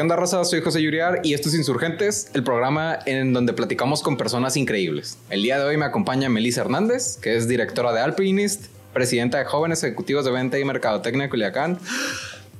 ¿Qué onda, Rosa? Soy José Yuriar y esto es Insurgentes, el programa en donde platicamos con personas increíbles. El día de hoy me acompaña Melissa Hernández, que es directora de Alpinist, presidenta de Jóvenes Ejecutivos de Venta y Mercadotecnia de Culiacán,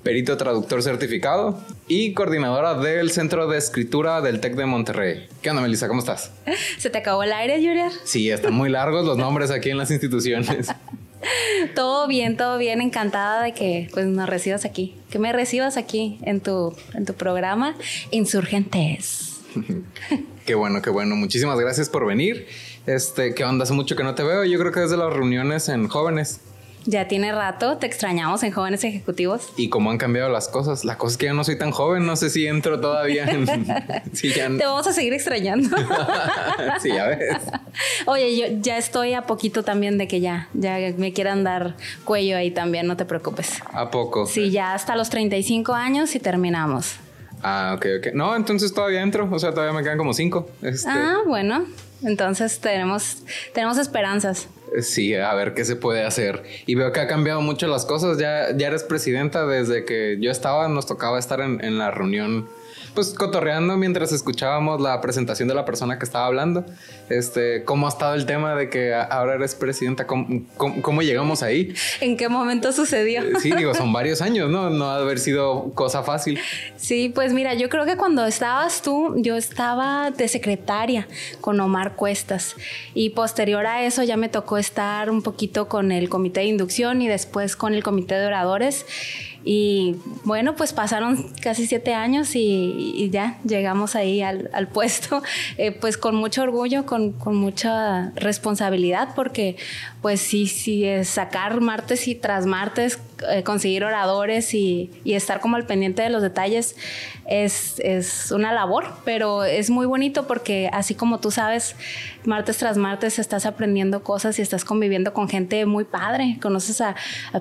perito traductor certificado y coordinadora del Centro de Escritura del TEC de Monterrey. ¿Qué onda, Melissa? ¿Cómo estás? ¿Se te acabó el aire, Yuriar? Sí, están muy largos los nombres aquí en las instituciones. todo bien, todo bien. Encantada de que pues, nos recibas aquí. Que me recibas aquí en tu, en tu programa Insurgentes. qué bueno, qué bueno. Muchísimas gracias por venir. Este, ¿qué onda? Hace mucho que no te veo. Yo creo que desde las reuniones en jóvenes. Ya tiene rato, te extrañamos en jóvenes ejecutivos. Y cómo han cambiado las cosas. La cosa es que yo no soy tan joven, no sé si entro todavía en... Te vamos a seguir extrañando. sí, ya ves. Oye, yo ya estoy a poquito también de que ya, ya me quieran dar cuello ahí también, no te preocupes. ¿A poco? Sí, ya hasta los 35 años y terminamos. Ah, ok, ok. No, entonces todavía entro, o sea, todavía me quedan como cinco. Este. Ah, bueno. Entonces tenemos, tenemos esperanzas. Sí, a ver qué se puede hacer. Y veo que ha cambiado mucho las cosas. Ya, ya eres presidenta desde que yo estaba, nos tocaba estar en, en la reunión pues cotorreando mientras escuchábamos la presentación de la persona que estaba hablando. Este, ¿cómo ha estado el tema de que ahora eres presidenta? ¿Cómo, llegamos ahí? ¿En qué momento sucedió? Eh, sí, digo, son varios años, ¿no? No ha de haber sido cosa fácil. Sí, pues mira, yo creo que cuando estabas tú, yo estaba de secretaria con Omar Cuestas y posterior a eso ya me tocó estar un poquito con el comité de inducción y después con el comité de oradores y bueno, pues pasaron casi siete años y, ya llegamos ahí al, puesto, eh, pues con mucho orgullo, con, mucha responsabilidad, porque pues sí, sí, sacar martes y tras martes, eh, conseguir oradores y, estar como al pendiente de los detalles es, una labor, pero es muy bonito porque así como tú sabes, martes tras martes estás aprendiendo cosas y estás conviviendo con gente muy padre, conoces a,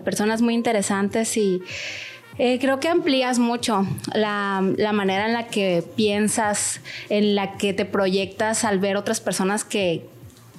personas muy interesantes y eh, creo que amplías mucho la, manera en la que piensas, en la que te proyectas al ver otras personas que,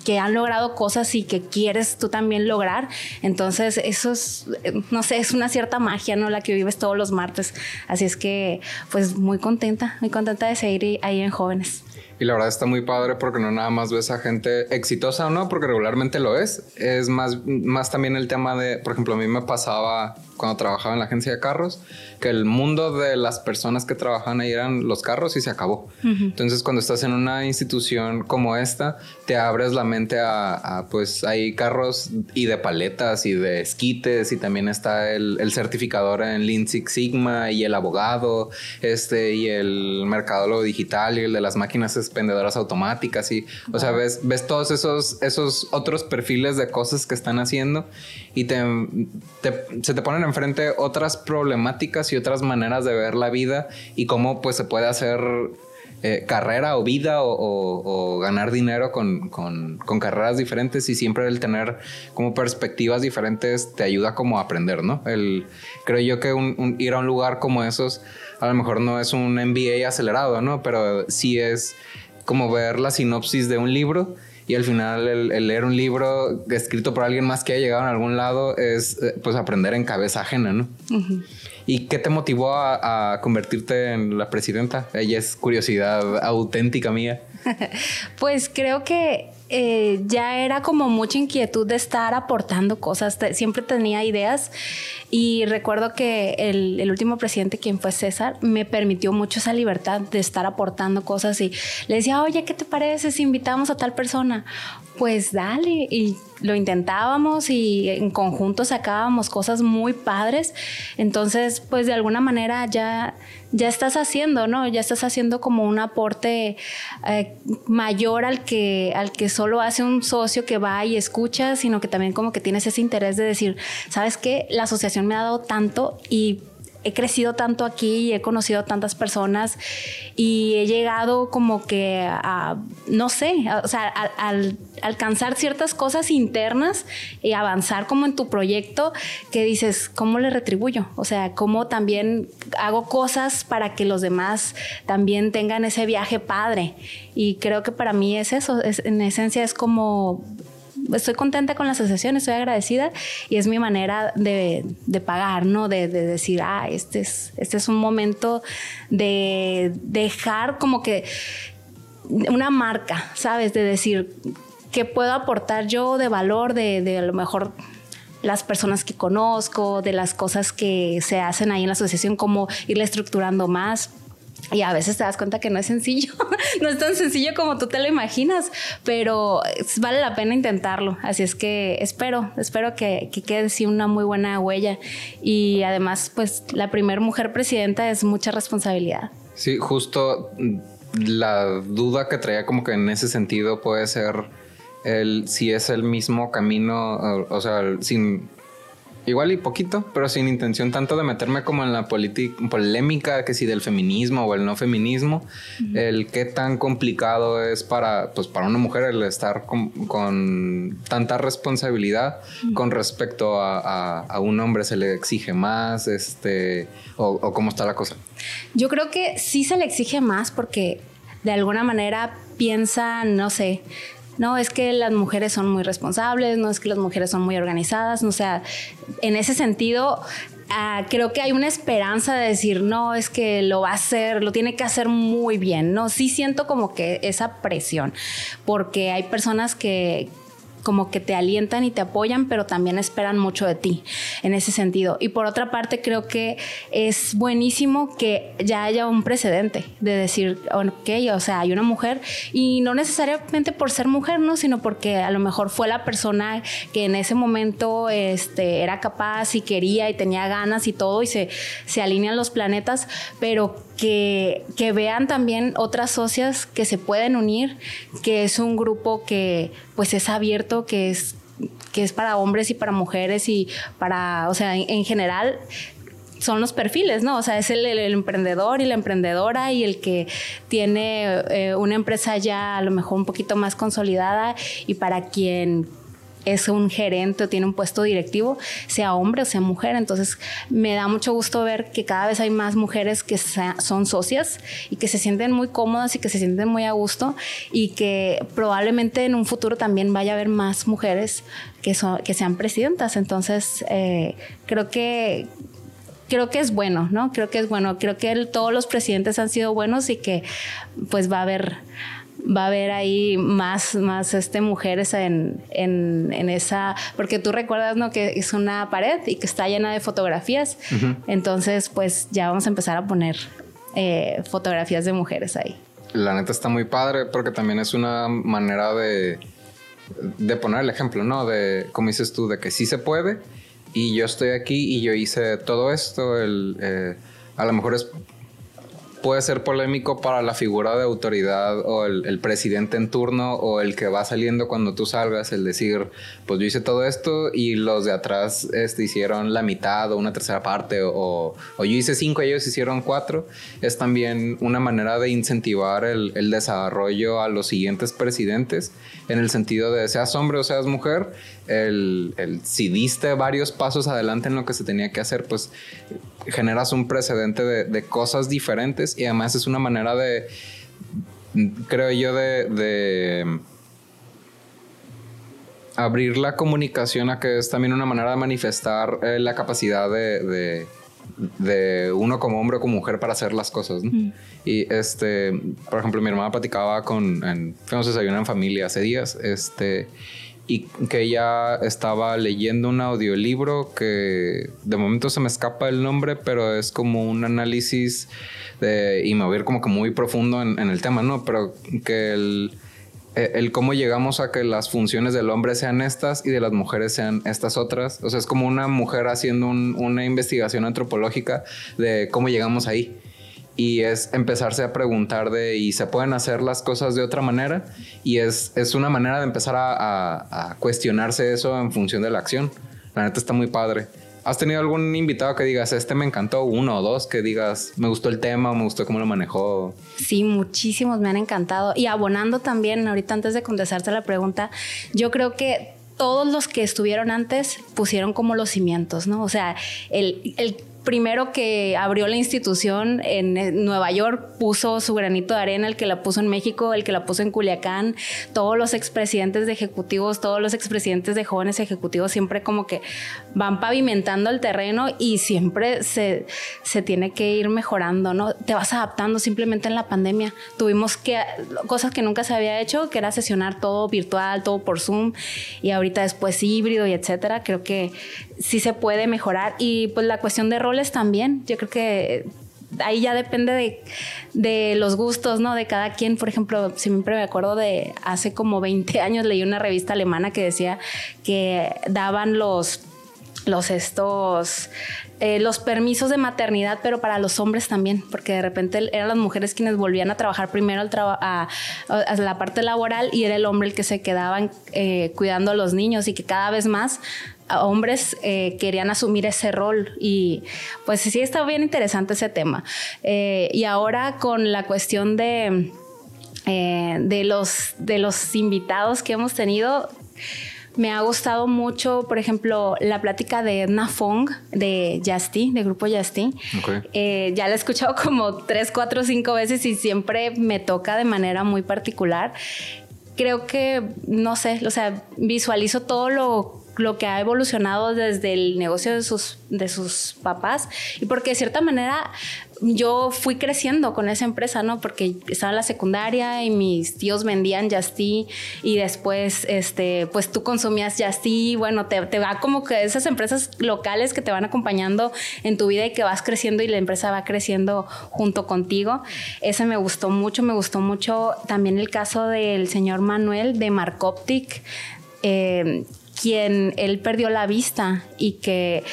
que han logrado cosas y que quieres tú también lograr. Entonces, eso es, no sé, es una cierta magia, ¿no? La que vives todos los martes. Así es que, pues, muy contenta, muy contenta de seguir ahí en Jóvenes. Y la verdad está muy padre porque no nada más ves a gente exitosa o no, porque regularmente lo es. Es más, más también el tema de, por ejemplo, a mí me pasaba cuando trabajaba en la agencia de carros, que el mundo de las personas que trabajaban ahí eran los carros y se acabó. Entonces, cuando estás en una institución como esta, te abres la mente a, pues, hay carros y de paletas y de esquites y también está el, el certificador en Lean Six Sigma y el abogado, este, y el mercadólogo digital y el de las máquinas expendedoras automáticas y, o sea, ves, ves todos esos, esos otros perfiles de cosas que están haciendo y te, se te ponen enfrente otras problemáticas y otras maneras de ver la vida y cómo pues se puede hacer eh, carrera o vida o, ganar dinero con, con, carreras diferentes y siempre el tener como perspectivas diferentes te ayuda como a aprender, ¿no? El, creo yo que ir a un lugar como esos a lo mejor no es un MBA acelerado, ¿no? Pero sí es como ver la sinopsis de un libro y al final el, leer un libro escrito por alguien más que ha llegado en algún lado es eh, pues aprender en cabeza ajena, ¿no? ¿Y qué te motivó a, convertirte en la presidenta? Ella es curiosidad auténtica mía. pues creo que eh, ya era como mucha inquietud de estar aportando cosas, siempre tenía ideas y recuerdo que el, último presidente, quien fue César, me permitió mucho esa libertad de estar aportando cosas y le decía, oye, ¿qué te parece si invitamos a tal persona? Pues dale, y lo intentábamos y en conjunto sacábamos cosas muy padres, entonces pues de alguna manera ya, ya estás haciendo, ¿no? Ya estás haciendo como un aporte eh, mayor al que, al que solo hace un socio que va y escucha, sino que también como que tienes ese interés de decir, ¿sabes qué? La asociación me ha dado tanto y he crecido tanto aquí y he conocido tantas personas y he llegado como que a, no sé, o sea, al alcanzar ciertas cosas internas y avanzar como en tu proyecto que dices, ¿cómo le retribuyo? O sea, ¿cómo también hago cosas para que los demás también tengan ese viaje padre? Y creo que para mí es eso, en esencia es como estoy contenta con la asociación, estoy agradecida y es mi manera de, pagar, ¿no? De, decir, ah, este es, este es un momento de dejar como que una marca, ¿sabes? De decir, ¿qué puedo aportar yo de valor de, de a lo mejor las personas que conozco, de las cosas que se hacen ahí en la asociación, como irle estructurando más. Y a veces te das cuenta que no es sencillo, no es tan sencillo como tú te lo imaginas, pero vale la pena intentarlo. Así es que espero, espero que, que quede sí una muy buena huella. Y además, pues la primera mujer presidenta es mucha responsabilidad. Sí, justo la duda que traía como que en ese sentido puede ser el si es el mismo camino, o, sea, sin igual y poquito, pero sin intención tanto de meterme como en la polémica que si del feminismo o el no feminismo, el qué tan complicado es para, pues para una mujer el estar con, tanta responsabilidad con respecto a, un hombre se le exige más, este, o, o cómo está la cosa. Yo creo que sí se le exige más porque de alguna manera piensa, no sé, no es que las mujeres son muy responsables, no es que las mujeres son muy organizadas, no o sea, en ese sentido ah, creo que hay una esperanza de decir, no, es que lo va a hacer, lo tiene que hacer muy bien, ¿no? Sí siento como que esa presión, porque hay personas que, como que te alientan y te apoyan, pero también esperan mucho de ti en ese sentido. Y por otra parte, creo que es buenísimo que ya haya un precedente de decir, ok, o sea, hay una mujer y no necesariamente por ser mujer, ¿no? Sino porque a lo mejor fue la persona que en ese momento este, era capaz y quería y tenía ganas y todo y se, se alinean los planetas, pero que, vean también otras socias que se pueden unir, que es un grupo que pues es abierto, que es, que es para hombres y para mujeres y para, o sea, en, general son los perfiles, ¿no? O sea, es el, emprendedor y la emprendedora y el que tiene eh, una empresa ya a lo mejor un poquito más consolidada y para quien es un gerente o tiene un puesto directivo, sea hombre o sea mujer. Entonces me da mucho gusto ver que cada vez hay más mujeres que son socias y que se sienten muy cómodas y que se sienten muy a gusto y que probablemente en un futuro también vaya a haber más mujeres que, son, que sean presidentas. Entonces eh, creo que creo que es bueno, ¿no? Creo que es bueno. Creo que todos los presidentes han sido buenos y que pues va a haber va a haber ahí más, más este, mujeres en, esa, porque tú recuerdas, ¿no? Que es una pared y que está llena de fotografías. Entonces, pues ya vamos a empezar a poner eh, fotografías de mujeres ahí. La neta está muy padre porque también es una manera de, de poner el ejemplo, ¿no? De, como dices tú, de que sí se puede y yo estoy aquí y yo hice todo esto. El, eh, a lo mejor es puede ser polémico para la figura de autoridad o el, presidente en turno o el que va saliendo cuando tú salgas, el decir, pues yo hice todo esto y los de atrás este, hicieron la mitad o una tercera parte o, yo hice cinco ellos hicieron cuatro. Es también una manera de incentivar el, el desarrollo a los siguientes presidentes en el sentido de seas hombre o seas mujer, el, el, si diste varios pasos adelante en lo que se tenía que hacer, pues generas un precedente de, cosas diferentes y además es una manera de, creo yo, de, abrir la comunicación a que es también una manera de manifestar eh, la capacidad de, de, uno como hombre o como mujer para hacer las cosas. Y este, por ejemplo, mi hermana platicaba con, en, fuimos a desayunar en familia hace días, este, y que ella estaba leyendo un audiolibro que de momento se me escapa el nombre, pero es como un análisis de, y me voy a ir como que muy profundo en, el tema, ¿no? Pero que el, e, el, cómo llegamos a que las funciones del hombre sean estas y de las mujeres sean estas otras. O sea, es como una mujer haciendo una investigación antropológica de cómo llegamos ahí y es empezarse a preguntar de y se pueden hacer las cosas de otra manera y es, es una manera de empezar a, cuestionarse eso en función de la acción. La neta está muy padre. ¿Has tenido algún invitado que digas, este me encantó, uno o dos, que digas, me gustó el tema, me gustó cómo lo manejó? Sí, muchísimos me han encantado. Y abonando también, ahorita antes de contestarte la pregunta, yo creo que todos los que estuvieron antes pusieron como los cimientos, ¿no? O sea, el, el primero que abrió la institución en Nueva York puso su granito de arena, el que la puso en México, el que la puso en Culiacán, todos los expresidentes de ejecutivos, todos los expresidentes de jóvenes ejecutivos siempre como que van pavimentando el terreno y siempre se, se tiene que ir mejorando, ¿no? Te vas adaptando simplemente en la pandemia. Tuvimos que, cosas que nunca se había hecho, que era sesionar todo virtual, todo por Zoom y ahorita después híbrido y etcétera. Creo que sí se puede mejorar y pues la cuestión de roles también. Yo creo que ahí ya depende de, los gustos, ¿no? De cada quien. Por ejemplo, siempre me acuerdo de hace como 20 años leí una revista alemana que decía que daban los los estos eh, los permisos de maternidad, pero para los hombres también, porque de repente eran las mujeres quienes volvían a trabajar primero al a, a, la parte laboral y era el hombre el que se quedaba eh, cuidando a los niños y que cada vez más hombres eh, querían asumir ese rol y pues sí está bien interesante ese tema. Eh, y ahora con la cuestión de, eh, de, los, de los invitados que hemos tenido, me ha gustado mucho, por ejemplo, la plática de Edna Fong de Justy, de grupo Justy. ya la he escuchado como tres, cuatro, cinco veces y siempre me toca de manera muy particular. Creo que, no sé, o sea, visualizo todo lo lo que ha evolucionado desde el negocio de sus, de sus papás y porque de cierta manera yo fui creciendo con esa empresa, ¿no? Porque estaba en la secundaria y mis tíos vendían Justy y después, este, pues tú consumías Justy, bueno, te, te, va como que esas empresas locales que te van acompañando en tu vida y que vas creciendo y la empresa va creciendo junto contigo. Ese me gustó mucho, me gustó mucho también el caso del señor Manuel de Marcoptic. Eh, quien él perdió la vista y que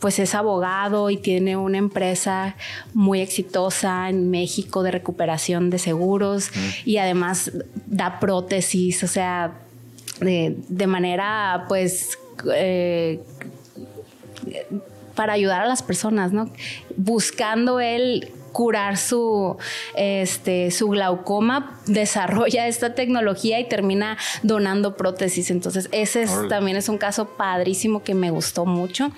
pues es abogado y tiene una empresa muy exitosa en México de recuperación de seguros y además da prótesis, o sea, de, manera pues... Eh, para ayudar a las personas, ¿no? Buscando él curar su, este, su glaucoma, desarrolla esta tecnología y termina donando prótesis. Entonces, ese también es un caso padrísimo que me gustó mucho.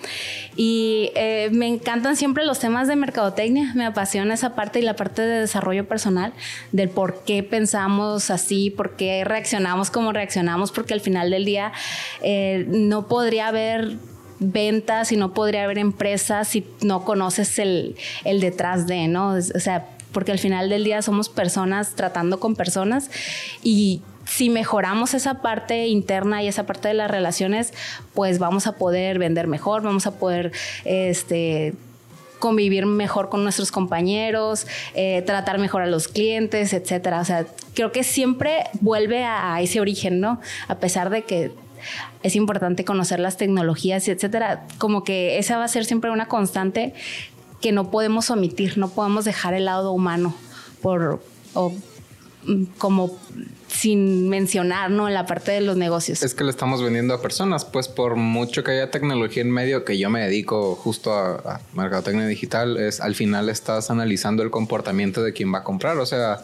Y eh, me encantan siempre los temas de mercadotecnia, me apasiona esa parte y la parte de desarrollo personal, del por qué pensamos así, por qué reaccionamos como reaccionamos, porque al final del día eh, no podría haber ventas y no podría haber empresas si no conoces el, el detrás de, ¿no? O sea, porque al final del día somos personas tratando con personas y si mejoramos esa parte interna y esa parte de las relaciones, pues vamos a poder vender mejor, vamos a poder este, convivir mejor con nuestros compañeros, eh, tratar mejor a los clientes, etcétera. O sea, creo que siempre vuelve a, a ese origen, ¿no? A pesar de que es importante conocer las tecnologías etcétera. Como que esa va a ser siempre una constante que no podemos omitir, no podemos dejar el lado humano por o, mm, como sin mencionar, ¿no? La parte de los negocios. Es que le estamos vendiendo a personas, pues por mucho que haya tecnología en medio, que yo me dedico justo a, a mercadotecnia digital, es al final estás analizando el comportamiento de quien va a comprar. O sea,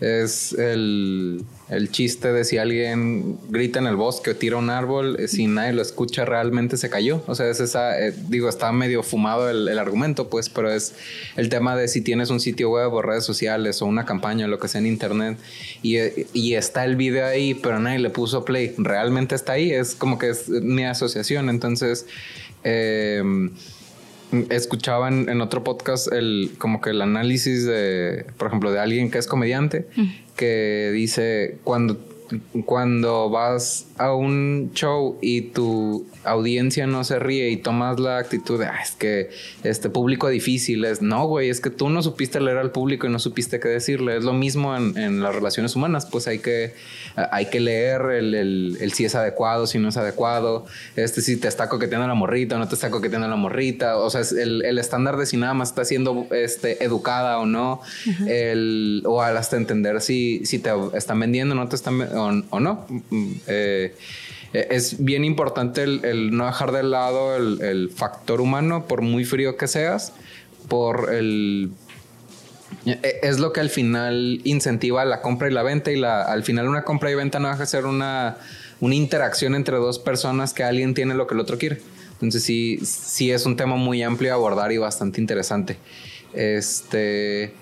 es el, chiste de si alguien grita en el bosque o tira un árbol, eh, si nadie lo escucha, realmente se cayó. O sea, es esa, eh, digo, está medio fumado el, argumento, pues, pero es el tema de si tienes un sitio web o redes sociales o una campaña o lo que sea en internet y, y está el video ahí, pero nadie le puso play, realmente está ahí, es como que es mi asociación. Entonces, eh, escuchaba en, otro podcast el como que el análisis de, por ejemplo, de alguien que es comediante, que dice cuando cuando vas a un show y tu audiencia no se ríe y tomas la actitud de, ah, es que este público difícil es, no, güey, es que tú no supiste leer al público y no supiste qué decirle. Es lo mismo en, las relaciones humanas, pues hay que, hay que leer el, si es adecuado, si no es adecuado, este, si te está coqueteando la morrita o no te está coqueteando la morrita, o sea, el, el estándar de si nada más está siendo este, educada o no, el, o hasta entender si, si te están vendiendo o no te están o, no. Mm, eh, eh, es bien importante el, no dejar de lado el, factor humano, por muy frío que seas, por el... Eh, es lo que al final incentiva la compra y la venta y la, al final una compra y venta no deja de ser una, una interacción entre dos personas que alguien tiene lo que el otro quiere. Entonces sí, sí es un tema muy amplio a abordar y bastante interesante. Este,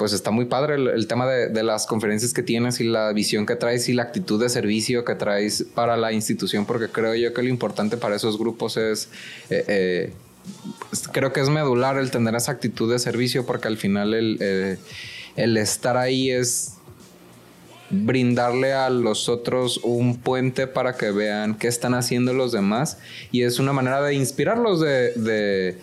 pues está muy padre el, tema de, las conferencias que tienes y la visión que traes y la actitud de servicio que traes para la institución, porque creo yo que lo importante para esos grupos es, eh, eh, creo que es medular el tener esa actitud de servicio, porque al final el, eh, el estar ahí es brindarle a los otros un puente para que vean qué están haciendo los demás y es una manera de inspirarlos de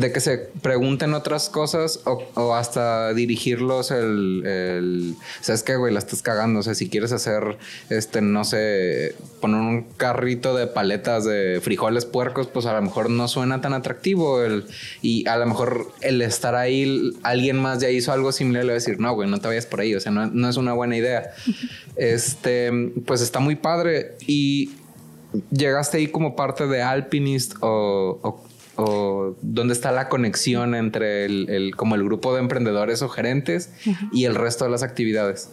que se pregunten otras cosas o, hasta dirigirlos el, el, ¿sabes qué, güey? La estás cagando. O sea, si quieres hacer, este, no sé, poner un carrito de paletas de frijoles puercos, pues a lo mejor no suena tan atractivo. El, y a lo mejor el estar ahí, alguien más ya hizo algo similar, le va a decir, no, güey, no te vayas por ahí. O sea, no, no es una buena idea. este, pues está muy padre. Y llegaste ahí como parte de Alpinist o o dónde está la conexión entre el, como el grupo de emprendedores o gerentes y el resto de las actividades?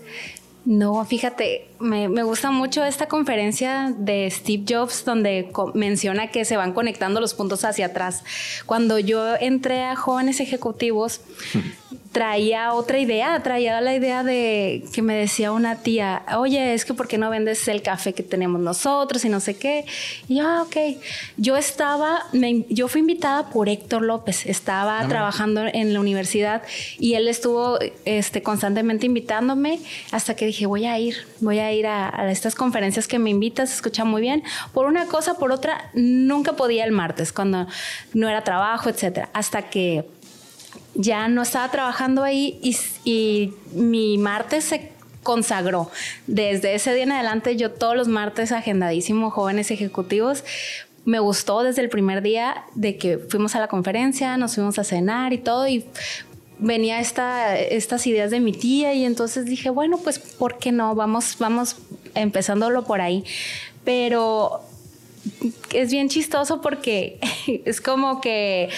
No, fíjate, me, me, gusta mucho esta conferencia de Steve Jobs donde menciona que se van conectando los puntos hacia atrás. Cuando yo entré a jóvenes ejecutivos, traía otra idea, traía la idea de que me decía una tía, oye, es que ¿por qué no vendes el café que tenemos nosotros y no sé qué? Y yo, ah, ok. Yo estaba, yo fui invitada por Héctor López, estaba trabajando en la universidad y él estuvo este, constantemente invitándome hasta que dije, voy a ir, voy a ir a, a estas conferencias que me invitas, escucha muy bien. Por una cosa, por otra, nunca podía el martes, cuando no era trabajo, etcétera. Hasta que ya no estaba trabajando ahí y, mi martes se consagró. Desde ese día en adelante yo todos los martes agendadísimo jóvenes ejecutivos. Me gustó desde el primer día de que fuimos a la conferencia, nos fuimos a cenar y todo y venía esta, estas ideas de mi tía y entonces dije, bueno, pues ¿por qué no? Vamos, vamos empezándolo por ahí. Pero es bien chistoso porque es como que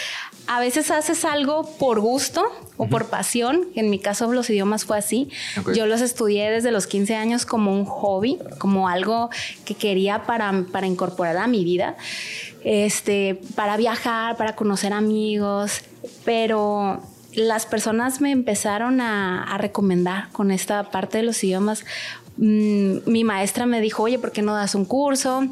a veces haces algo por gusto o por pasión. En mi caso, los idiomas fue así. Yo los estudié desde los 15 años como un hobby, como algo que quería para, para incorporar a mi vida, este, para viajar, para conocer amigos, pero las personas me empezaron a, recomendar con esta parte de los idiomas. Mm, mi maestra me dijo, oye, ¿por qué no das un curso?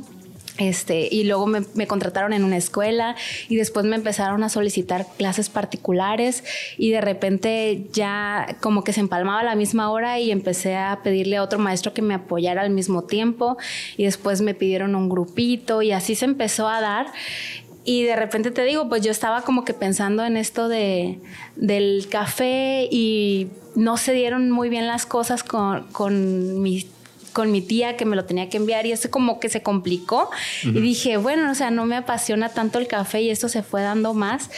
Este, y luego me, contrataron en una escuela y después me empezaron a solicitar clases particulares y de repente ya como que se empalmaba la misma hora y empecé a pedirle a otro maestro que me apoyara al mismo tiempo y después me pidieron un grupito y así se empezó a dar y de repente te digo, pues yo estaba como que pensando en esto de, del café y no se dieron muy bien las cosas con, con mis con mi tía que me lo tenía que enviar y eso como que se complicó. Y dije, bueno, o sea, no me apasiona tanto el café y esto se fue dando más.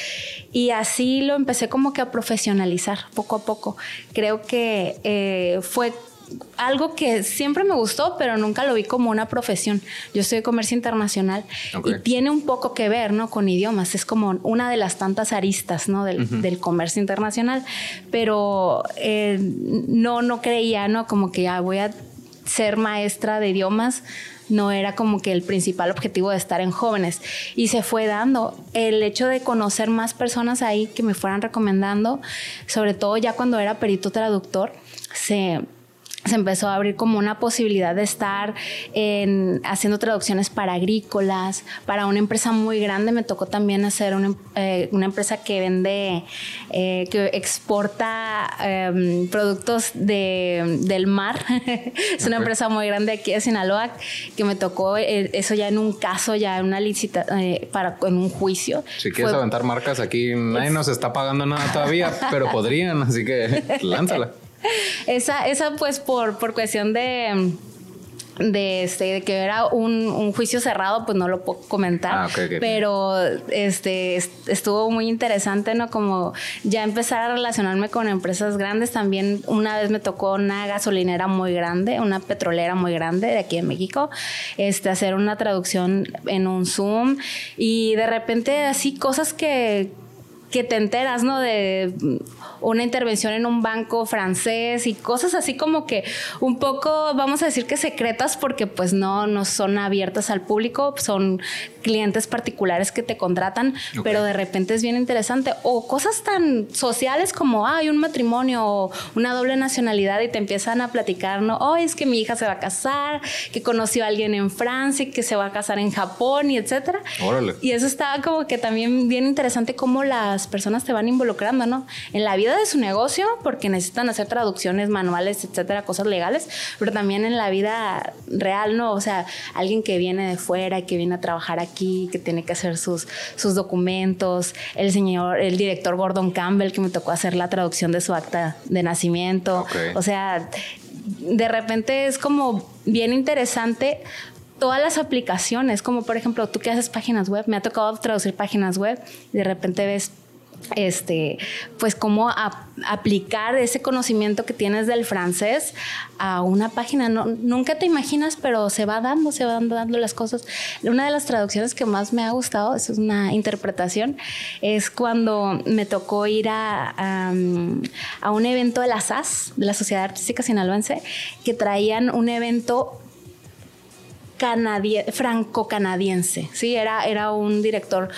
Y así lo empecé como que a profesionalizar poco a poco. Creo que eh, fue algo que siempre me gustó, pero nunca lo vi como una profesión. Yo soy de comercio internacional y tiene un poco que ver, ¿no? Con idiomas. Es como una de las tantas aristas, ¿no? Del, comercio internacional. Pero eh, no, no creía, ¿no? Como que ya voy a ser maestra de idiomas no era como que el principal objetivo de estar en jóvenes. Y se fue dando el hecho de conocer más personas ahí que me fueran recomendando, sobre todo ya cuando era perito traductor, se se empezó a abrir como una posibilidad de estar en, haciendo traducciones para agrícolas, para una empresa muy grande. Me tocó también hacer una, eh, empresa que vende, eh, que exporta em, productos de, del mar. es una empresa muy grande aquí de Sinaloa que me tocó eh, eso ya en un caso, ya en una licita, para en un juicio. Si quieres aventar marcas aquí, nadie nos está pagando nada todavía, pero podrían, así que lánzala. esa, esa pues por, por cuestión de de, este, de que era un, juicio cerrado, pues no lo puedo comentar. Ah, pero este, estuvo muy interesante, ¿no? Como ya empezar a relacionarme con empresas grandes. También una vez me tocó una gasolinera muy grande, una petrolera muy grande de aquí en México, este, hacer una traducción en un Zoom y de repente así cosas que que te enteras, ¿no? De una intervención en un banco francés y cosas así como que un poco, vamos a decir que secretas porque pues no, no son abiertas al público, son clientes particulares que te contratan, pero de repente es bien interesante. O cosas tan sociales como, hay un matrimonio o una doble nacionalidad y te empiezan a platicar, ¿no? Oh, es que mi hija se va a casar, que conoció a alguien en Francia, y que se va a casar en Japón y etcétera. Órale. Y eso estaba como que también bien interesante cómo las personas te van involucrando, ¿no? En la vida de su negocio, porque necesitan hacer traducciones manuales, etcétera, cosas legales, pero también en la vida real, ¿no? O sea, alguien que viene de fuera, que viene a trabajar aquí, que tiene que hacer sus, sus documentos, el señor, el director Gordon Campbell, que me tocó hacer la traducción de su acta de nacimiento. O sea, de repente es como bien interesante todas las aplicaciones, como por ejemplo tú que haces páginas web, me ha tocado traducir páginas web y de repente ves este, pues cómo aplicar ese conocimiento que tienes del francés a una página. nunca te imaginas, pero se va dando, se van dando las cosas. Una de las traducciones que más me ha gustado, es una interpretación, es cuando me tocó ir a, a un evento de la SAS, de la Sociedad Artística Sinaloense, que traían un evento franco-canadiense, ¿sí? Era, era un director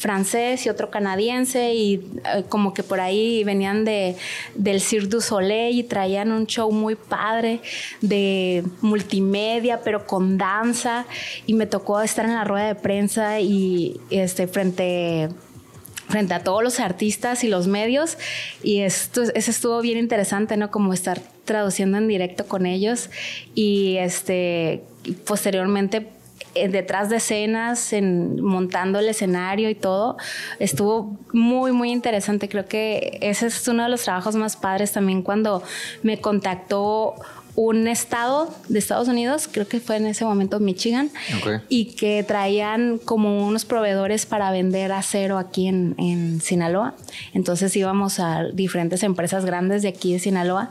francés y otro canadiense y eh, como que por ahí venían de, del Cirque du Soleil y traían un show muy padre de multimedia, pero con danza. Y me tocó estar en la rueda de prensa y este, frente frente a todos los artistas y los medios. Y esto eso estuvo bien interesante no como estar traduciendo en directo con ellos. Y este posteriormente detrás de escenas, en, montando el escenario y todo, estuvo muy, muy interesante. Creo que ese es uno de los trabajos más padres también cuando me contactó un estado de Estados Unidos, creo que fue en ese momento Michigan, y que traían como unos proveedores para vender acero aquí en, en Sinaloa. Entonces íbamos a diferentes empresas grandes de aquí de Sinaloa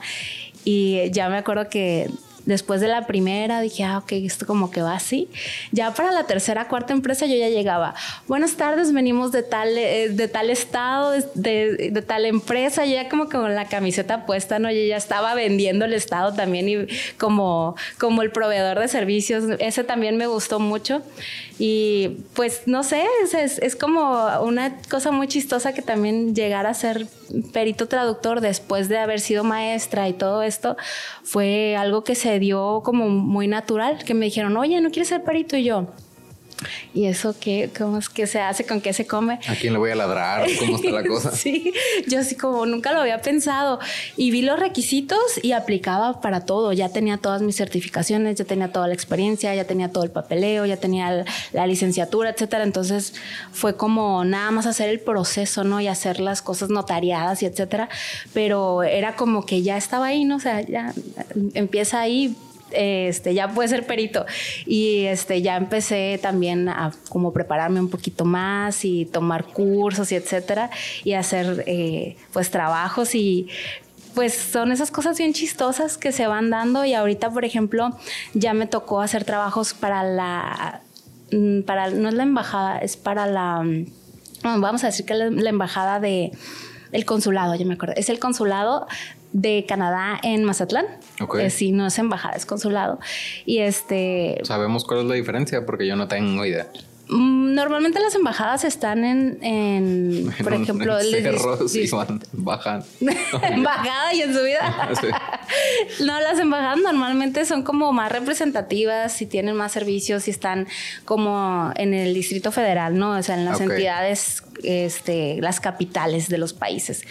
y ya me acuerdo que Después de la primera dije, ah, ok, esto como que va así. Ya para la tercera, cuarta empresa yo ya llegaba. Buenas tardes, venimos de tal, eh, de tal estado, de, de, tal empresa. Yo ya como con la camiseta puesta, ¿no? Yo ya estaba vendiendo el estado también y como, como el proveedor de servicios. Ese también me gustó mucho. Y pues no sé, es, es, como una cosa muy chistosa que también llegar a ser perito traductor después de haber sido maestra y todo esto fue algo que se dio como muy natural, que me dijeron, oye, ¿no quieres ser perito? Y yo, ¿Y eso qué? ¿Cómo es que se hace? ¿Con qué se come? ¿A quién le voy a ladrar? ¿Cómo está la cosa? sí, yo así como nunca lo había pensado. Y vi los requisitos y aplicaba para todo. Ya tenía todas mis certificaciones, ya tenía toda la experiencia, ya tenía todo el papeleo, ya tenía la licenciatura, etcétera. Entonces fue como nada más hacer el proceso, ¿no? Y hacer las cosas notariadas y etcétera. Pero era como que ya estaba ahí, ¿no? O sea, ya empieza ahí, este, ya puede ser perito. Y este, ya empecé también a como prepararme un poquito más y tomar cursos y etcétera, y hacer eh, pues trabajos. Y pues son esas cosas bien chistosas que se van dando. Y ahorita, por ejemplo, ya me tocó hacer trabajos para la, mm, para, no es la embajada, es para la, mm, vamos a decir que la, la embajada de, el consulado, ya me acuerdo, es el consulado de Canadá en Mazatlán. Okay. Eh, sí, no es embajada, es consulado. Y este. ¿Sabemos cuál es la diferencia? Porque yo no tengo idea. Mm, normalmente las embajadas están en, en por ejemplo, en cerros y van, bajan. Embajada y en su vida. No, las embajadas normalmente son como más representativas y tienen más servicios y están como en el Distrito Federal, ¿no? O sea, en las entidades, este, las capitales de los países.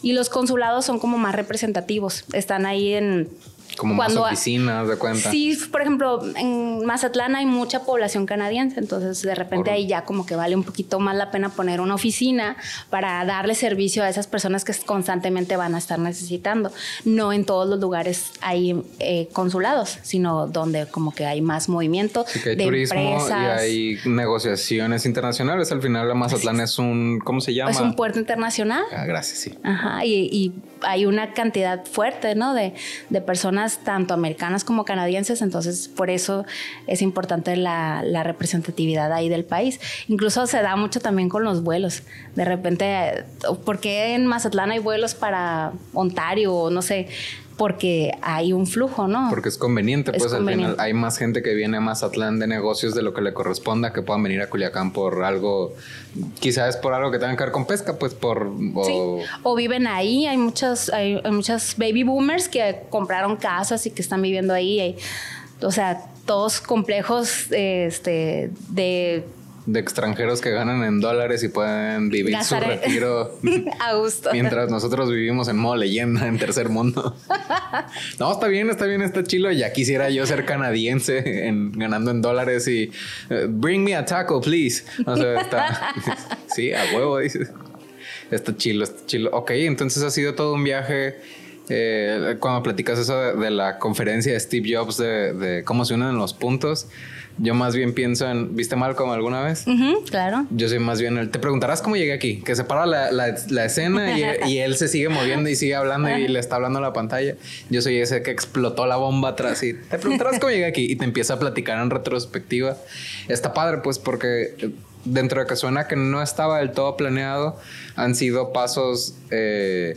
Y los consulados son como más representativos. Están ahí en como más oficinas de cuenta. Sí, por ejemplo, en Mazatlán hay mucha población canadiense, entonces de repente ahí ya como que vale un poquito más la pena poner una oficina para darle servicio a esas personas que constantemente van a estar necesitando. No en todos los lugares hay eh, consulados, sino donde como que hay más movimiento de turismo empresas. y hay negociaciones internacionales. Al final Mazatlán es un, ¿cómo se llama? Es un puerto internacional. Ah, gracias, sí. Ajá, y hay una cantidad fuerte, ¿no? De, de, personas tanto americanas como canadienses, entonces por eso es importante la, la, representatividad ahí del país. Incluso se da mucho también con los vuelos. De repente, ¿por qué en Mazatlán hay vuelos para Ontario o no sé? Porque hay un flujo, ¿no? Porque es conveniente, pues al final hay más gente que viene a Mazatlán de negocios de lo que le corresponda, que puedan venir a Culiacán por algo, quizás por algo que tenga que ver con pesca, pues por... O, o viven ahí, hay muchos, hay, muchos baby boomers que compraron casas y que están viviendo ahí, o sea, todos complejos este, de de extranjeros que ganan en dólares y pueden vivir su retiro a gusto. Mientras nosotros vivimos en modo leyenda en tercer mundo. no, está bien, está bien, está chilo. Ya quisiera yo ser canadiense en, ganando en dólares y eh, bring me a taco, please. O sea, está. sí, a huevo, dices. Está chilo, está chilo. Ok, entonces ha sido todo un viaje. Eh, cuando platicas eso de, la conferencia de Steve Jobs de, de cómo se unen los puntos, yo más bien pienso en, ¿viste Malcolm alguna vez? claro. Yo soy más bien el, te preguntarás cómo llegué aquí, que se para la, la, escena y, él se sigue moviendo y sigue hablando y le está hablando a la pantalla. Yo soy ese que explotó la bomba atrás y te preguntarás cómo llegué aquí y te empieza a platicar en retrospectiva. Está padre pues porque dentro de que suena que no estaba del todo planeado, han sido pasos... Eh,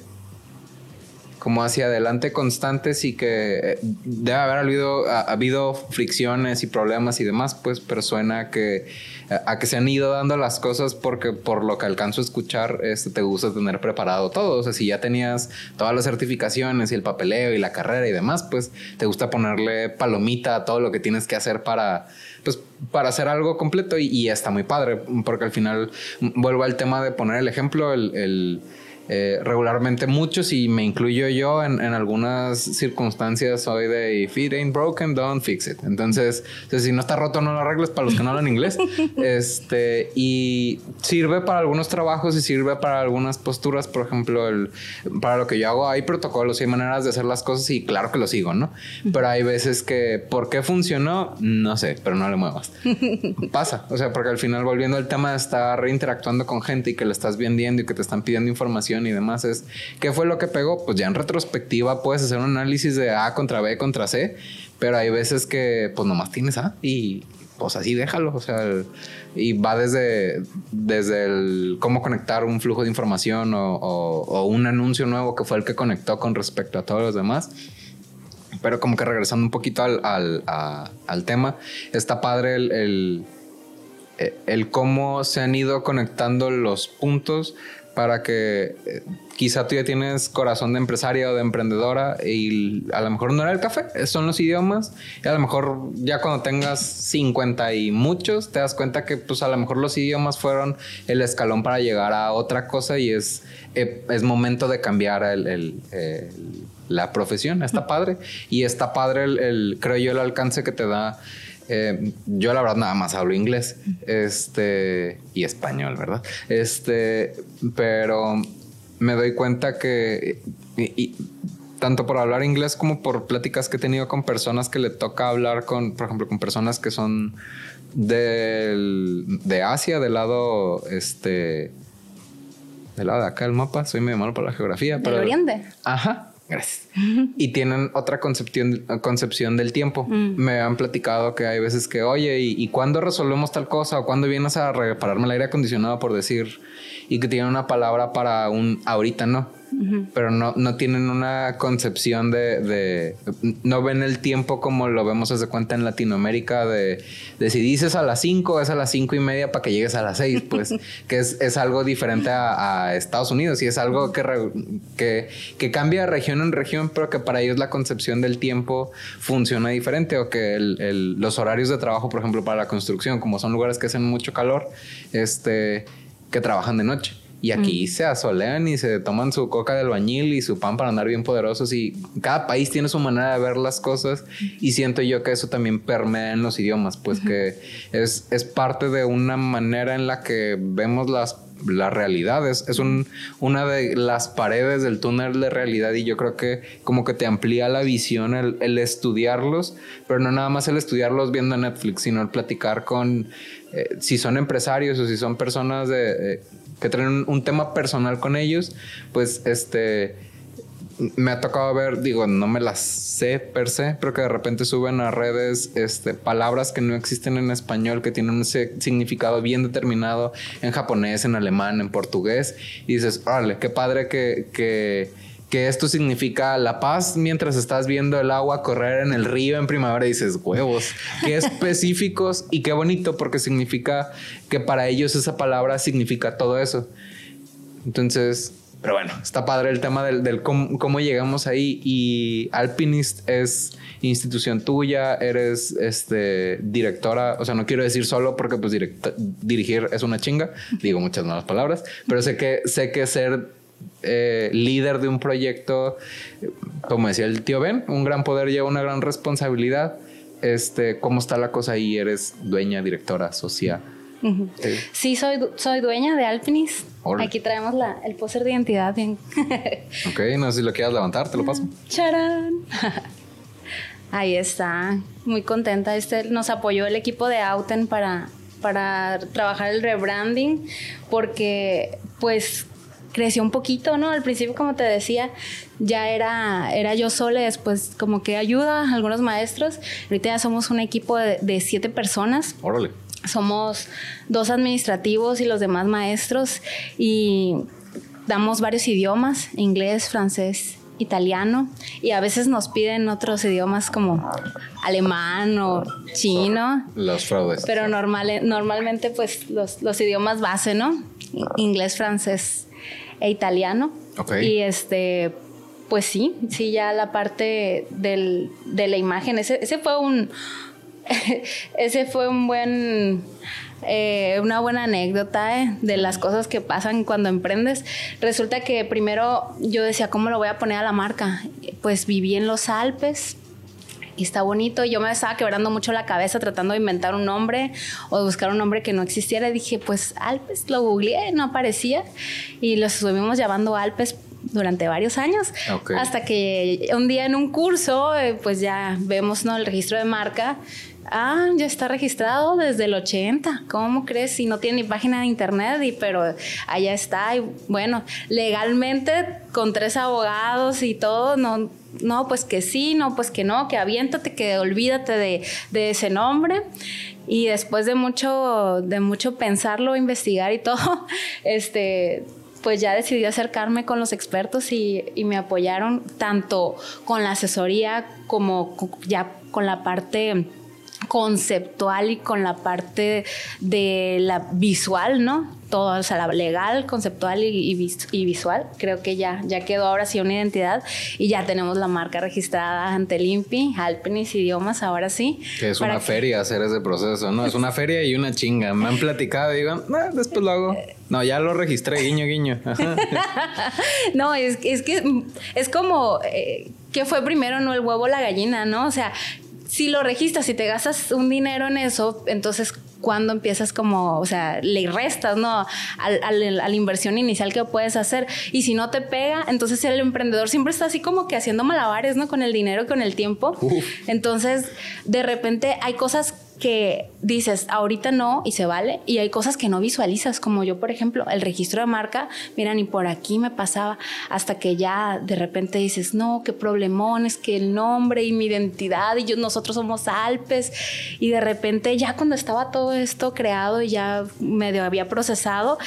como hacia adelante constantes y que eh, debe haber habido, habido fricciones y problemas y demás, pues, pero suena que a que se han ido dando las cosas porque por lo que alcanzo a escuchar, este, te gusta tener preparado todo. O sea, si ya tenías todas las certificaciones y el papeleo y la carrera y demás, pues te gusta ponerle palomita a todo lo que tienes que hacer para, pues, para hacer algo completo y, está muy padre, porque al final vuelvo al tema de poner el ejemplo, el eh, regularmente muchos y me incluyo yo en, algunas circunstancias soy de if it ain't broken don't fix it entonces si no está roto no lo arregles para los que no hablan inglés. Este y sirve para algunos trabajos y sirve para algunas posturas por ejemplo el, para lo que yo hago hay protocolos y hay maneras de hacer las cosas y claro que lo sigo no pero hay veces que ¿por qué funcionó? no sé pero no le muevas. Pasa o sea porque al final volviendo al tema de estar reinteractuando con gente y que le estás vendiendo y que te están pidiendo información y demás es qué fue lo que pegó. Pues ya en retrospectiva puedes hacer un análisis de A contra B contra C, pero hay veces que pues nomás tienes A y pues así déjalo. O sea, y va desde, desde el cómo conectar un flujo de información o, un anuncio nuevo que fue el que conectó con respecto a todos los demás. Pero como que regresando un poquito al, al, tema, está padre el, el, el, cómo se han ido conectando los puntos para que eh, quizá tú ya tienes corazón de empresaria o de emprendedora y a lo mejor no era el café, son los idiomas. Y a lo mejor ya cuando tengas 50 y muchos te das cuenta que pues a lo mejor los idiomas fueron el escalón para llegar a otra cosa y es, eh, es momento de cambiar el, la profesión, está padre y está padre el, creo yo el alcance que te da eh, yo la verdad nada más hablo inglés este, y español, ¿verdad? Este, pero me doy cuenta que tanto por hablar inglés como por pláticas que he tenido con personas que le toca hablar con, por ejemplo, con personas que son del, de Asia, del lado, este, del lado de acá del mapa, soy medio malo para la geografía. Del Oriente. Ajá. Gracias. Y tienen otra concepción, concepción del tiempo. Mm. Me han platicado que hay veces que, oye, ¿y, ¿y cuándo resolvemos tal cosa? ¿O cuándo vienes a repararme el aire acondicionado, por decir? Y que tienen una palabra para un ahorita no pero no, no tienen una concepción de, No ven el tiempo como lo vemos desde cuenta en Latinoamérica de, de si dices a las 5 es a las cinco y media para que llegues a las 6, pues que es, es, algo diferente a, Estados Unidos y es algo que, que, que, cambia de región en región, pero que para ellos la concepción del tiempo funciona diferente o que el, los horarios de trabajo, por ejemplo, para la construcción, como son lugares que hacen mucho calor, este, que trabajan de noche. Y aquí mm. se asolean y se toman su coca de albañil y su pan para andar bien poderosos. Y cada país tiene su manera de ver las cosas. Y siento yo que eso también permea en los idiomas, pues que es, es parte de una manera en la que vemos las la realidad. Es, es un, una de las paredes del túnel de realidad y yo creo que como que te amplía la visión el, estudiarlos, pero no nada más el estudiarlos viendo Netflix, sino el platicar con, eh, si son empresarios o si son personas de, que traen un, tema personal con ellos, pues este me ha tocado ver, digo, no me las sé per se, pero que de repente suben a redes este, palabras que no existen en español, que tienen un significado bien determinado en japonés, en alemán, en portugués, y dices, órale, qué padre que, que, que esto significa la paz mientras estás viendo el agua correr en el río en primavera, y dices, huevos, qué específicos y qué bonito, porque significa que para ellos esa palabra significa todo eso. Entonces, pero bueno, está padre el tema del, cómo, llegamos ahí. Y Alpinist es institución tuya, eres este, directora, o sea, no quiero decir solo porque pues dirigir es una chinga, digo muchas malas palabras, pero sé que, sé que ser eh, líder de un proyecto, como decía el tío Ben, un gran poder lleva una gran responsabilidad. Este, ¿Cómo está la cosa ahí? ¿Eres dueña, directora, socia? Sí, soy, soy dueña de Alpinis. Aquí traemos la, el póster de identidad bien. ok, no sé si lo quieras levantar, te lo paso. ¡Charán! Ahí está, muy contenta. Este nos apoyó el equipo de Auten para, para trabajar el rebranding, porque pues creció un poquito, ¿no? Al principio, como te decía, ya era, era yo sola, después como que ayuda a algunos maestros. Ahorita ya somos un equipo de, de siete personas. Órale somos dos administrativos y los demás maestros y damos varios idiomas, inglés, francés, italiano y a veces nos piden otros idiomas como alemán o chino. Los fraudes. Pero normal, normalmente pues los, los, idiomas base, ¿no? Inglés, francés e italiano. Y este, pues sí, sí, ya la parte del, de la imagen, ese, ese fue un, ese fue un buen, eh, una buena anécdota eh, de las cosas que pasan cuando emprendes. Resulta que primero yo decía, ¿cómo lo voy a poner a la marca? Pues viví en los Alpes, y está bonito. Yo me estaba quebrando mucho la cabeza tratando de inventar un nombre o de buscar un nombre que no existiera. dije, pues Alpes, lo googleé, no aparecía. Y lo estuvimos llamando Alpes durante varios años. Hasta que un día en un curso, eh, pues ya vemos ¿no? el registro de marca Ah, ya está registrado desde el 80. ¿Cómo crees? Si no tiene ni página de internet, y, pero allá está. Y bueno, legalmente con tres abogados y todo, no, no, pues que sí, no, pues que no, que aviéntate, que olvídate de, de ese nombre. Y después de mucho, de mucho pensarlo, investigar y todo, este, pues ya decidí acercarme con los expertos y, y, me apoyaron tanto con la asesoría como ya con la parte conceptual y con la parte de la visual, ¿no? Todo, o sea, la legal, conceptual y, visual. Creo que ya, ya quedó ahora sí una identidad y ya tenemos la marca registrada ante el INPI, Alpenis Idiomas, ahora sí. Que es una feria hacer ese proceso, ¿no? Es una feria y una chinga. Me han platicado y digo, ah, después lo hago. No, ya lo registré, guiño, guiño. no, es, es, que es como... Eh, que fue primero, no el huevo o la gallina, ¿no? O sea, si lo registras y te gastas un dinero en eso, entonces cuando empiezas como, o sea, le restas, ¿no? Al, a la inversión inicial que puedes hacer. Y si no te pega, entonces el emprendedor siempre está así como que haciendo malabares, ¿no? Con el dinero, con el tiempo. Entonces, de repente hay cosas que dices, ahorita no y se vale, y hay cosas que no visualizas, como yo, por ejemplo, el registro de marca, mira, ni por aquí me pasaba, hasta que ya de repente dices, no, qué problemón, es que el nombre y mi identidad, y yo, nosotros somos Alpes, y de repente ya cuando estaba todo esto creado y ya medio había procesado,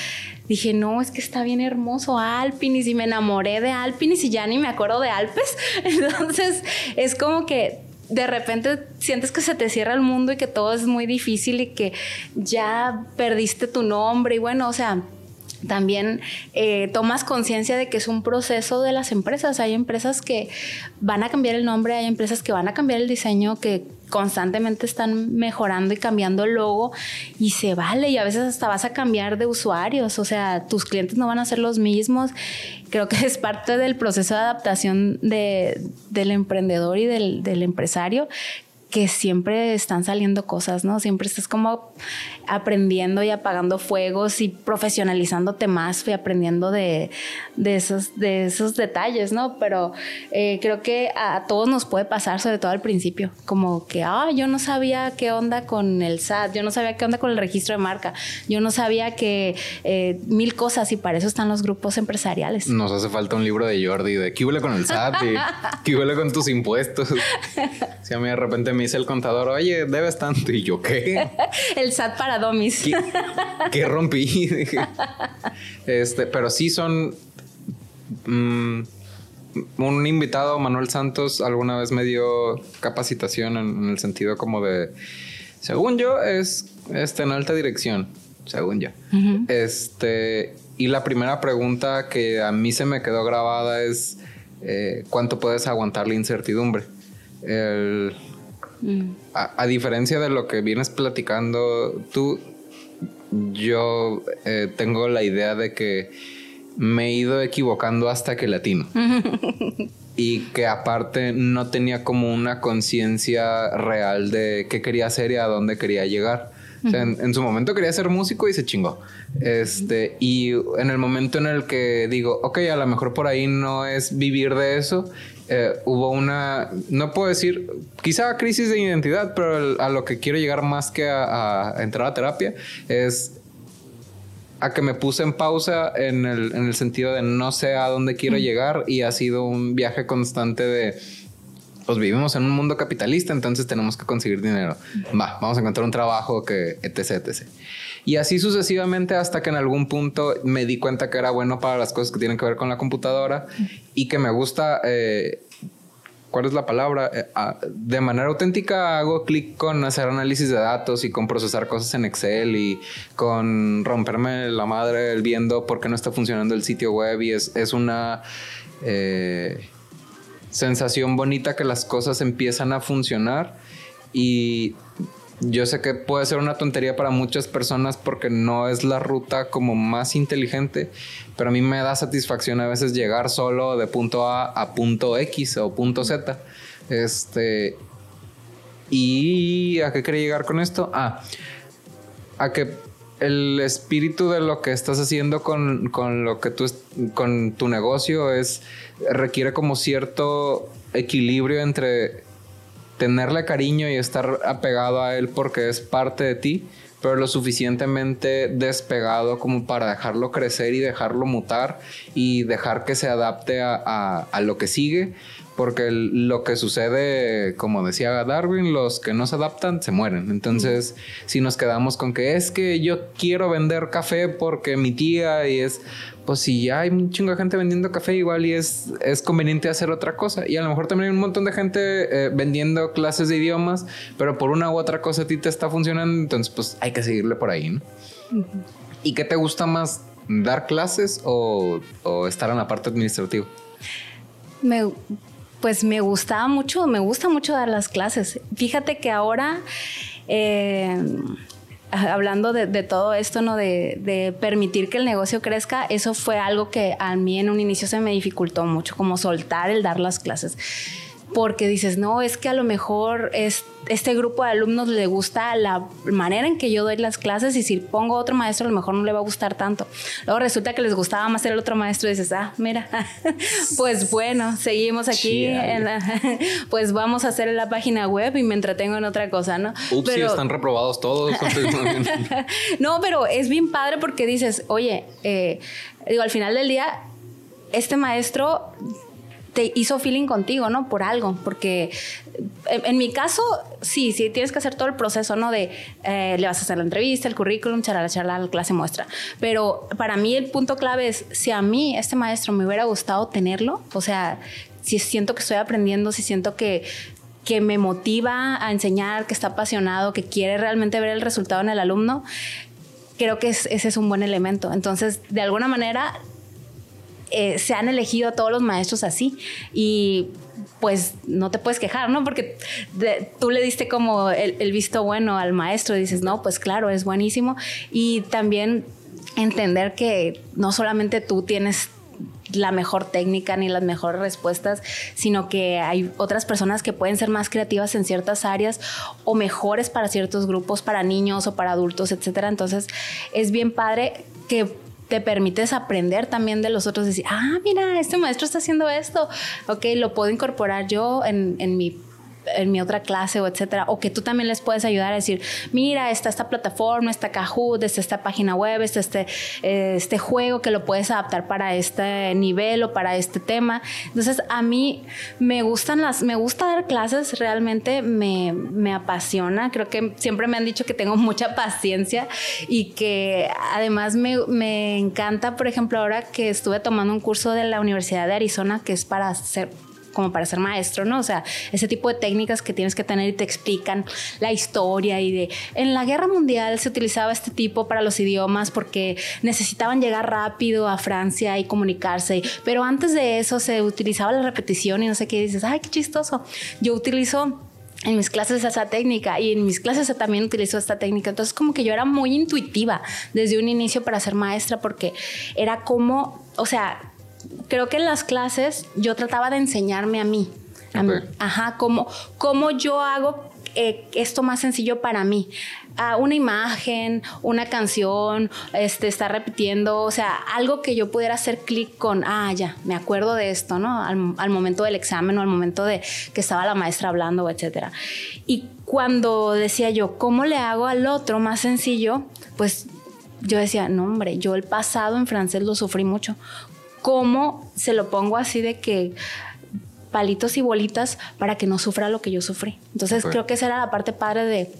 dije, no, es que está bien hermoso Alpinis y me enamoré de Alpinis y ya ni me acuerdo de Alpes. Entonces, es como que de repente sientes que se te cierra el mundo y que todo es muy difícil y que ya perdiste tu nombre y bueno, o sea, también eh, tomas conciencia de que es un proceso de las empresas. Hay empresas que van a cambiar el nombre, hay empresas que van a cambiar el diseño, que constantemente están mejorando y cambiando el logo y se vale y a veces hasta vas a cambiar de usuarios, o sea, tus clientes no van a ser los mismos. Creo que es parte del proceso de adaptación del emprendedor y del, empresario que siempre están saliendo cosas, ¿no? Siempre estás como aprendiendo y apagando fuegos y profesionalizándote más y aprendiendo de, esos, de esos detalles, ¿no? Pero eh, creo que a todos nos puede pasar, sobre todo al principio, como que, ah, yo no sabía qué onda con el SAT, yo no sabía qué onda con el registro de marca, yo no sabía que eh, mil cosas y para eso están los grupos empresariales. Nos hace falta un libro de Jordi de qué huele con el SAT y qué huele con tus impuestos. Si a mí de repente me dice el contador, oye, debes tanto. Y yo, ¿qué? el SAT para domis. ¿Qué, rompí? este, pero sí son. Mm, un invitado, Manuel Santos, alguna vez me dio capacitación en, el sentido como de. Según yo, es este, en alta dirección. Según yo. Este. Y la primera pregunta que a mí se me quedó grabada es. Eh, ¿Cuánto puedes aguantar la incertidumbre? El, a, diferencia de lo que vienes platicando tú, yo eh, tengo la idea de que me he ido equivocando hasta que latino. y que aparte no tenía como una conciencia real de qué quería hacer y a dónde quería llegar. en, su momento quería ser músico y se chingó. Este, y en el momento en el que digo, ok, a lo mejor por ahí no es vivir de eso, eh, hubo una, no puedo decir, quizá crisis de identidad, pero a lo que quiero llegar más que a, entrar a terapia es a que me puse en pausa en el, en el sentido de no sé a dónde quiero llegar y ha sido un viaje constante de pues vivimos en un mundo capitalista, entonces tenemos que conseguir dinero. Va, vamos a encontrar un trabajo que etc, etc. Y así sucesivamente hasta que en algún punto me di cuenta que era bueno para las cosas que tienen que ver con la computadora y que me gusta... Eh, ¿Cuál es la palabra? Eh, ah, de manera auténtica hago clic con hacer análisis de datos y con procesar cosas en Excel y con romperme la madre viendo por qué no está funcionando el sitio web y es, es una... Eh, sensación bonita que las cosas empiezan a funcionar y yo sé que puede ser una tontería para muchas personas porque no es la ruta como más inteligente, pero a mí me da satisfacción a veces llegar solo de punto A a punto X o punto Z. Este y a qué quería llegar con esto? Ah, a que el espíritu de lo que estás haciendo con, con lo que tú con tu negocio es requiere como cierto equilibrio entre tenerle cariño y estar apegado a él porque es parte de ti, pero lo suficientemente despegado como para dejarlo crecer y dejarlo mutar y dejar que se adapte a, a lo que sigue porque lo que sucede, como decía Darwin, los que no se adaptan se mueren. Entonces, si nos quedamos con que es que yo quiero vender café porque mi tía y es, pues si ya hay un chingo de gente vendiendo café igual y es, es conveniente hacer otra cosa. Y a lo mejor también hay un montón de gente eh, vendiendo clases de idiomas, pero por una u otra cosa a ti te está funcionando, entonces pues hay que seguirle por ahí, ¿no? ¿Y qué te gusta más, dar clases o, o estar en la parte administrativa? Me pues me gustaba mucho, me gusta mucho dar las clases. Fíjate que ahora, eh, hablando de, todo esto, ¿no? De, permitir que el negocio crezca, eso fue algo que a mí en un inicio se me dificultó mucho, como soltar el dar las clases porque dices, no, es que a lo mejor es, este grupo de alumnos le gusta la manera en que yo doy las clases y si pongo otro maestro a lo mejor no le va a gustar tanto. Luego resulta que les gustaba más el otro maestro y dices, ah, mira, pues bueno, seguimos aquí, pues vamos a hacer la página web y me entretengo en otra cosa, ¿no? Ups, pero, están reprobados todos. no, pero es bien padre porque dices, oye, eh, digo, al final del día, este maestro te hizo feeling contigo, ¿no? Por algo, porque en, mi caso, sí, sí, tienes que hacer todo el proceso, ¿no? De eh, le vas a hacer la entrevista, el currículum, charla, charla, la clase muestra. Pero para mí el punto clave es, si a mí este maestro me hubiera gustado tenerlo, o sea, si siento que estoy aprendiendo, si siento que que me motiva a enseñar, que está apasionado, que quiere realmente ver el resultado en el alumno, creo que ese es un buen elemento. Entonces, de alguna manera, eh, se han elegido a todos los maestros así y pues no te puedes quejar, ¿no? Porque tú le diste como el, visto bueno al maestro y dices, no, pues claro, es buenísimo. Y también entender que no solamente tú tienes la mejor técnica ni las mejores respuestas, sino que hay otras personas que pueden ser más creativas en ciertas áreas o mejores para ciertos grupos, para niños o para adultos, etcétera. Entonces, es bien padre que te permites aprender también de los otros, decir, ah, mira, este maestro está haciendo esto, ok, lo puedo incorporar yo en, en mi en mi otra clase o etcétera, o que tú también les puedes ayudar a decir, mira, está esta plataforma, está Kahoot, está esta página web, está este, este juego que lo puedes adaptar para este nivel o para este tema. Entonces, a mí me gustan las, me gusta dar clases, realmente me, me apasiona, creo que siempre me han dicho que tengo mucha paciencia y que además me, me encanta, por ejemplo, ahora que estuve tomando un curso de la Universidad de Arizona que es para ser como para ser maestro, ¿no? O sea, ese tipo de técnicas que tienes que tener y te explican la historia y de... En la guerra mundial se utilizaba este tipo para los idiomas porque necesitaban llegar rápido a Francia y comunicarse, pero antes de eso se utilizaba la repetición y no sé qué, dices, ay, qué chistoso. Yo utilizo en mis clases esa técnica y en mis clases también utilizo esta técnica. Entonces como que yo era muy intuitiva desde un inicio para ser maestra porque era como, o sea, creo que en las clases yo trataba de enseñarme a mí. ajá, cómo, cómo yo hago eh, esto más sencillo para mí. Ah, una imagen, una canción, este, estar repitiendo, o sea, algo que yo pudiera hacer clic con, ah, ya, me acuerdo de esto, ¿no? Al, al, momento del examen o al momento de que estaba la maestra hablando, etcétera. Y cuando decía yo, ¿cómo le hago al otro más sencillo? Pues yo decía, no, hombre, yo el pasado en francés lo sufrí mucho cómo se lo pongo así de que palitos y bolitas para que no sufra lo que yo sufrí. Entonces creo que esa era la parte padre de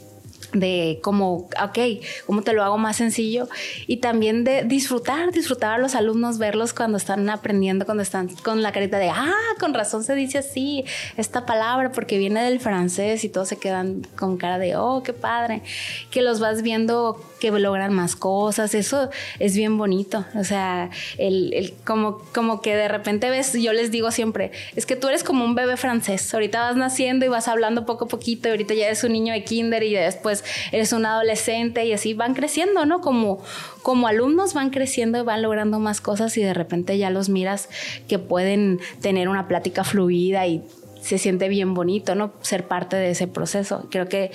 de como, ok, ¿cómo te lo hago más sencillo? Y también de disfrutar, disfrutar a los alumnos, verlos cuando están aprendiendo, cuando están con la carita de, ah, con razón se dice así esta palabra porque viene del francés y todos se quedan con cara de, oh, qué padre, que los vas viendo que logran más cosas, eso es bien bonito, o sea, el, el, como, como que de repente ves, yo les digo siempre, es que tú eres como un bebé francés, ahorita vas naciendo y vas hablando poco a poquito, y ahorita ya eres un niño de kinder y después eres un adolescente y así van creciendo, ¿no? Como, como alumnos van creciendo y van logrando más cosas y de repente ya los miras que pueden tener una plática fluida y se siente bien bonito, ¿no? Ser parte de ese proceso. Creo que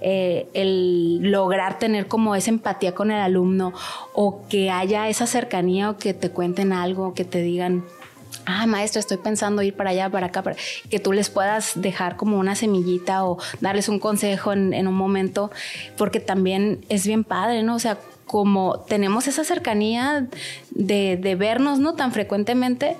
eh, el lograr tener como esa empatía con el alumno o que haya esa cercanía o que te cuenten algo, que te digan, ah, maestro, estoy pensando ir para allá, para acá, para... que tú les puedas dejar como una semillita o darles un consejo en, un momento, porque también es bien padre, ¿no? O sea, como tenemos esa cercanía de, de vernos, ¿no? Tan frecuentemente,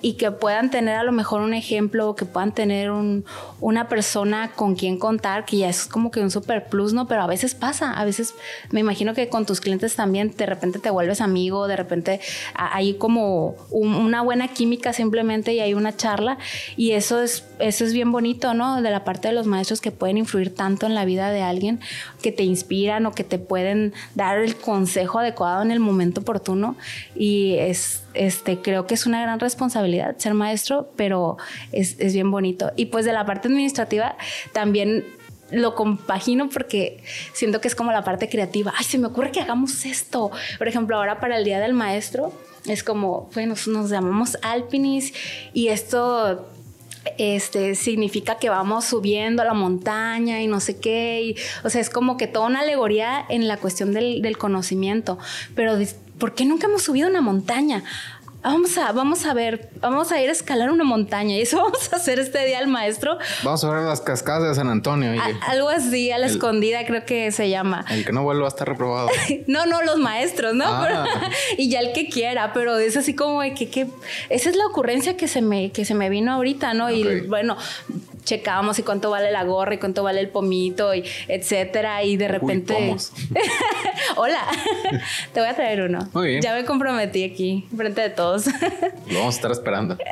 y que puedan tener a lo mejor un ejemplo, que puedan tener un, una persona con quien contar, que ya es como que un super plus, ¿no? Pero a veces pasa, a veces me imagino que con tus clientes también de repente te vuelves amigo, de repente hay como una buena química simplemente y hay una charla y eso es, eso es bien bonito, ¿no? De la parte de los maestros que pueden influir tanto en la vida de alguien, que te inspiran o que te pueden dar el consejo adecuado en el momento oportuno y es este, creo que es una gran responsabilidad ser maestro, pero es, es bien bonito. Y pues de la parte administrativa también lo compagino porque siento que es como la parte creativa. Ay, se me ocurre que hagamos esto. Por ejemplo, ahora para el Día del Maestro es como, bueno, nos llamamos Alpinis y esto este, significa que vamos subiendo a la montaña y no sé qué. o sea, es como que toda una alegoría en la cuestión del, del conocimiento. Pero ¿por qué nunca hemos subido una montaña? Vamos a, vamos a ver, vamos a ir a escalar una montaña y eso vamos a hacer este día al maestro. Vamos a ver las cascadas de San Antonio. algo así, a la escondida creo que se llama. El que no vuelva a estar reprobado. no, no, los maestros, ¿no? Ah. y ya el que quiera, pero es así como de que, que, esa es la ocurrencia que se me, que se me vino ahorita, ¿no? Y bueno, checábamos y cuánto vale la gorra y cuánto vale el pomito y etcétera y de repente hola te voy a traer uno. Muy bien. ya me comprometí aquí frente de todos. Lo vamos a estar esperando.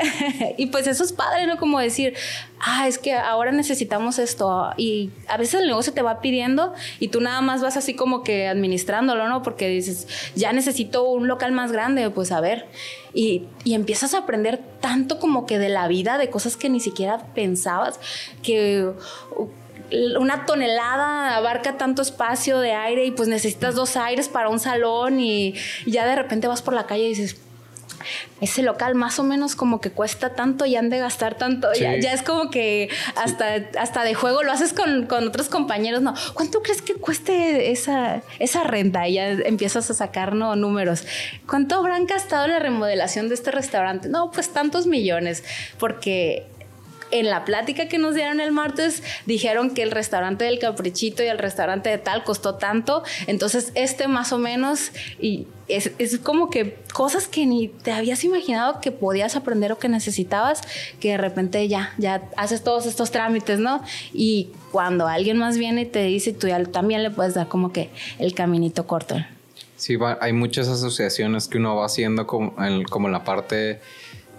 Y pues eso es padre no como decir ah es que ahora necesitamos esto y a veces el negocio te va pidiendo y tú nada más vas así como que administrándolo no porque dices ya necesito un local más grande pues a ver y, empiezas a aprender tanto como que de la vida, de cosas que ni siquiera pensabas, que una tonelada abarca tanto espacio de aire y pues necesitas dos aires para un salón y ya de repente vas por la calle y dices, ese local más o menos como que cuesta tanto y han de gastar tanto. Ya, es como que hasta, hasta de juego lo haces con, otros compañeros. No, ¿cuánto crees que cueste esa, esa renta? Y ya empiezas a sacar números. ¿Cuánto habrán gastado la remodelación de este restaurante? No, pues tantos millones, porque en la plática que nos dieron el martes dijeron que el restaurante del Caprichito y el restaurante de tal costó tanto, entonces este más o menos y es, como que cosas que ni te habías imaginado que podías aprender o que necesitabas, que de repente ya, ya haces todos estos trámites, ¿no? Y cuando alguien más viene y te dice, tú ya también le puedes dar como que el caminito corto. Sí, hay muchas asociaciones que uno va haciendo como como en la parte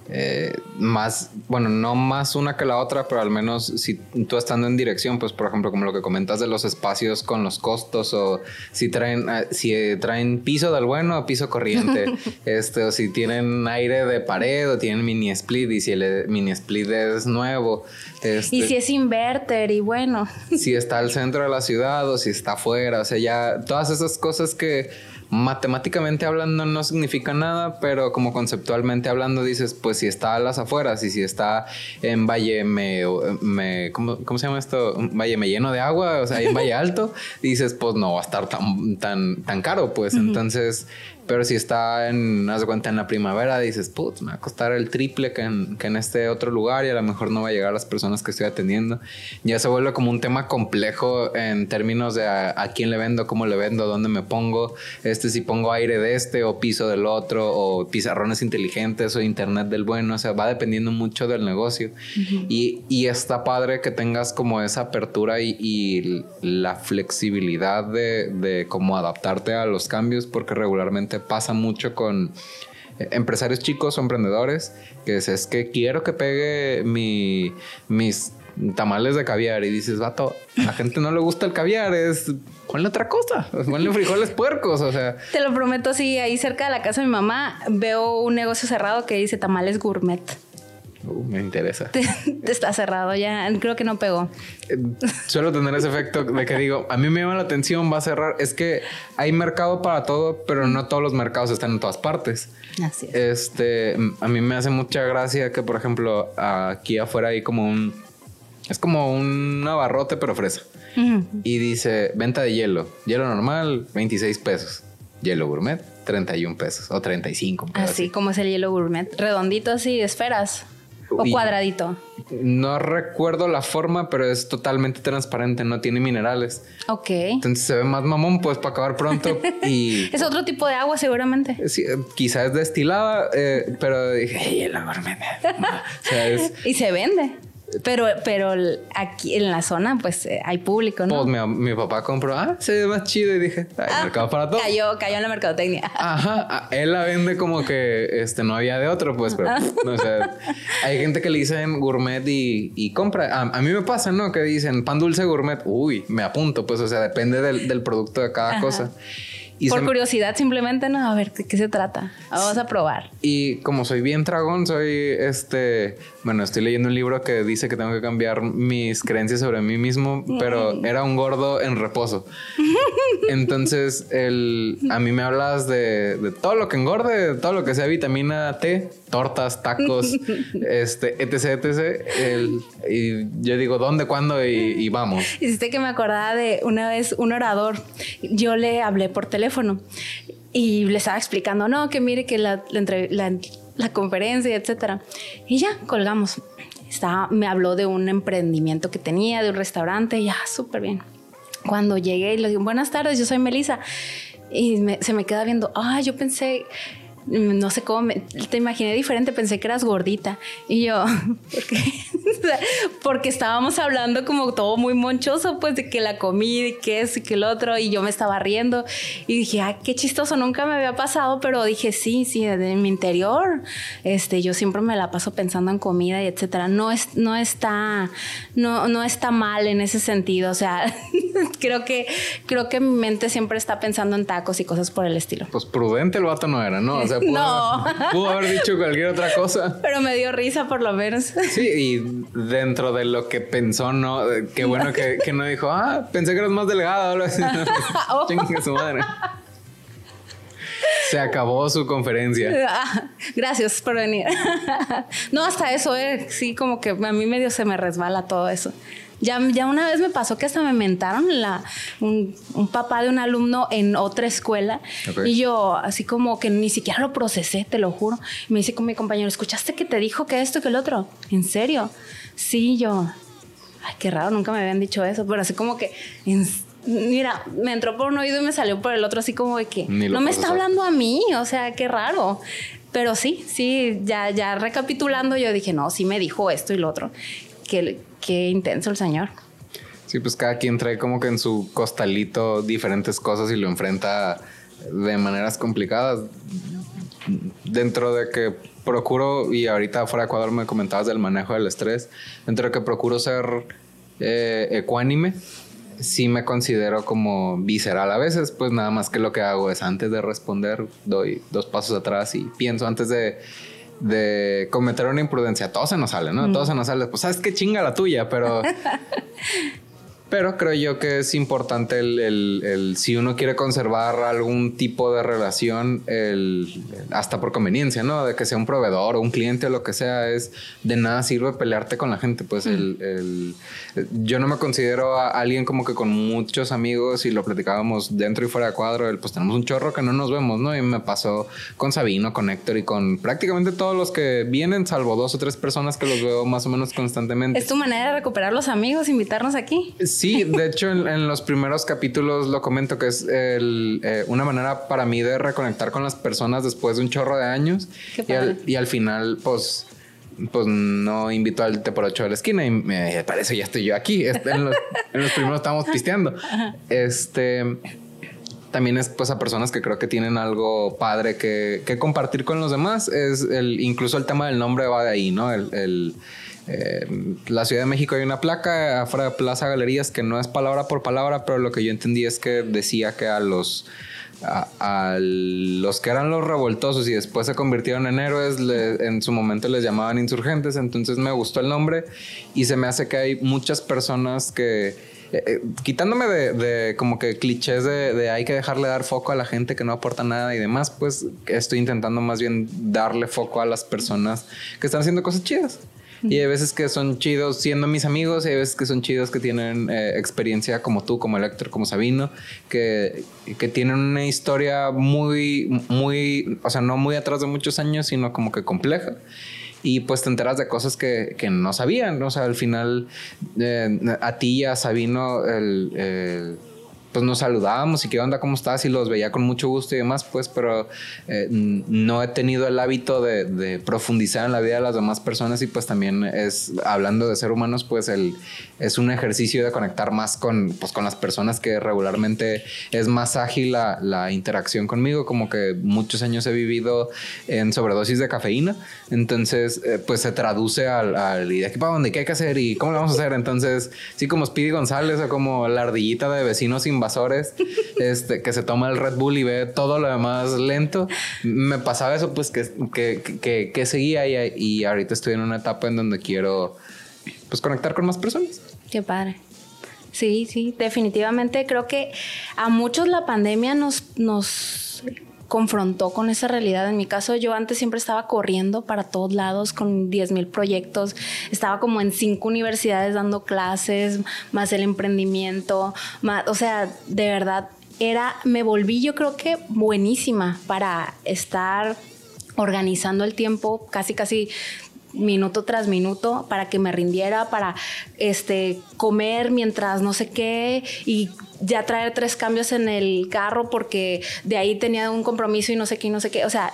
eh, más, bueno, no más una que la otra, pero al menos si tú estando en dirección, pues por ejemplo, como lo que comentas de los espacios con los costos o si traen, ah, si traen piso del bueno o piso corriente, este, o si tienen aire de pared o tienen mini split y si el mini split es nuevo. Este, y si es inverter y bueno. Si está al centro de la ciudad o si está afuera, o sea, ya todas esas cosas que matemáticamente hablando no significa nada, pero como conceptualmente hablando dices, pues si está a las afueras y si está en Valle me, me ¿cómo, se llama esto? Valle me lleno de agua, o sea, en Valle Alto, dices, pues no va a estar tan, tan, tan caro, pues entonces pero si está en, haz de cuenta, en la primavera, dices, putz, me va a costar el triple que en, que en, este otro lugar y a lo mejor no va a llegar a las personas que estoy atendiendo. Ya se vuelve como un tema complejo en términos de a, quién le vendo, cómo le vendo, dónde me pongo, este, si pongo aire de este o piso del otro, o pizarrones inteligentes o internet del bueno, o sea, va dependiendo mucho del negocio. y, y, está padre que tengas como esa apertura y, y la flexibilidad de, de cómo adaptarte a los cambios, porque regularmente pasa mucho con eh, empresarios chicos o emprendedores que es, es que quiero que pegue mi, mis tamales de caviar y dices, vato, la gente no le gusta el caviar, es ponle otra cosa, ponle frijoles puercos, o sea. Te lo prometo, sí, ahí cerca de la casa de mi mamá veo un negocio cerrado que dice tamales gourmet. Uh, me interesa. está cerrado ya, creo que no pegó. Eh, suelo tener ese efecto de que digo, a mí me llama la atención, va a cerrar. Es que hay mercado para todo, pero no todos los mercados están en todas partes. Así es. Este, a mí me hace mucha gracia que, por ejemplo, aquí afuera hay como un, es como un abarrote, pero fresa. Y dice, venta de hielo. Hielo normal, 26 pesos. Hielo gourmet, 31 pesos o 35. Así, así como es el hielo gourmet. Redondito así, esferas. ¿O cuadradito? No recuerdo la forma, pero es totalmente transparente, no tiene minerales. Ok. Entonces se ve más mamón, pues para acabar pronto. y es otro tipo de agua, seguramente. Sí, quizás es destilada, eh, pero dije, hey, el Y se vende. Pero, pero aquí en la zona, pues eh, hay público, ¿no? Pues mi, papá compró, ah, se ve más chido. Y dije, hay ah, mercado para todo. Cayó, cayó en la mercadotecnia. Ajá, ah, él la vende como que este, no había de otro, pues, pero, no, o sea, hay gente que le dicen gourmet y, y compra. A, mí me pasa, ¿no? Que dicen pan dulce gourmet. Uy, me apunto, pues, o sea, depende del, del producto de cada cosa. Por curiosidad, simplemente, no, a ver, ¿de qué se trata? Vamos a probar. Y como soy bien dragón, soy este. Bueno, estoy leyendo un libro que dice que tengo que cambiar mis creencias sobre mí mismo, pero era un gordo en reposo. Entonces, el, a mí me hablas de, de todo lo que engorde, de todo lo que sea vitamina T, tortas, tacos, este, etc, etc. El, y yo digo, ¿dónde, cuándo? Y, y vamos. Hiciste que me acordaba de una vez un orador. Yo le hablé por teléfono y le estaba explicando, no, que mire que la, la, conferencia, etcétera. Y ya colgamos. Estaba, me habló de un emprendimiento que tenía, de un restaurante, ya, súper bien. Cuando llegué y le digo, buenas tardes, yo soy Melissa. Y se me queda viendo, ah, yo pensé no sé cómo, te imaginé diferente, pensé que eras gordita. Y yo. Porque estábamos hablando como todo muy monchoso, pues de que la comida y que eso y que el otro, y yo me estaba riendo. Y dije, ay, qué chistoso, nunca me había pasado, pero dije, sí, sí, de mi interior, este, yo siempre me la paso pensando en comida y etcétera. No, es, no, está, no, no está mal en ese sentido, o sea, creo, que, creo que mi mente siempre está pensando en tacos y cosas por el estilo. Pues prudente el vato no era, ¿no? O sea, no. pudo haber dicho cualquier otra cosa. Pero me dio risa por lo menos. Sí, y dentro de lo que pensó, no, qué bueno que, no dijo, ah, pensé que eras más delgada o algo así. Oh. su madre. Se acabó su conferencia. Ah, gracias por venir. no, hasta eso, eh, sí, como que a mí medio se me resbala todo eso. Ya, ya una vez me pasó que hasta me mentaron la, un, papá de un alumno en otra escuela y yo así como que ni siquiera lo procesé, te lo juro. me dice con mi compañero, ¿escuchaste que te dijo que esto, que el otro? ¿En serio? Sí, yo, ay, qué raro, nunca me habían dicho eso, pero así como que, mira, me entró por un oído y me salió por el otro, así como de que no me está hablando a mí, o sea, qué raro. Pero sí, sí, ya, ya recapitulando, yo dije, no, sí me dijo esto y lo otro. Que, qué intenso el señor. Sí, pues cada quien trae como que en su costalito diferentes cosas y lo enfrenta de maneras complicadas. Dentro de que procuro, y ahorita fuera de Ecuador me comentabas del manejo del estrés, dentro de que procuro ser eh, ecuánime, sí me considero como visceral a veces, pues nada más que lo que hago es antes de responder, doy dos pasos atrás y pienso antes de de cometer una imprudencia. Todo se nos sale, ¿no? Todo se nos sale. Pues sabes qué chinga la tuya, pero Pero creo yo que es importante el, si uno quiere conservar algún tipo de relación, el, hasta por conveniencia, ¿no? De que sea un proveedor o un cliente o lo que sea, es de nada sirve pelearte con la gente. Pues el, yo no me considero a alguien como que con muchos amigos y lo platicábamos dentro y fuera de cuadro, el, pues tenemos un chorro que no nos vemos, ¿no? Y me pasó con Sabino, con Héctor y con prácticamente todos los que vienen, salvo dos o tres personas que los veo más o menos constantemente. ¿Es tu manera de recuperar los amigos, invitarnos aquí? Sí, de hecho en, los primeros capítulos lo comento que es eh, una manera para mí de reconectar con las personas después de un chorro de años. Y al, y al, final, pues, pues no invito al te por ocho de la esquina y me parece ya estoy yo aquí. Este, en, los, primeros estábamos pisteando. Este también es pues a personas que creo que tienen algo padre que, compartir con los demás. Es el, incluso el tema del nombre va de ahí, ¿no? el en la Ciudad de México hay una placa afuera de Plaza Galerías que no es palabra por palabra, pero lo que yo entendí es que decía que a los a, los que eran los revoltosos y después se convirtieron en héroes, en su momento les llamaban insurgentes, entonces me gustó el nombre y se me hace que hay muchas personas que, eh, eh, quitándome de, como que clichés de, de, hay que dejarle dar foco a la gente que no aporta nada y demás, pues estoy intentando más bien darle foco a las personas que están haciendo cosas chidas. Y hay veces que son chidos siendo mis amigos, y hay veces que son chidos que tienen eh, experiencia como tú, como Electro, como Sabino, que, que tienen una historia muy, muy, o sea, no muy atrás de muchos años, sino como que compleja y pues te enteras de cosas que, que no sabían. O sea, al final, eh, a ti y a Sabino, el, pues nos saludábamos y qué onda, cómo estás y los veía con mucho gusto y demás, pues, pero eh, no he tenido el hábito de, profundizar en la vida de las demás personas y pues también es, hablando de ser humanos, pues el, es un ejercicio de conectar más con, pues, con las personas que regularmente es más ágil la, la interacción conmigo, como que muchos años he vivido en sobredosis de cafeína, entonces eh, pues se traduce al, al y de aquí para dónde, qué hay que hacer y cómo lo vamos a hacer, entonces sí como Speedy González o como la ardillita de vecinos sin invasores, este, que se toma el Red Bull y ve todo lo demás lento. Me pasaba eso, pues que, que, que, seguía y, y, ahorita estoy en una etapa en donde quiero pues conectar con más personas. Qué padre. Sí, sí, definitivamente creo que a muchos la pandemia nos, nos confrontó con esa realidad. En mi caso, yo antes siempre estaba corriendo para todos lados con 10 mil proyectos. Estaba como en cinco universidades dando clases, más el emprendimiento, más, o sea, de verdad, era, me volví yo creo que buenísima para estar organizando el tiempo casi casi minuto tras minuto para que me rindiera, para este comer mientras no sé qué y ya traer tres cambios en el carro porque de ahí tenía un compromiso y no sé qué no sé qué. O sea,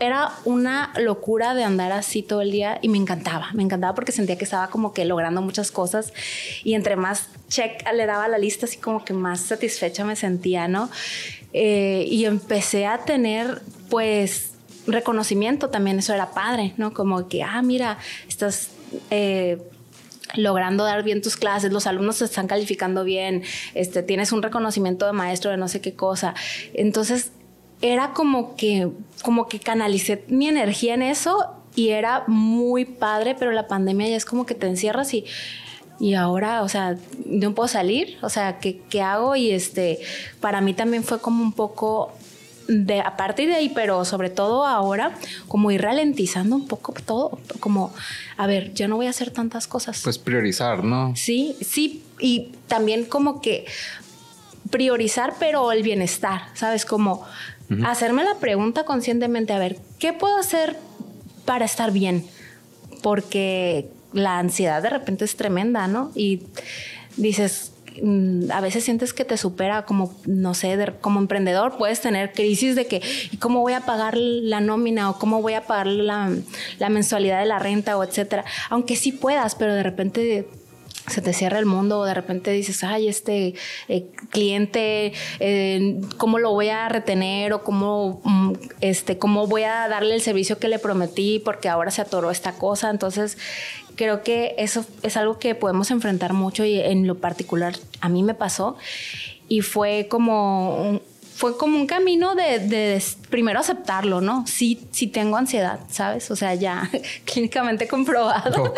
era una locura de andar así todo el día y me encantaba, me encantaba porque sentía que estaba como que logrando muchas cosas y entre más check le daba la lista, así como que más satisfecha me sentía, ¿no? Eh, y empecé a tener pues reconocimiento también, eso era padre, ¿no? Como que, ah, mira, estás... Eh, logrando dar bien tus clases, los alumnos se están calificando bien, este, tienes un reconocimiento de maestro de no sé qué cosa. Entonces, era como que, como que canalicé mi energía en eso y era muy padre, pero la pandemia ya es como que te encierras y, y ahora, o sea, no puedo salir, o sea, ¿qué, ¿qué, hago? Y este, para mí también fue como un poco de a partir de ahí, pero sobre todo ahora, como ir ralentizando un poco todo, como, a ver, ya no voy a hacer tantas cosas. Pues priorizar, ¿no? Sí, sí, y también como que priorizar, pero el bienestar, ¿sabes? Como hacerme la pregunta conscientemente, a ver, ¿qué puedo hacer para estar bien? Porque la ansiedad de repente es tremenda, ¿no? Y dices, a veces sientes que te supera como, no sé, como emprendedor puedes tener crisis de que, ¿cómo voy a pagar la nómina o cómo voy a pagar la, la mensualidad de la renta o etcétera? Aunque sí puedas, pero de repente se te cierra el mundo o de repente dices, ay, este eh, cliente, eh, ¿cómo lo voy a retener o cómo, mm, este, cómo voy a darle el servicio que le prometí porque ahora se atoró esta cosa? Entonces, creo que eso es algo que podemos enfrentar mucho y en lo particular a mí me pasó y fue como fue como un camino de, primero aceptarlo, ¿no? Sí, sí tengo ansiedad, ¿sabes? O sea, ya clínicamente comprobado.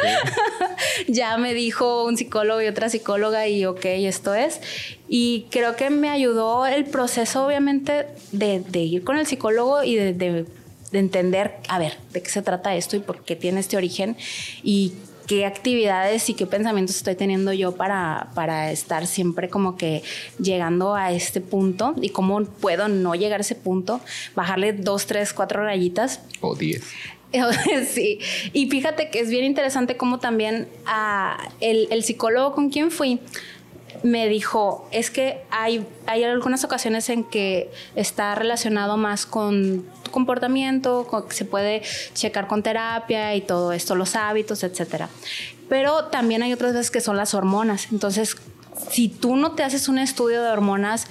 ya me dijo un psicólogo y otra psicóloga y ok, esto es. Y creo que me ayudó el proceso, obviamente, de, ir con el psicólogo y de, de entender, a ver, de qué se trata esto y por qué tiene este origen y qué actividades y qué pensamientos estoy teniendo yo para, para estar siempre como que llegando a este punto y cómo puedo no llegar a ese punto, bajarle dos, tres, cuatro rayitas. O diez. sí, y fíjate que es bien interesante cómo también ah, el, el psicólogo con quien fui, me dijo, es que hay, hay algunas ocasiones en que está relacionado más con comportamiento, se puede checar con terapia y todo esto, los hábitos, etc. Pero también hay otras veces que son las hormonas. Entonces, si tú no te haces un estudio de hormonas,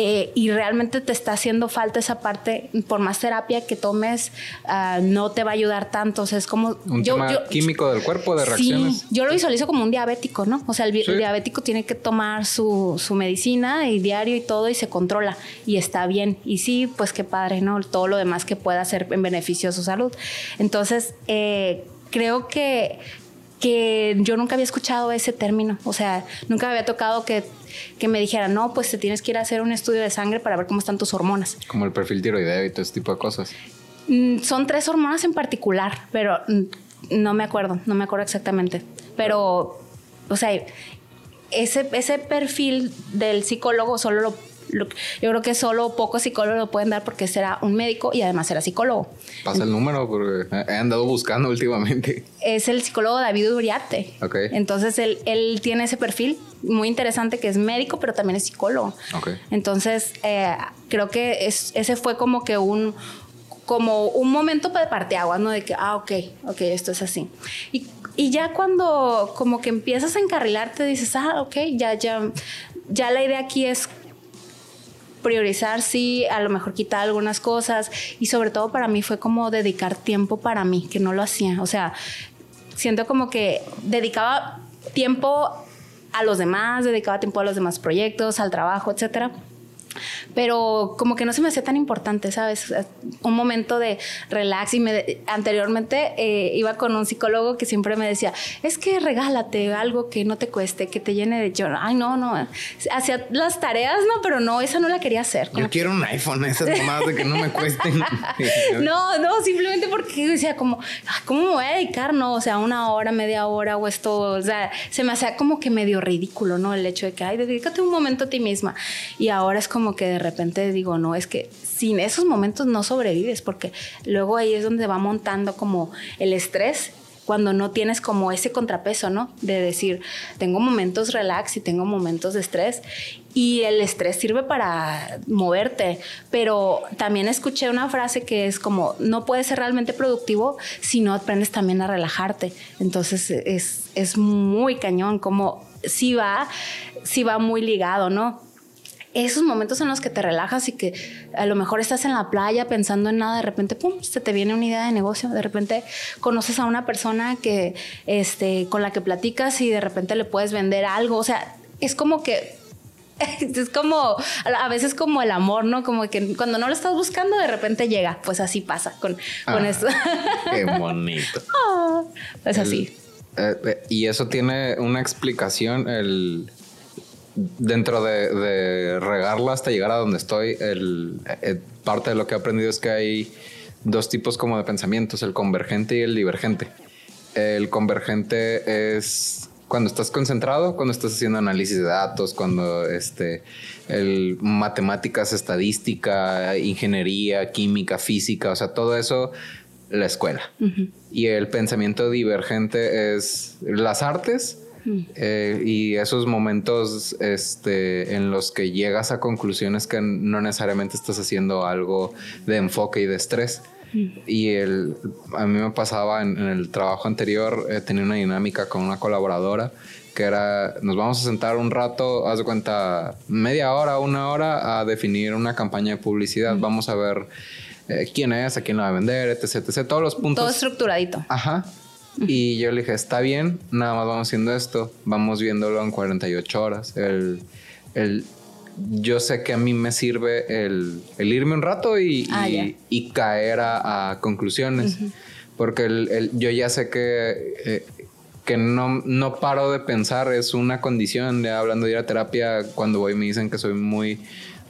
eh, y realmente te está haciendo falta esa parte, por más terapia que tomes, ah, no te va a ayudar tanto. O sea, es como... Un tema químico del cuerpo, de reacciones. Sí, yo lo visualizo como un diabético, ¿no? O sea, el, diabético tiene que tomar su, su, medicina y diario y todo y se controla y está bien. Y sí, pues qué padre, ¿no? Todo lo demás que pueda hacer en beneficio de su salud. Entonces, eh, creo que que yo nunca había escuchado ese término, o sea, nunca me había tocado que, que, me dijera, no, pues te tienes que ir a hacer un estudio de sangre para ver cómo están tus hormonas. Como el perfil tiroideo y todo ese tipo de cosas. Mm, son tres hormonas en particular, pero mm, no me acuerdo, no me acuerdo exactamente. Pero, o sea, ese, ese perfil del psicólogo solo lo yo creo que solo pocos psicólogos lo pueden dar porque será un médico y además será psicólogo. Pasa el número porque he andado buscando últimamente. Es el psicólogo David Uriarte. Okay. Entonces él, él tiene ese perfil muy interesante que es médico, pero también es psicólogo. Okay. Entonces eh, creo que es, ese fue como que un como un momento de parteaguas, ¿no? De que, ah, ok, ok, esto es así. Y, y ya cuando como que empiezas a encarrilarte, dices, ah, ok, ya, ya, ya la idea aquí es priorizar, sí, a lo mejor quitar algunas cosas y sobre todo para mí fue como dedicar tiempo para mí, que no lo hacía. O sea, siento como que dedicaba tiempo a los demás, dedicaba tiempo a los demás proyectos, al trabajo, etcétera pero como que no se me hacía tan importante, ¿sabes? Un momento de relax y me, anteriormente eh, iba con un psicólogo que siempre me decía, es que regálate algo que no te cueste, que te llene de yo, ay no, no, hacía las tareas, no, pero no, esa no la quería hacer. Yo quiero un iPhone, esas mamadas de que no me cuesten. no, no, simplemente porque decía como, ¿cómo me voy a dedicar? No, o sea, una hora, media hora o esto, o sea, se me hacía como que medio ridículo, ¿no? El hecho de que, ay, dedícate un momento a ti misma. Y ahora es como que de repente digo, no, es que sin esos momentos no sobrevives, porque luego ahí es donde va montando como el estrés cuando no tienes como ese contrapeso, ¿no? De decir, tengo momentos relax y tengo momentos de estrés. Y el estrés sirve para moverte. Pero también escuché una frase que es como, no puedes ser realmente productivo si no aprendes también a relajarte. Entonces es, es muy cañón, como si va, si va muy ligado, ¿no? Esos momentos en los que te relajas y que a lo mejor estás en la playa pensando en nada, de repente, pum, se te viene una idea de negocio, de repente conoces a una persona que, este, con la que platicas y de repente le puedes vender algo, o sea, es como que es como a veces como el amor, ¿no? Como que cuando no lo estás buscando, de repente llega. Pues así pasa con, con ah, esto. Qué bonito. es así. Eh, eh, y eso tiene una explicación, el, dentro de, regarla hasta llegar a donde estoy, el, eh, parte de lo que he aprendido es que hay dos tipos como de pensamientos, el convergente y el divergente. El convergente es cuando estás concentrado, cuando estás haciendo análisis de datos, cuando este, el, matemáticas, estadística, ingeniería, química, física, o sea, todo eso, la escuela. Y el pensamiento divergente es las artes, eh, y esos momentos este, en los que llegas a conclusiones que no necesariamente estás haciendo algo de enfoque y de estrés. Y el, a mí me pasaba en, el trabajo anterior, eh, tenía una dinámica con una colaboradora que era, nos vamos a sentar un rato, haz de cuenta, media hora, una hora a definir una campaña de publicidad. Vamos a ver eh, quién es, a quién la va a vender, etc, etc. Todos los puntos. Todo estructuradito. Ajá. Y yo le dije, está bien, nada más vamos haciendo esto, vamos viéndolo en 48 horas. El, el, yo sé que a mí me sirve el, el irme un rato y, ah, y, caer a, conclusiones. Porque el, yo ya sé que, eh, que no, no paro de pensar, es una condición. De, hablando de ir a terapia, cuando voy me dicen que soy muy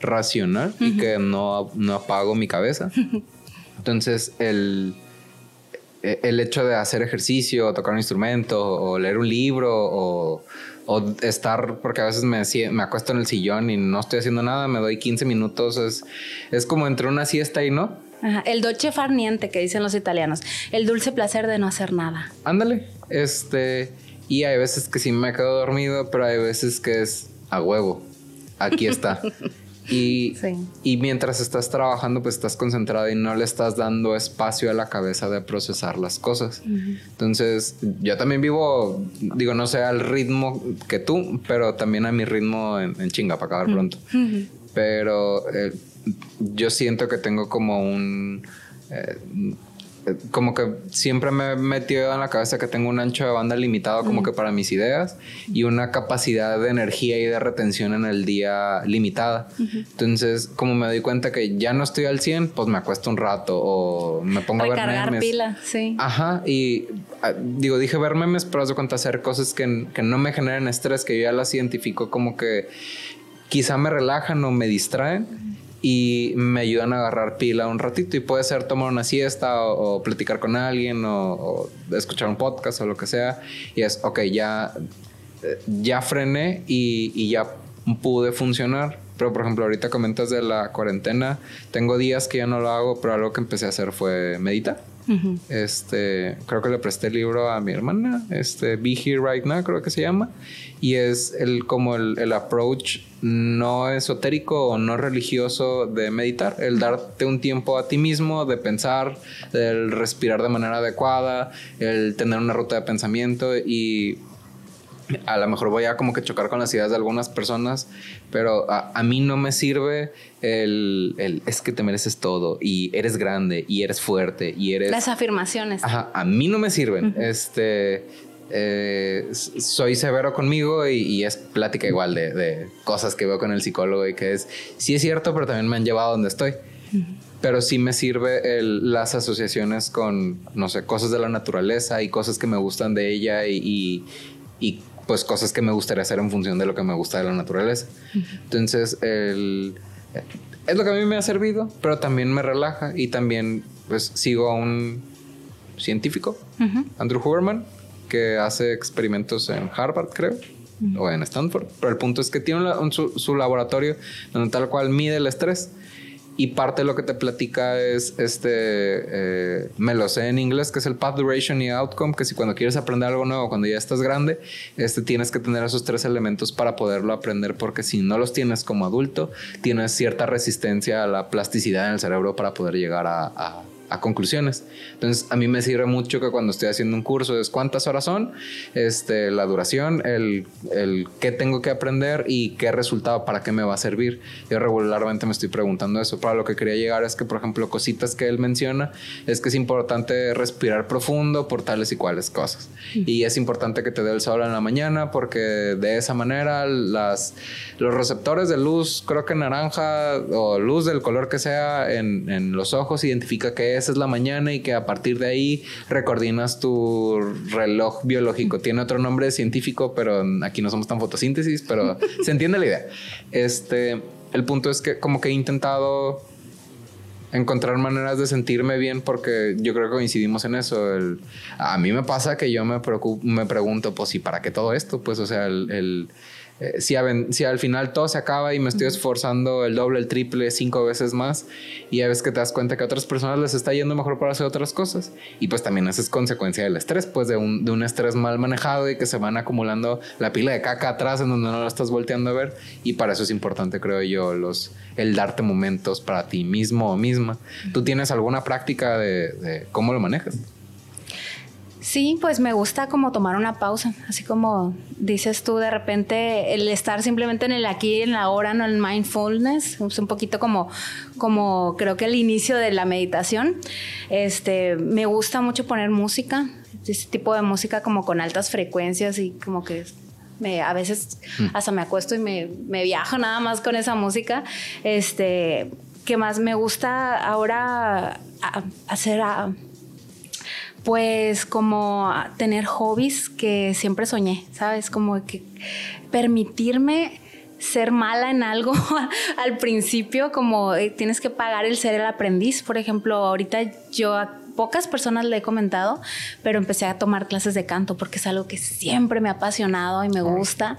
racional y que no, no apago mi cabeza. Entonces, el el hecho de hacer ejercicio, tocar un instrumento, o leer un libro, o, estar, porque a veces me, me acuesto en el sillón y no estoy haciendo nada, me doy 15 minutos, es, es como entre una siesta y no. El dolce far niente que dicen los italianos, el dulce placer de no hacer nada. Ándale, este, y hay veces que sí me quedo dormido, pero hay veces que es a huevo, aquí está. Y, y mientras estás trabajando, pues estás concentrado y no le estás dando espacio a la cabeza de procesar las cosas. Entonces, yo también vivo, digo, no sé al ritmo que tú, pero también a mi ritmo en, chinga para acabar pronto. Pero eh, yo siento que tengo como un... Eh, como que siempre me he metido en la cabeza que tengo un ancho de banda limitado como que para mis ideas y una capacidad de energía y de retención en el día limitada. Entonces, como me doy cuenta que ya no estoy al 100, pues me acuesto un rato o me pongo a ver memes. pila, sí. Ajá, y ah, digo, dije ver memes, pero haz de cuenta hacer cosas que, que no me generen estrés, que yo ya las identifico como que quizá me relajan o me distraen y me ayudan a agarrar pila un ratito y puede ser tomar una siesta o, platicar con alguien o, escuchar un podcast o lo que sea y es, ok, ya, eh, ya frené y, y ya pude funcionar. Pero por ejemplo, ahorita comentas de la cuarentena, tengo días que ya no lo hago, pero algo que empecé a hacer fue meditar. Este, creo que le presté el libro a mi hermana, este, Be Here Right Now, creo que se llama, y es el como el, el approach no esotérico o no religioso de meditar, el darte un tiempo a ti mismo, de pensar, el respirar de manera adecuada, el tener una ruta de pensamiento y a lo mejor voy a como que chocar con las ideas de algunas personas, pero a, mí no me sirve el, es que te mereces todo y eres grande y eres fuerte y eres... Las afirmaciones. Ajá, a mí no me sirven. Este, eh, soy severo conmigo y, es plática igual de, cosas que veo con el psicólogo y que es, sí es cierto, pero también me han llevado a donde estoy. Pero sí me sirve las asociaciones con, no sé, cosas de la naturaleza y cosas que me gustan de ella y, y pues cosas que me gustaría hacer en función de lo que me gusta de la naturaleza. Entonces, el, es lo que a mí me ha servido, pero también me relaja y también pues sigo a un científico, Andrew Huberman, que hace experimentos en Harvard, creo. O en Stanford. Pero el punto es que tiene su laboratorio donde tal cual mide el estrés y parte de lo que te platica es este, eh, me lo sé en inglés, que es el path duration y outcome, que si cuando quieres aprender algo nuevo, cuando ya estás grande, este, tienes que tener esos tres elementos para poderlo aprender, porque si no los tienes como adulto, tienes cierta resistencia a la plasticidad en el cerebro para poder llegar a a conclusiones. Entonces, a mí me sirve mucho que cuando estoy haciendo un curso es cuántas horas son, este, la duración, el, el qué tengo que aprender y qué resultado, para qué me va a servir. Yo regularmente me estoy preguntando eso. Para lo que quería llegar es que, por ejemplo, cositas que él menciona, es que es importante respirar profundo por tales y cuales cosas. Y es importante que te dé el sol en la mañana porque de esa manera las, los receptores de luz, creo que naranja o luz del color que sea en, en los ojos, identifica que esa es la mañana y que a partir de ahí recoordinas tu reloj biológico. Tiene otro nombre científico, pero aquí no somos tan fotosíntesis, pero se entiende la idea. Este, el punto es que como que he intentado encontrar maneras de sentirme bien porque yo creo que coincidimos en eso. a mí me pasa que yo me, me pregunto, pues, ¿y para qué todo esto? Pues, o sea, el eh, si, si, al final todo se acaba y me estoy esforzando el doble, el triple, cinco veces más, y a veces que te das cuenta que a otras personas les está yendo mejor para hacer otras cosas, y pues también eso es consecuencia del estrés, pues de un, de un estrés mal manejado y que se van acumulando la pila de caca atrás en donde no lo estás volteando a ver, y para eso es importante, creo yo, los, el darte momentos para ti mismo o misma. ¿Tú tienes alguna práctica de, de cómo lo manejas? Sí, pues me gusta como tomar una pausa, así como dices tú de repente el estar simplemente en el aquí, en la hora, no el mindfulness, es un poquito como, como creo que el inicio de la meditación. Este, me gusta mucho poner música, ese tipo de música como con altas frecuencias y como que me, a veces mm. hasta me acuesto y me, me, viajo nada más con esa música. Este, que más me gusta ahora hacer a, pues como tener hobbies que siempre soñé, ¿sabes? Como que permitirme ser mala en algo al principio, como eh, tienes que pagar el ser el aprendiz. Por ejemplo, ahorita yo a pocas personas le he comentado, pero empecé a tomar clases de canto porque es algo que siempre me ha apasionado y me gusta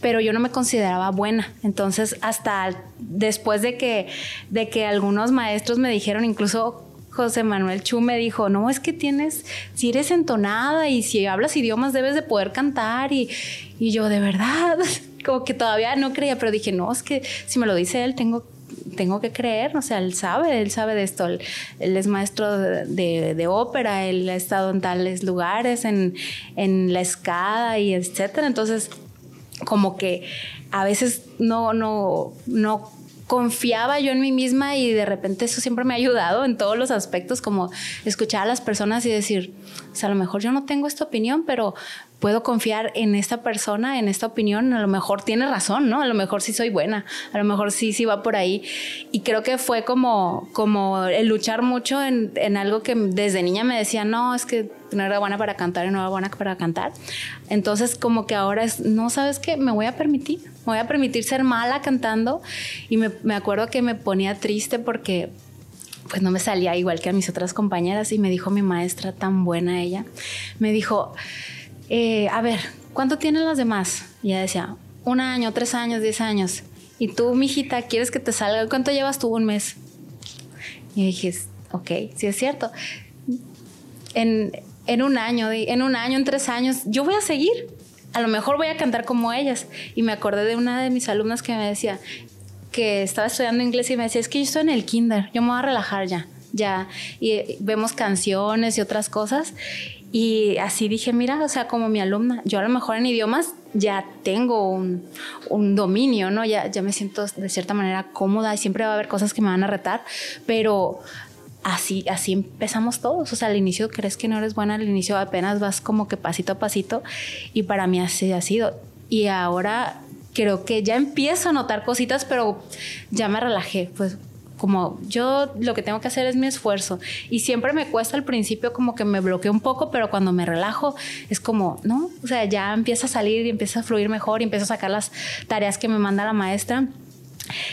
pero yo no me consideraba buena. Entonces, hasta después de que, de que algunos maestros me dijeron, incluso José Manuel Chu me dijo, no, es que tienes, si eres entonada y si hablas idiomas debes de poder cantar y, yo de verdad, como que todavía no creía, pero dije, no, es que si me lo dice él, tengo tengo que creer, o sea, él sabe, él sabe de esto, él, es maestro de, ópera, él ha estado en tales lugares, en, en la escada y etcétera, entonces como que a veces no, no, no confiaba yo en mí misma y de repente eso siempre me ha ayudado en todos los aspectos, como escuchar a las personas y decir, o sea, a lo mejor yo no tengo esta opinión, pero puedo confiar en esta persona, en esta opinión, a lo mejor tiene razón, ¿no? A lo mejor sí soy buena, a lo mejor sí, sí va por ahí. Y creo que fue como, como el luchar mucho en, en algo que desde niña me decía, no, es que no era buena para cantar y no era buena para cantar. Entonces como que ahora es, no, ¿sabes qué? Me voy a permitir, me voy a permitir ser mala cantando. Y me, me acuerdo que me ponía triste porque pues no me salía igual que a mis otras compañeras y me dijo mi maestra, tan buena ella, me dijo, eh, a ver, ¿cuánto tienen las demás? Y ella decía, un año, tres años, diez años. Y tú, mijita, ¿quieres que te salga? ¿Cuánto llevas tú un mes? Y dije, ok, sí es cierto. En, en un año, en un año, en tres años, yo voy a seguir. A lo mejor voy a cantar como ellas. Y me acordé de una de mis alumnas que me decía que estaba estudiando inglés y me decía, es que yo estoy en el kinder, yo me voy a relajar ya, ya. Y vemos canciones y otras cosas. Y así dije, mira, o sea, como mi alumna, yo a lo mejor en idiomas ya tengo un, un, dominio, ¿no? Ya, ya me siento de cierta manera cómoda y siempre va a haber cosas que me van a retar, pero así, así empezamos todos. O sea, al inicio crees que no eres buena, al inicio apenas vas como que pasito a pasito y para mí así ha sido. Y ahora creo que ya empiezo a notar cositas, pero ya me relajé, pues como yo lo que tengo que hacer es mi esfuerzo y siempre me cuesta al principio como que me bloqueo un poco, pero cuando me relajo es como, ¿no? O sea, ya empieza a salir y empieza a fluir mejor y empiezo a sacar las tareas que me manda la maestra.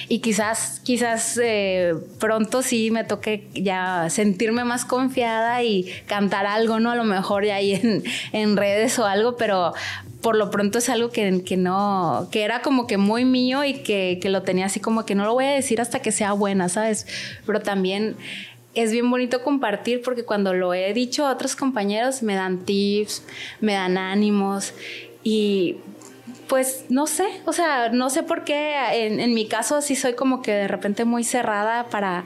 Y quizás, quizás eh, pronto sí me toque ya sentirme más confiada y cantar algo, ¿no? A lo mejor ya ahí en, en redes o algo, pero por lo pronto es algo que, que, no, que era como que muy mío y que, que lo tenía así como que no lo voy a decir hasta que sea buena, ¿sabes? Pero también es bien bonito compartir porque cuando lo he dicho a otros compañeros me dan tips, me dan ánimos y pues no sé, o sea, no sé por qué en, en, mi caso sí soy como que de repente muy cerrada para,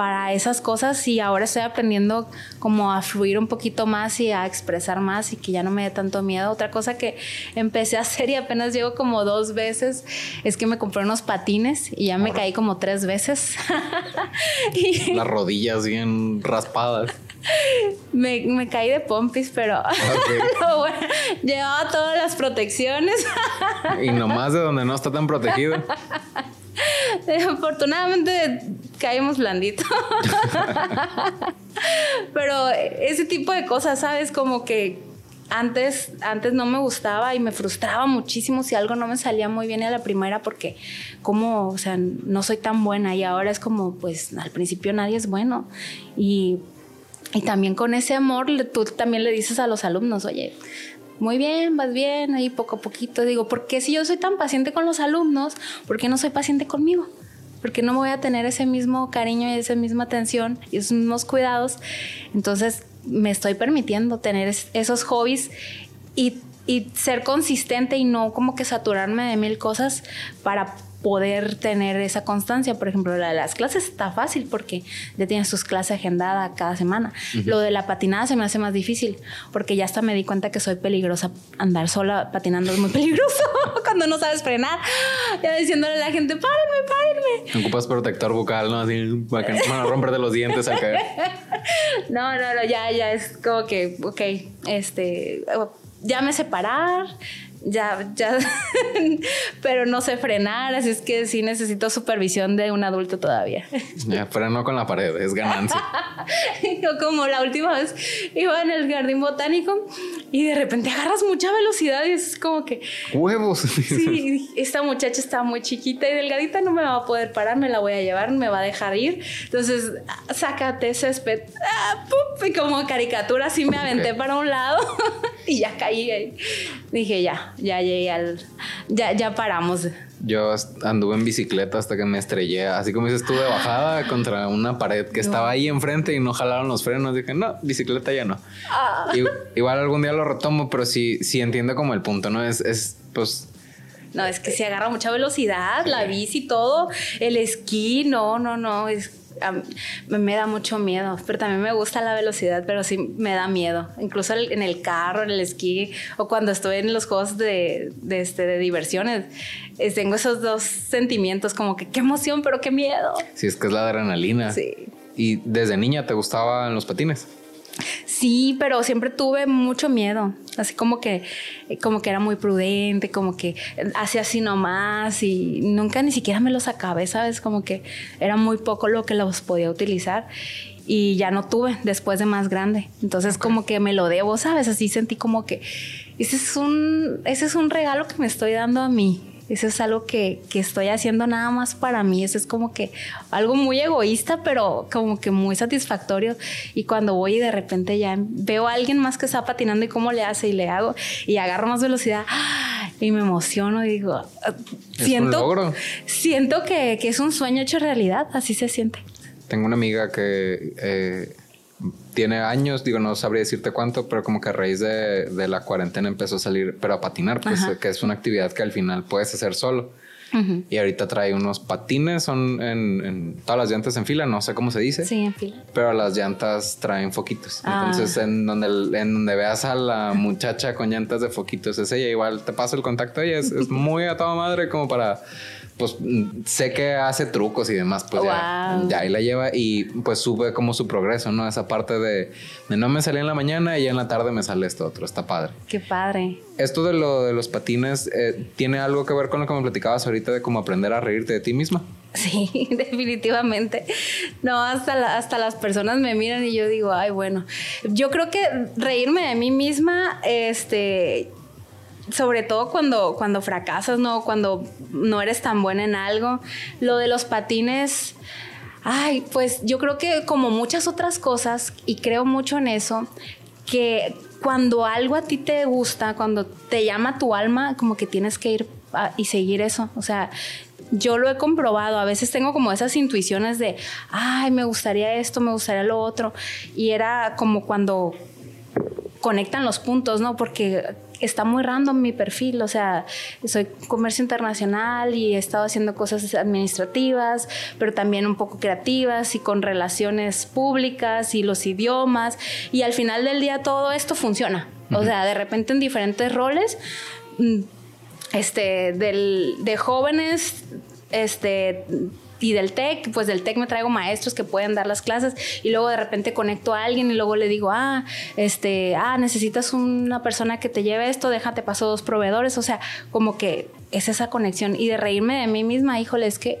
para esas cosas y ahora estoy aprendiendo como a fluir un poquito más y a expresar más y que ya no me dé tanto miedo. Otra cosa que empecé a hacer y apenas llego como dos veces es que me compré unos patines y ya me caí como tres veces. Las rodillas bien raspadas. Me, me, caí de pompis, pero llevaba todas las protecciones. y nomás de donde no está tan protegido. Afortunadamente caímos blandito. Pero ese tipo de cosas, ¿sabes? Como que antes, antes no me gustaba y me frustraba muchísimo si algo no me salía muy bien a la primera porque como, o sea, no soy tan buena y ahora es como, pues al principio nadie es bueno y, y también con ese amor tú también le dices a los alumnos, oye, muy bien, vas bien, ahí poco a poquito. Digo, ¿por qué si yo soy tan paciente con los alumnos, por qué no soy paciente conmigo? Porque no me voy a tener ese mismo cariño y esa misma atención y esos mismos cuidados. Entonces, me estoy permitiendo tener esos hobbies y, y ser consistente y no como que saturarme de mil cosas para poder tener esa constancia. Por ejemplo, la de las clases está fácil porque ya tienes tus clases agendadas cada semana. Lo de la patinada se me hace más difícil porque ya hasta me di cuenta que soy peligrosa. Andar sola patinando es muy peligroso cuando no sabes frenar. Ya diciéndole a la gente, párenme, párenme. Ocupas protector bucal, ¿no? Así, para no romper de los dientes al caer. no, no, no, ya, ya es como que, ok, este, ya me separar, ya, ya, pero no sé frenar, así es que sí necesito supervisión de un adulto todavía. Ya, pero no con la pared, es ganancia. Como la última vez iba en el jardín botánico y de repente agarras mucha velocidad y es como que... Huevos. Sí, esta muchacha está muy chiquita y delgadita, no me va a poder parar, me la voy a llevar, me va a dejar ir. Entonces, sácate césped. Ah, y como caricatura así me aventé para un lado y ya caí ahí. Dije, ya, ya, llegué al. Ya, ya paramos. Yo anduve en bicicleta hasta que me estrellé, así como dices, estuve bajada contra una pared que estaba ahí enfrente y no jalaron los frenos. Dije, no, bicicleta ya no. Ah. Igual algún día lo retomo, pero sí, sí entiendo como el punto, ¿no? Es, es pues no, es que se agarra mucha velocidad, la bici todo, el esquí, no, no, no, es me da mucho miedo, pero también me gusta la velocidad, pero sí me da miedo. Incluso en el carro, en el esquí o cuando estoy en los juegos de, de, este, de diversiones, tengo esos dos sentimientos como que qué emoción, pero qué miedo. Sí, es que es la adrenalina. Sí. ¿Y desde niña te gustaban los patines? Sí, pero siempre tuve mucho miedo, así como que, como que era muy prudente, como que hacía así nomás y nunca ni siquiera me los acabé, ¿sabes? Como que era muy poco lo que los podía utilizar y ya no tuve después de más grande. Entonces como que me lo debo, ¿sabes? Así sentí como que ese es un, ese es un regalo que me estoy dando a mí. Eso es algo que, que, estoy haciendo nada más para mí. Eso es como que algo muy egoísta, pero como que muy satisfactorio. Y cuando voy y de repente ya veo a alguien más que está patinando y cómo le hace y le hago y agarro más velocidad y me emociono y digo, ah, siento, siento que, que, es un sueño hecho realidad. Así se siente. Tengo una amiga que... Eh, tiene años, digo, no sabría decirte cuánto, pero como que a raíz de, de la cuarentena empezó a salir, pero a patinar, pues, que es una actividad que al final puedes hacer solo. Y ahorita trae unos patines, son en, todas las llantas en fila, no sé cómo se dice. Sí, en fila. Pero las llantas traen foquitos. Ah. Entonces, en donde, en donde veas a la muchacha con llantas de foquitos, es ella. Igual te paso el contacto, ella es, es muy a toda madre como para pues sé que hace trucos y demás, pues ya, ahí la lleva y pues sube como su progreso, ¿no? Esa parte de, no me salí en la mañana y en la tarde me sale esto otro, está padre. Qué padre. Esto de lo de los patines, eh, ¿tiene algo que ver con lo que me platicabas ahorita de cómo aprender a reírte de ti misma? Sí, definitivamente. No, hasta, hasta las personas me miran y yo digo, ay, bueno, yo creo que reírme de mí misma, este, sobre todo cuando, cuando fracasas, ¿no? Cuando no eres tan buena en algo. Lo de los patines, ay, pues yo creo que como muchas otras cosas, y creo mucho en eso, que cuando algo a ti te gusta, cuando te llama tu alma, como que tienes que ir y seguir eso. O sea, yo lo he comprobado, a veces tengo como esas intuiciones de, ay, me gustaría esto, me gustaría lo otro. Y era como cuando conectan los puntos, ¿no? Porque está muy random mi perfil, o sea, soy comercio internacional y he estado haciendo cosas administrativas, pero también un poco creativas y con relaciones públicas y los idiomas y al final del día todo esto funciona. O sea, de repente en diferentes roles, mm, este, del, de jóvenes, este, y del TEC, pues del TEC me traigo maestros que pueden dar las clases y luego de repente conecto a alguien y luego le digo, ah, este, ah, necesitas una persona que te lleve esto, déjate paso dos proveedores, o sea, como que es esa conexión y de reírme de mí misma, híjole, es que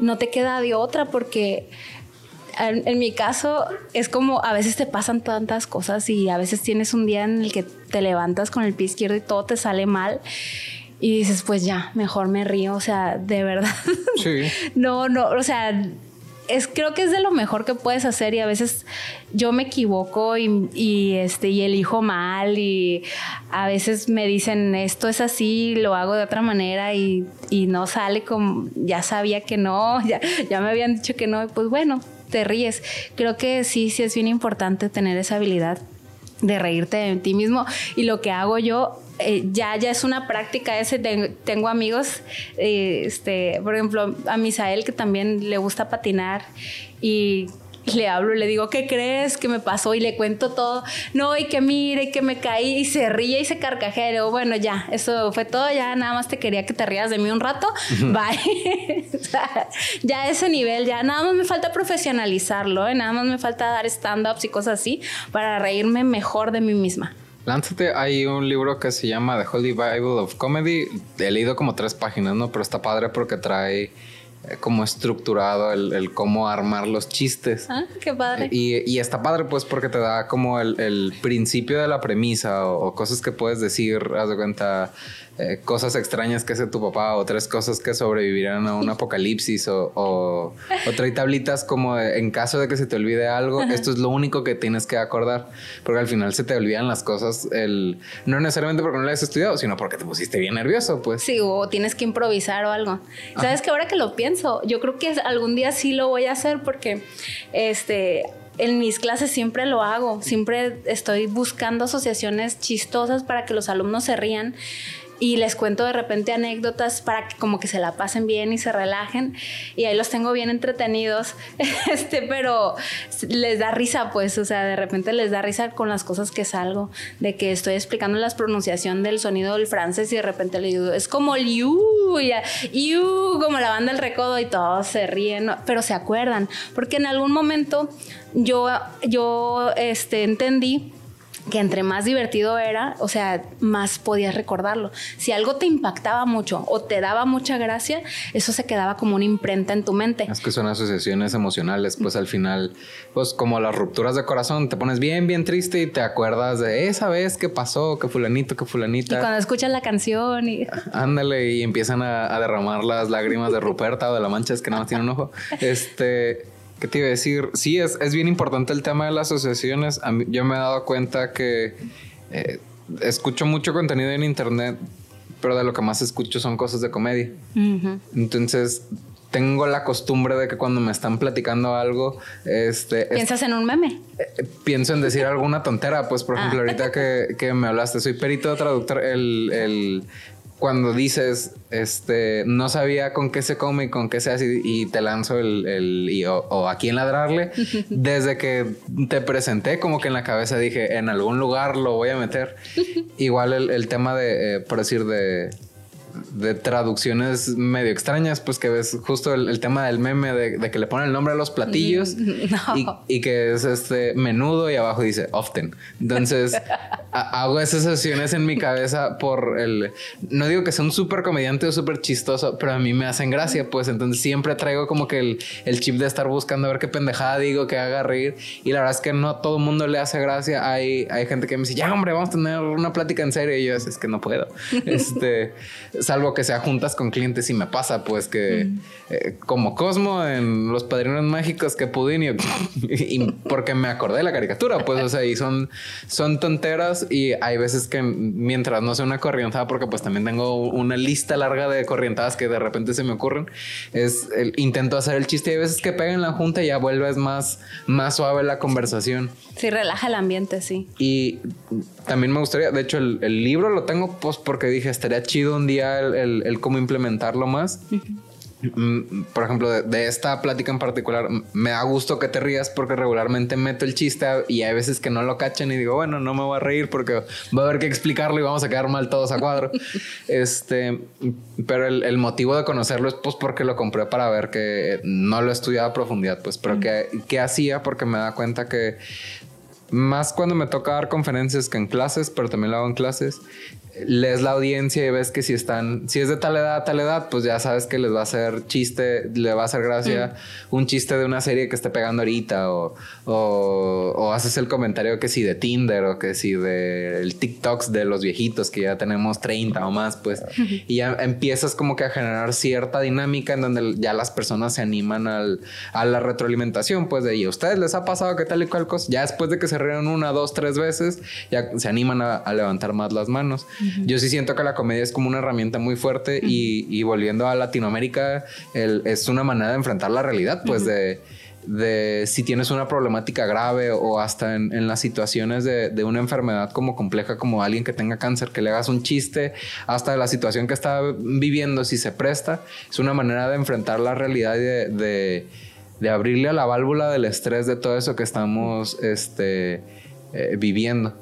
no te queda de otra porque en, mi caso es como a veces te pasan tantas cosas y a veces tienes un día en el que te levantas con el pie izquierdo y todo te sale mal y dices, pues ya, mejor me río, o sea, de verdad. Sí. no, no, o sea, es, creo que es de lo mejor que puedes hacer y a veces yo me equivoco y, este, y elijo mal y a veces me dicen esto es así, lo hago de otra manera y, y no sale como, ya sabía que no, ya, ya me habían dicho que no, y pues bueno, te ríes. Creo que sí, sí es bien importante tener esa habilidad de reírte de ti mismo. Y lo que hago yo eh, ya, ya es una práctica ese. tengo amigos, eh, este, por ejemplo, a Misael que también le gusta patinar y le hablo, le digo, ¿qué crees que me pasó? Y le cuento todo. No, y que mire, que me caí y se ríe y se carcajea. Y digo, bueno, ya, eso fue todo. Ya nada más te quería que te rías de mí un rato. Bye. ya ese nivel, ya nada más me falta profesionalizarlo. ¿eh? Nada más me falta dar stand-ups y cosas así para reírme mejor de mí misma. Lánzate, hay un libro que se llama The Holy Bible of Comedy. He leído como tres páginas, ¿no? Pero está padre porque trae como estructurado el, cómo armar los chistes. Ah, qué padre. Y, y, está padre pues porque te da como el, principio de la premisa o, cosas que puedes decir, haz de cuenta, eh, cosas extrañas que hace tu papá o tres cosas que sobrevivirán a un apocalipsis o, o, trae tablitas como en caso de que se te olvide algo, esto es lo único que tienes que acordar, porque al final se te olvidan las cosas, el, no necesariamente porque no lo hayas estudiado, sino porque te pusiste bien nervioso, pues. Sí, o tienes que improvisar o algo. ¿Sabes que ahora que lo pienso, yo creo que algún día sí lo voy a hacer porque este en mis clases siempre lo hago, siempre estoy buscando asociaciones chistosas para que los alumnos se rían y les cuento de repente anécdotas para que como que se la pasen bien y se relajen. Y ahí los tengo bien entretenidos, este, pero les da risa pues, o sea, de repente les da risa con las cosas que salgo, de que estoy explicando la pronunciación del sonido del francés y de repente le digo, es como liu, y, como la banda del recodo y todos se ríen, pero se acuerdan, porque en algún momento yo, yo este, entendí que entre más divertido era, o sea, más podías recordarlo. Si algo te impactaba mucho o te daba mucha gracia, eso se quedaba como una imprenta en tu mente. Es que son asociaciones emocionales, pues al final, pues como las rupturas de corazón, te pones bien, bien triste y te acuerdas de esa vez que pasó, que fulanito, que fulanita. Y cuando escuchas la canción y... Ándale, y empiezan a, a derramar las lágrimas de Ruperta o de la mancha, es que nada más tiene un ojo. Este ¿Qué te iba a decir? Sí, es, es bien importante el tema de las asociaciones. yo me he dado cuenta que eh, escucho mucho contenido en internet, pero de lo que más escucho son cosas de comedia. Entonces, tengo la costumbre de que cuando me están platicando algo, este... ¿Piensas en un meme? Eh, pienso en decir alguna tontera. Pues, por ejemplo, ah. ahorita que, que, me hablaste, soy perito traductor, el, el cuando dices, este, no sabía con qué se come y con qué se hace y te lanzo el, el o, a quién ladrarle, desde que te presenté como que en la cabeza dije, en algún lugar lo voy a meter. Igual el, tema de, eh, por decir, de de traducciones medio extrañas, pues que ves justo el, tema del meme de, que le ponen el nombre a los platillos mm, y, que es este menudo y abajo dice often. Entonces hago esas sesiones en mi cabeza por el... No digo que sea un súper comediante o súper chistoso, pero a mí me hacen gracia, pues entonces siempre traigo como que el, el chip de estar buscando a ver qué pendejada digo que haga reír y la verdad es que no a todo el mundo le hace gracia. Hay, hay gente que me dice, ya hombre, vamos a tener una plática en serio y yo es que no puedo. este salvo que sea juntas con clientes y me pasa, pues que eh, como Cosmo en Los Padrinos Mágicos que Pudín y, porque me acordé de la caricatura, pues, o sea, y son, son tonteras y hay veces que mientras no sea una corrientada, porque pues también tengo una lista larga de corrientadas que de repente se me ocurren, es el, intento hacer el chiste y hay veces que pega en la junta y ya vuelves más, más suave la conversación. Sí, relaja el ambiente, sí. Y también me gustaría, de hecho, el, libro lo tengo pues porque dije, estaría chido un día el, cómo implementarlo más. Mm, por ejemplo, de, esta plática en particular, me da gusto que te rías porque regularmente meto el chiste y hay veces que no lo cachan y digo, bueno, no me voy a reír porque va a haber que explicarlo y vamos a quedar mal todos a cuadro. este, pero el, motivo de conocerlo es pues porque lo compré para ver que no lo he estudiado a profundidad, pues, pero que, que hacía porque me da cuenta que más cuando me toca dar conferencias que en clases, pero también lo hago en clases, lees la audiencia y ves que si están, si es de tal edad a tal edad, pues ya sabes que les va a hacer chiste, le va a hacer gracia mm. un chiste de una serie que esté pegando ahorita o, o, haces el comentario que si de Tinder o que si de el TikToks de los viejitos que ya tenemos 30 o más, pues y ya empiezas como que a generar cierta dinámica en donde ya las personas se animan al, a la retroalimentación, pues de y a ustedes les ha pasado que tal y cual cosa, ya después de que se rieron una, dos, tres veces, ya se animan a levantar más las manos. Yo sí siento que la comedia es como una herramienta muy fuerte y, volviendo a Latinoamérica, es una manera de enfrentar la realidad, pues de, de, si tienes una problemática grave o hasta en, las situaciones de, una enfermedad como compleja, como alguien que tenga cáncer, que le hagas un chiste, hasta de la situación que está viviendo, si se presta, es una manera de enfrentar la realidad y de, de abrirle a la válvula del estrés de todo eso que estamos este, eh, viviendo.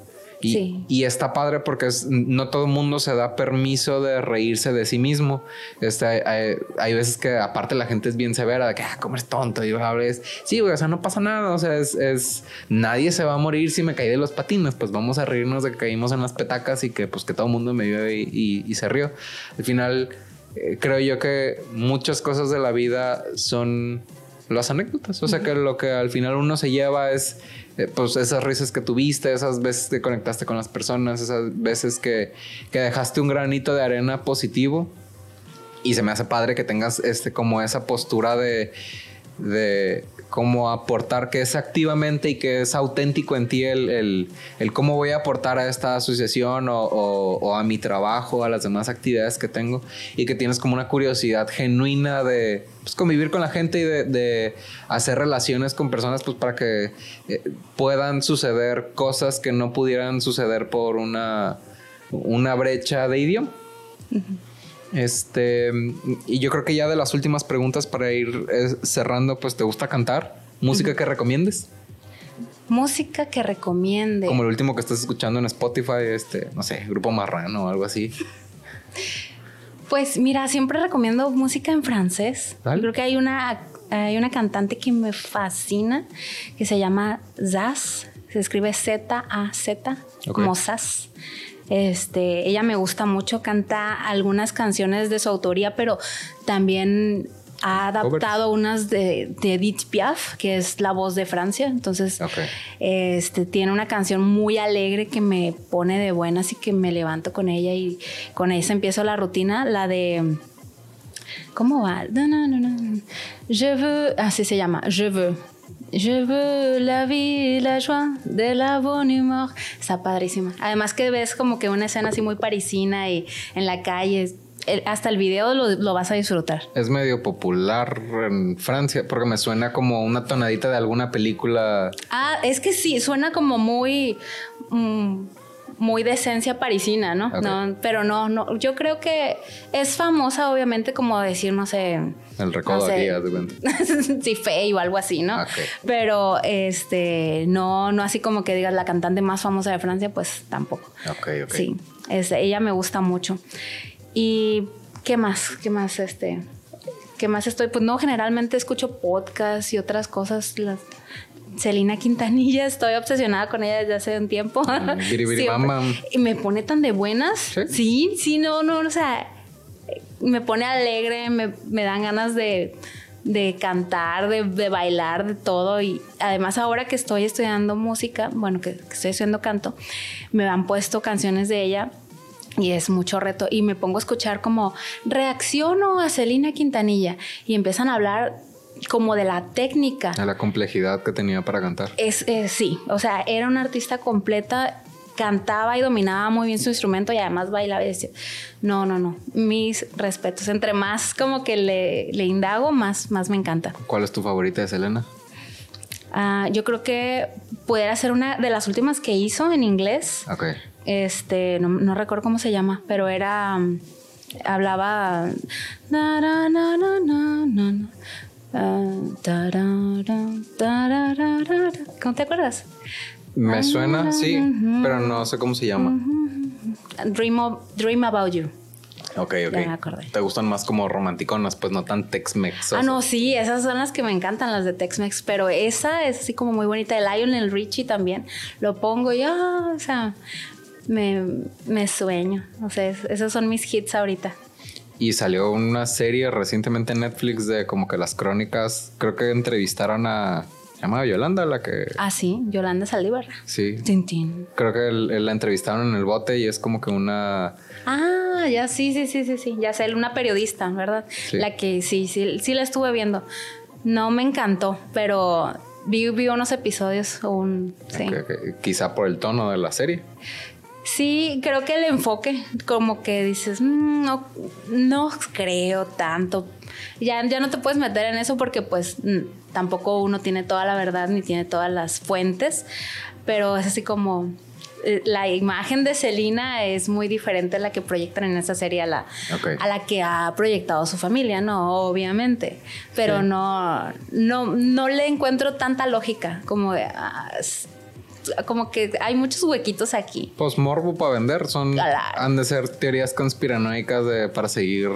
Y, está padre porque no todo el mundo se da permiso de reírse de sí mismo. Este, hay, veces que aparte la gente es bien severa de que, ah, como eres tonto. Y hables, sí, güey, o sea, no pasa nada. O sea, es, nadie se va a morir si me caí de los patines. Pues vamos a reírnos de que caímos en las petacas y que pues que todo el mundo me vio y, se rió. Al final, eh, creo yo que muchas cosas de la vida son las anécdotas. O sea, que lo que al final uno se lleva es eh, pues esas risas que tuviste, esas veces que conectaste con las personas, esas veces que, que dejaste un granito de arena positivo. Y se me hace padre que tengas este, como esa postura de, de cómo aportar, que es activamente y que es auténtico en ti el, el, cómo voy a aportar a esta asociación o, o, a mi trabajo, a las demás actividades que tengo y que tienes como una curiosidad genuina de pues, convivir con la gente y de, de, hacer relaciones con personas pues para que eh, puedan suceder cosas que no pudieran suceder por una, una brecha de idioma. Este, y yo creo que ya de las últimas preguntas para ir eh, cerrando, pues te gusta cantar, música que recomiendes. Música que recomiende. Como el último que estás escuchando en Spotify, este, no sé, Grupo Marrano o algo así. Pues mira, siempre recomiendo música en francés. creo que hay una, hay una cantante que me fascina que se llama Zaz. Se escribe Z-A-Z, como Zaz. Este, ella me gusta mucho, canta algunas canciones de su autoría, pero también ha adaptado unas de, Edith Piaf, que es la voz de Francia. Entonces, este, tiene una canción muy alegre que me pone de buenas y que me levanto con ella y con esa empiezo la rutina, la de... ¿Cómo va? No, no, no, no. Je veux, así se llama, Je veux. Je veux la vie, la joie de la bonne humor. Está padrísima. Además que ves como que una escena así muy parisina y en la calle. hasta el video lo, vas a disfrutar. Es medio popular en Francia porque me suena como una tonadita de alguna película. Ah, es que sí, suena como muy... Mm, muy de esencia parisina, ¿no? ¿no? Pero no, no, yo creo que es famosa, obviamente, como decir, no sé. El recodo aquí, sí, feo o algo así, ¿no? Pero este, no, no así como que digas la cantante más famosa de Francia, pues tampoco. Ok, ok. Sí, ella me gusta mucho. Y ¿qué más? ¿Qué más este? ¿Qué más estoy? Pues no, generalmente escucho podcasts y otras cosas. Las, Celina Quintanilla, estoy obsesionada con ella desde hace un tiempo. Mm, y me pone tan de buenas. ¿Sí? sí, no, no, o sea, me pone alegre, me, dan ganas de, cantar, de, bailar, de todo. Y además ahora que estoy estudiando música, bueno, que, que estoy haciendo canto, me han puesto canciones de ella y es mucho reto. Y me pongo a escuchar como reacciono a Celina Quintanilla y empiezan a hablar como de la técnica. A la complejidad que tenía para cantar. Es, eh, sí, o sea, era una artista completa, cantaba y dominaba muy bien su instrumento y además bailaba y decía, no, no, no, mis respetos. Entre más como que le, le indago, más, más me encanta. ¿Cuál es tu favorita de Selena? Ah, yo creo que pudiera ser una de las últimas que hizo en inglés. Ok. Este, no, no recuerdo cómo se llama, pero era... hablaba... na, na, na, ¿Cómo te acuerdas? Me suena, sí, pero no sé cómo se llama. Dream, of- Dream About You. Ok, ok. Ya me acordé. Te gustan más como romanticonas, pues no tan Tex-Mex. Ah, no, sí, esas son las que me encantan, las de Tex-Mex, pero esa es así como muy bonita. El Lionel Richie también. Lo pongo y, ah, o sea, me, me sueño. O sea, es- esos son mis hits ahorita. Y salió una serie recientemente en Netflix de como que las crónicas. Creo que entrevistaron a. Se llama Yolanda, la que. Ah, sí, Yolanda Saldívar. Sí. Tintín. Creo que el- la entrevistaron en el bote y es como que una. Ah, ya sí, sí, sí, sí, sí. Ya sé, una periodista, ¿verdad? Sí. La que sí, sí, sí la estuve viendo. No me encantó, pero vi, vi unos episodios. o Un, sí. quizá por el tono de la serie. Sí, creo que el enfoque, como que dices, "Mm, no, no creo tanto. Ya, ya no te puedes meter en eso porque pues tampoco uno tiene toda la verdad ni tiene todas las fuentes, pero es así como eh, la imagen de Selena es muy diferente a la que proyectan en esa serie a la, a la que ha proyectado su familia, ¿no? Obviamente. Pero Sí. no, no, no le encuentro tanta lógica como ah, como que hay muchos huequitos aquí. Pues morbo para vender. Son. Han de ser teorías conspiranoicas de, para seguir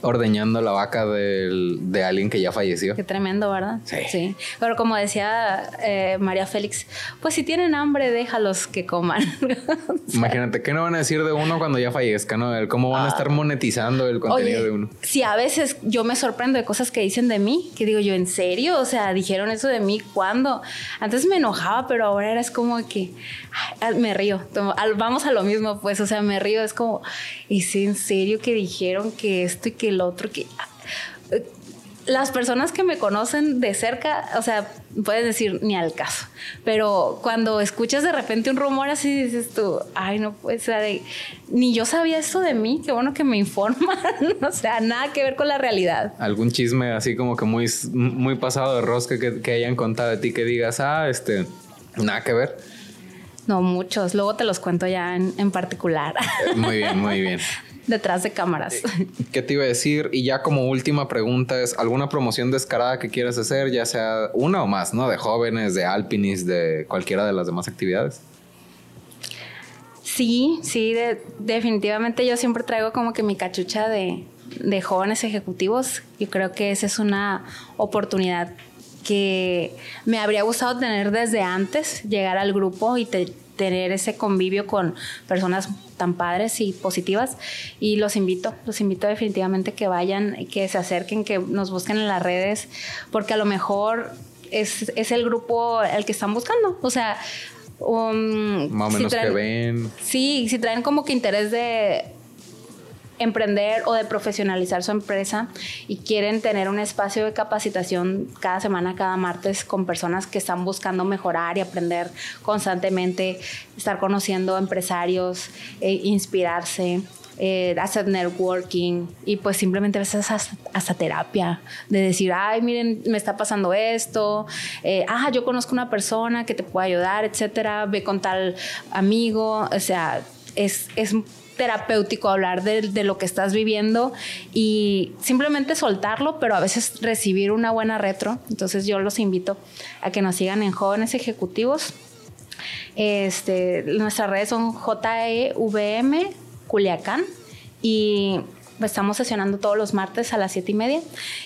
ordeñando la vaca del- de alguien que ya falleció. Qué tremendo, ¿verdad? Sí. Pero como decía eh, María Félix, pues si tienen hambre, déjalos que coman. Imagínate, ¿qué no van a decir de uno cuando ya fallezca? ¿no? El cómo van a estar monetizando el contenido Ah. Oye, de uno. si a veces yo me sorprendo de cosas que dicen de mí, que digo yo, ¿en serio? O sea, dijeron eso de mí cuando antes me enojaba, pero ahora era como que me río. Vamos a lo mismo, pues, o sea, me río, es como, ¿es en serio que dijeron que esto y que el otro? Que las personas que me conocen de cerca, o sea, puedes decir ni al caso, pero cuando escuchas de repente un rumor así, dices tú, ay, no puede ni yo sabía esto de mí, qué bueno que me informan, o sea, nada que ver con la realidad. Algún chisme así como que muy, muy pasado de rosca que, que hayan contado de ti que digas, ah, este, nada que ver. No, muchos, luego te los cuento ya en, en particular, Eh, Muy bien, muy bien. detrás de cámaras. ¿Qué te iba a decir? Y ya como última pregunta es, ¿alguna promoción descarada que quieras hacer? Ya sea una o más, ¿no? De jóvenes, de alpinis, de cualquiera de las demás actividades. Sí, sí, de- definitivamente yo siempre traigo como que mi cachucha de, de jóvenes ejecutivos y creo que esa es una oportunidad que me habría gustado tener desde antes, llegar al grupo y te- tener ese convivio con personas tan padres y positivas y los invito, los invito definitivamente que vayan, que se acerquen, que nos busquen en las redes, porque a lo mejor es, es el grupo el que están buscando, o sea... um, Más o si menos que ven. Sí, si traen como que interés de emprender o de profesionalizar su empresa y quieren tener un espacio de capacitación cada semana, cada martes con personas que están buscando mejorar y aprender constantemente, estar conociendo empresarios, eh, inspirarse. eh, hacer networking y pues simplemente veces hasta, terapia de decir, ay, miren, me está pasando esto, ah, yo conozco una persona que te puede ayudar, etcétera, ve con tal amigo, o sea, es, es terapéutico hablar de, de lo que estás viviendo y simplemente soltarlo, pero a veces recibir una buena retro. Entonces yo los invito a que nos sigan en Jóvenes Ejecutivos. Este, nuestras redes son JEVM Culiacán y estamos sesionando todos los martes a las siete y media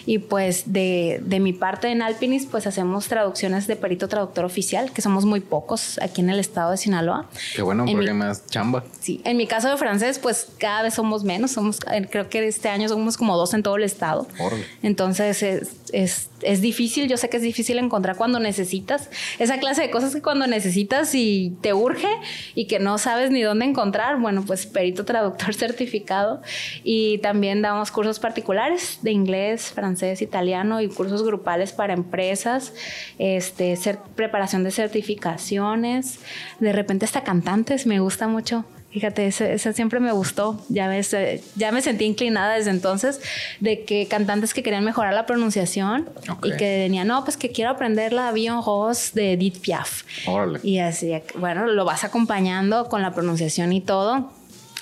y pues de, de mi parte en Alpinis pues hacemos traducciones de perito traductor oficial que somos muy pocos aquí en el estado de Sinaloa. Qué bueno, En porque mi- más chamba. Sí, en mi caso de francés, pues cada vez somos menos. Somos, eh, creo que este año somos como dos en todo el estado. Órale. Entonces es, es, es difícil. Yo sé que es difícil encontrar cuando necesitas esa clase de cosas que cuando necesitas y te urge y que no sabes ni dónde encontrar. Bueno, pues perito traductor certificado y también damos cursos particulares de inglés, francés, italiano y cursos grupales para empresas, este, cer- preparación de certificaciones, de repente hasta cantantes. Me gusta mucho. Fíjate, ese, ese siempre me gustó. Ya eh, ya me sentí inclinada desde entonces de que cantantes que querían mejorar la pronunciación y que venían, no, pues que quiero aprender la Bion Rose de Edith Piaf. Órale. Y así, bueno, lo vas acompañando con la pronunciación y todo.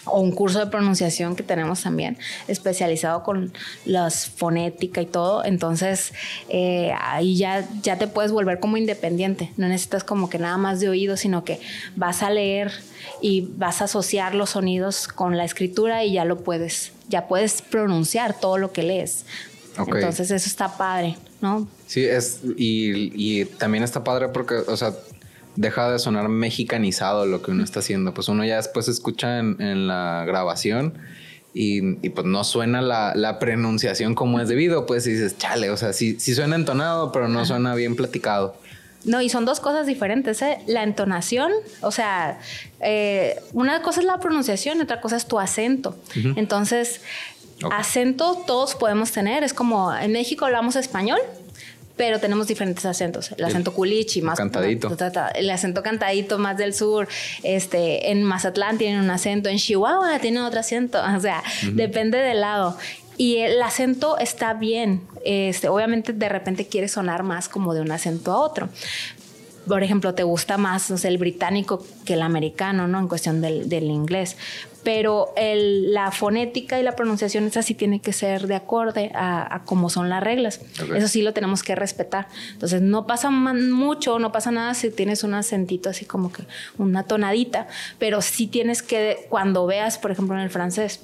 O un curso de pronunciación que tenemos también, especializado con la fonética y todo. Entonces, eh, ahí ya, ya te puedes volver como independiente. No necesitas como que nada más de oído, sino que vas a leer y vas a asociar los sonidos con la escritura y ya lo puedes, ya puedes pronunciar todo lo que lees. Entonces, eso está padre, ¿no? Sí, es, y, y también está padre porque, o sea, deja de sonar mexicanizado lo que uno está haciendo. Pues uno ya después escucha en, la grabación y, pues no suena la, la, pronunciación como es debido. Pues dices, chale, o sea, sí, sí suena entonado, pero no suena bien platicado. No, y son dos cosas diferentes. ¿eh? La entonación, o sea, eh, una cosa es la pronunciación y otra cosa es tu acento. Entonces, acento todos podemos tener. Es como en México hablamos español, pero tenemos diferentes acentos. El acento culichi, más cantadito. el acento cantadito más del sur. Este, en Mazatlán tienen un acento, en Chihuahua tienen otro acento. O sea, depende del lado. Y el acento está bien. Este, obviamente de repente quiere sonar más como de un acento a otro por ejemplo, te gusta más el británico que el americano, ¿no? En cuestión del, del inglés pero el, la fonética y la pronunciación esa sí tiene que ser de acorde a, cómo son las reglas. Eso sí lo tenemos que respetar. Entonces no pasa mucho, no pasa nada si tienes un acentito así como que una tonadita, pero sí tienes que, cuando veas, por ejemplo, en el francés,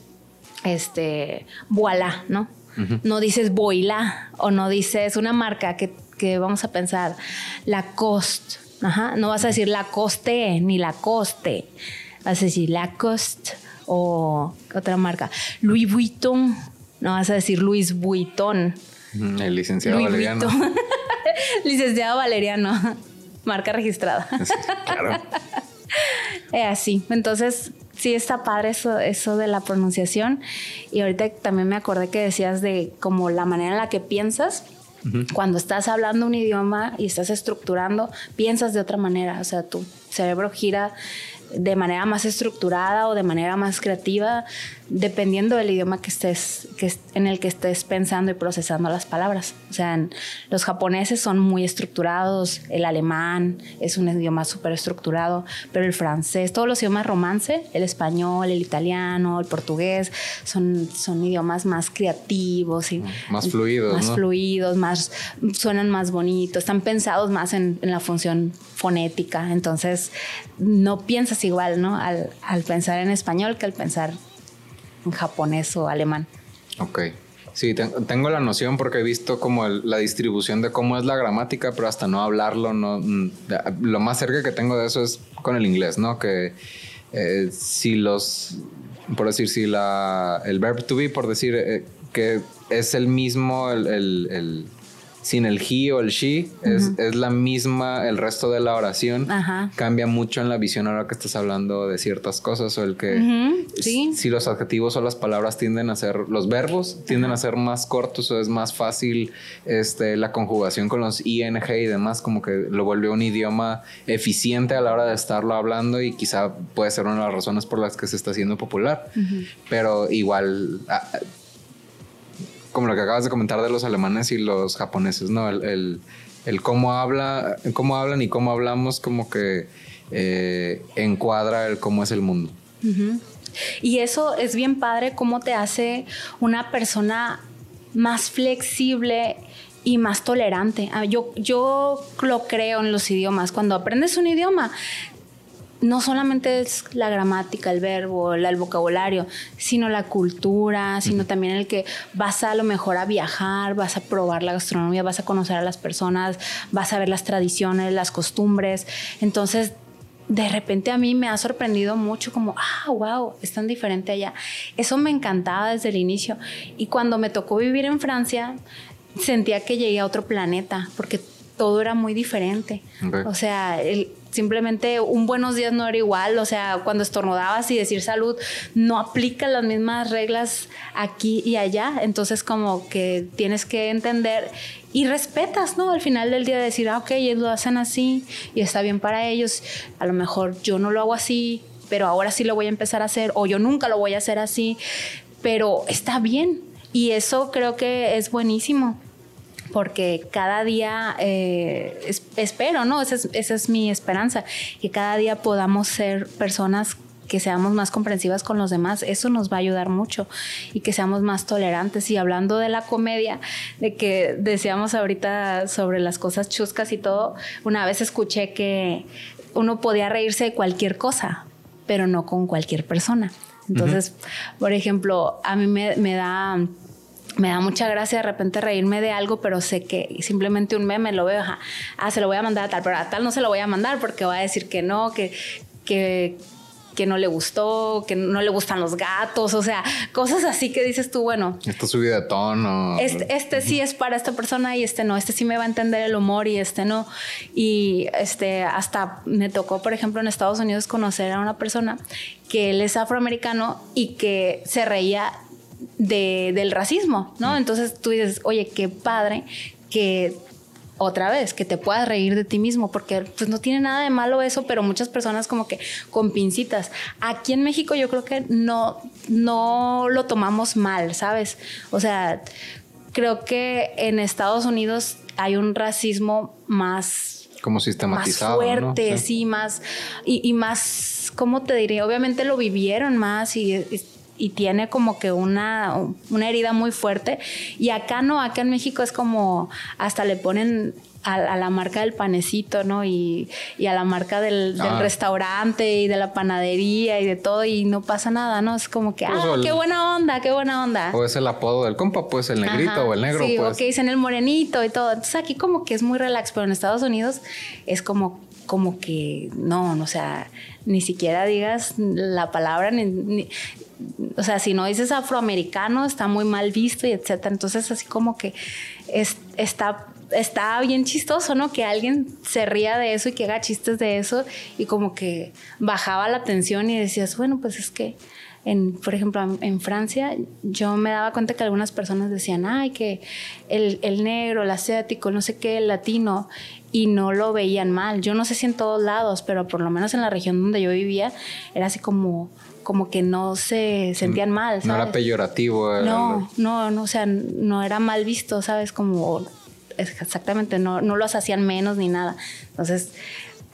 este, voilà, ¿no? No dices boila o no dices una marca que, que vamos a pensar, la cost. Ajá. No vas a decir la coste ni la coste. Vas a decir la cost o otra marca. Louis Vuitton, no vas a decir Luis Vuitton. El licenciado Valeriano. licenciado Valeriano, marca registrada. claro. Así. Entonces, sí está padre eso, eso de la pronunciación. Y ahorita también me acordé que decías de como la manera en la que piensas. Cuando estás hablando un idioma y estás estructurando, piensas de otra manera. O sea, tu cerebro gira de manera más estructurada o de manera más creativa, dependiendo del idioma que estés, que, en el que estés pensando y procesando las palabras. O sea, los japoneses son muy estructurados, el alemán es un idioma súper estructurado, pero el francés, todos los idiomas romance, el español, el italiano, el portugués, son, son idiomas más creativos y más fluidos. Más fluidos, más, suenan más bonitos, están pensados más en, en la función fonética. Entonces, no piensas igual, ¿no? Al, pensar en español que al pensar en japonés o alemán. Ok. Sí, tengo la noción porque he visto como la distribución de cómo es la gramática, pero hasta no hablarlo, no, mm, lo más cerca que tengo de eso es con el inglés, ¿no? Que eh, si los, por decir, si la, el verb to be, por decir, eh, que es el mismo, el sin el he o el she, es, es, la misma el resto de la oración. Cambia mucho en la visión ahora que estás hablando de ciertas cosas o el que si los adjetivos o las palabras tienden a ser, los verbos tienden a ser más cortos o es más fácil este, la conjugación con los ing y demás, como que lo vuelve un idioma eficiente a la hora de estarlo hablando y quizá puede ser una de las razones por las que se está haciendo popular. Pero igual... como lo que acabas de comentar de los alemanes y los japoneses, ¿no? El, cómo, habla, cómo hablan y cómo hablamos como que eh, encuadra el cómo es el mundo. Y eso es bien padre, cómo te hace una persona más flexible y más tolerante. Ah, yo, yo lo creo en los idiomas. Cuando aprendes un idioma, no solamente es la gramática, el verbo, el, vocabulario, sino la cultura, sino también el que vas a, lo mejor a viajar, vas a probar la gastronomía, vas a conocer a las personas, vas a ver las tradiciones, las costumbres. Entonces, de repente a mí me ha sorprendido mucho como, ah, wow, es tan diferente allá. Eso me encantaba desde el inicio. Y cuando me tocó vivir en Francia, sentía que llegué a otro planeta, porque todo era muy diferente. O sea, el, simplemente un buenos días no era igual, o sea, cuando estornudabas y decir salud no aplica las mismas reglas aquí y allá, entonces como que tienes que entender y respetas, ¿no? Al final del día decir, ah, ok, ellos lo hacen así y está bien para ellos, a lo mejor yo no lo hago así, pero ahora sí lo voy a empezar a hacer o yo nunca lo voy a hacer así, pero está bien y eso creo que es buenísimo porque cada día, eh, espero, ¿no? Esa es, mi esperanza, que cada día podamos ser personas que seamos más comprensivas con los demás, eso nos va a ayudar mucho y que seamos más tolerantes. Y hablando de la comedia, de que decíamos ahorita sobre las cosas chuscas y todo, una vez escuché que uno podía reírse de cualquier cosa, pero no con cualquier persona. Entonces, por ejemplo, a mí me, me da me da mucha gracia de repente reírme de algo, pero sé que simplemente un meme lo veo, ah, se lo voy a mandar a tal, pero a tal no se lo voy a mandar porque va a decir que no, que, que, que no le gustó, que no le gustan los gatos, o sea, cosas así que dices tú, bueno. Esta subida de tono. Este, este sí es para esta persona y este no, este sí me va a entender el humor y este no. Y este, hasta me tocó, por ejemplo, en Estados Unidos conocer a una persona que él es afroamericano y que se reía del racismo, ¿no? Entonces tú dices, oye, qué padre que otra vez, que te puedas reír de ti mismo, porque pues no tiene nada de malo eso, pero muchas personas como que con pincitas. Aquí en México yo creo que no, no lo tomamos mal, ¿sabes? O sea, creo que en Estados Unidos hay un racismo más como sistematizado. Más fuerte, sí. más. Y, y, más, ¿cómo te diría? Obviamente lo vivieron más y, y tiene como que una, una herida muy fuerte. Y acá no, acá en México es como hasta le ponen a, la marca del panecito, ¿no? Y, a la marca del, ah. restaurante y de la panadería y de todo y no pasa nada, ¿no? Es como que, pues ah, qué buena onda, qué buena onda. O es el apodo del compa, pues el negrito o el negro. Sí, pues. o que dicen el morenito y todo. Entonces aquí como que es muy relax, pero en Estados Unidos es como como que no, o sea, ni siquiera digas la palabra, o sea, si no dices afroamericano está muy mal visto y etcétera. Entonces así como que está, está bien chistoso, ¿no? Que alguien se ría de eso y que haga chistes de eso y como que bajaba la tensión y decías, bueno, pues es que... En, por ejemplo, en Francia, yo me daba cuenta que algunas personas decían, ay, que el, el, negro, el asiático, no sé qué, el latino, y no lo veían mal. Yo no sé si en todos lados, pero por lo menos en la región donde yo vivía, era así como, como que no se sentían mm, mal. No era peyorativo. no, no, no, o sea, no era mal visto, ¿sabes? Como exactamente, no, no los hacían menos ni nada. Entonces,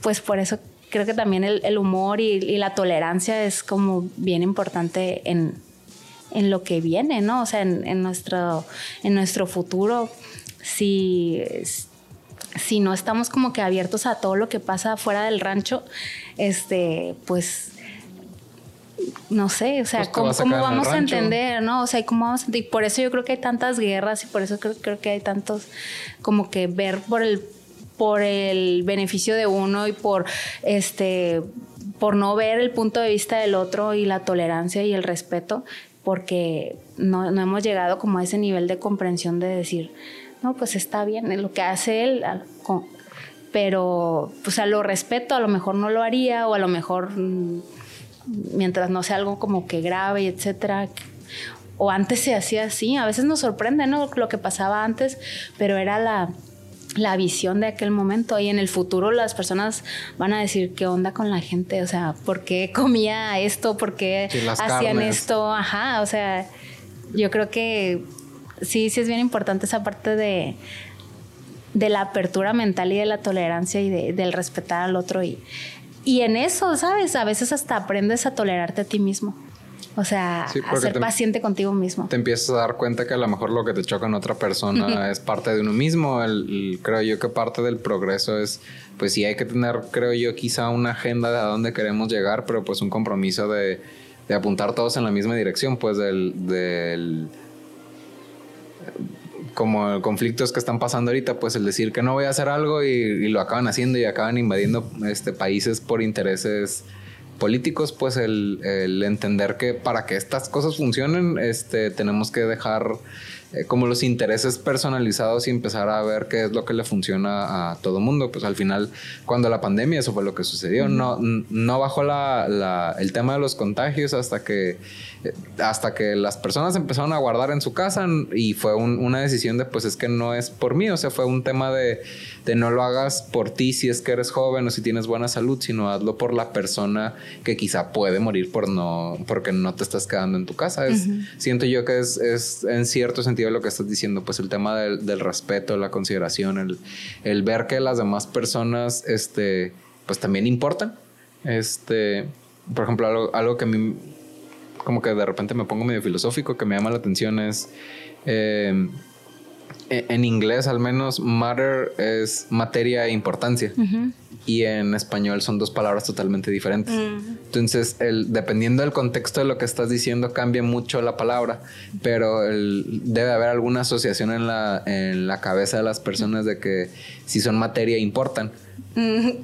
pues por eso creo que también el, humor y, la tolerancia es como bien importante en, en lo que viene, ¿no? O sea, en, en, nuestro, en nuestro futuro, si si no estamos como que abiertos a todo lo que pasa fuera del rancho, este, pues no sé, o sea, ¿cómo, vamos a entender, no? O sea, ¿cómo vamos a Y por eso yo creo que hay tantas guerras y por eso creo, creo que hay tantos, como que ver por el, por el beneficio de uno y por, este, por no ver el punto de vista del otro y la tolerancia y el respeto, porque no, no hemos llegado como a ese nivel de comprensión de decir, no, pues está bien lo que hace él, pero pues a lo respeto, a lo mejor no lo haría o a lo mejor mm, mientras no sea algo como que grave y etcétera. O antes se hacía así, a veces nos sorprende, ¿no? Lo que pasaba antes, pero era la, la visión de aquel momento y en el futuro las personas van a decir qué onda con la gente, o sea, ¿por qué comía esto? ¿Por qué hacían esto? Ajá, o sea, yo creo que sí, sí es bien importante esa parte de, de la apertura mental y de la tolerancia y de, del respetar al otro. Y, y en eso, ¿sabes? A veces hasta aprendes a tolerarte a ti mismo. O sea, a ser paciente contigo mismo. Te empiezas a dar cuenta que a lo mejor lo que te choca en otra persona es parte de uno mismo. creo yo que parte del progreso es, pues sí hay que tener, creo yo, quizá una agenda de a dónde queremos llegar, pero pues un compromiso de, de apuntar todos en la misma dirección, pues del, del como conflictos que están pasando ahorita, pues el decir que no voy a hacer algo y, lo acaban haciendo y acaban invadiendo este, países por intereses políticos, pues el, entender que para que estas cosas funcionen, este, tenemos que dejar eh, como los intereses personalizados y empezar a ver qué es lo que le funciona a todo mundo. Pues al final, cuando la pandemia, eso fue lo que sucedió. No, no bajó la, el tema de los contagios hasta que, eh, hasta que las personas empezaron a guardar en su casa y fue una decisión de, pues es que no es por mí, o sea, fue un tema de, de no lo hagas por ti si es que eres joven o si tienes buena salud, sino hazlo por la persona que quizá puede morir por no, porque no te estás quedando en tu casa. Es, Siento yo que es, es en cierto sentido de lo que estás diciendo, pues el tema del, respeto, la consideración, el, ver que las demás personas, este, pues también importan. Este, por ejemplo, algo, que a mí como que de repente me pongo medio filosófico que me llama la atención es eh, en inglés al menos matter es materia e importancia y en español son dos palabras totalmente diferentes. Entonces, el, dependiendo del contexto de lo que estás diciendo cambia mucho la palabra, pero debe haber alguna asociación en la, en la cabeza de las personas de que si son materia importan.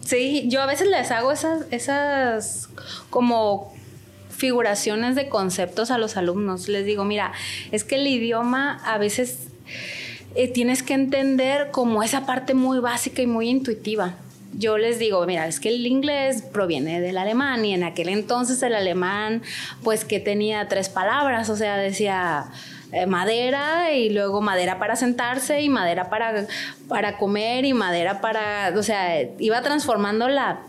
Sí, yo a veces les hago esas, esas como figuraciones de conceptos a los alumnos. Les digo, mira, es que el idioma a veces eh, tienes que entender como esa parte muy básica y muy intuitiva. Yo les digo, mira, es que el inglés proviene del alemán y en aquel entonces el alemán, pues que tenía tres palabras, o sea, decía eh, madera y luego madera para sentarse y madera para, para comer y madera para, o sea, iba transformando la,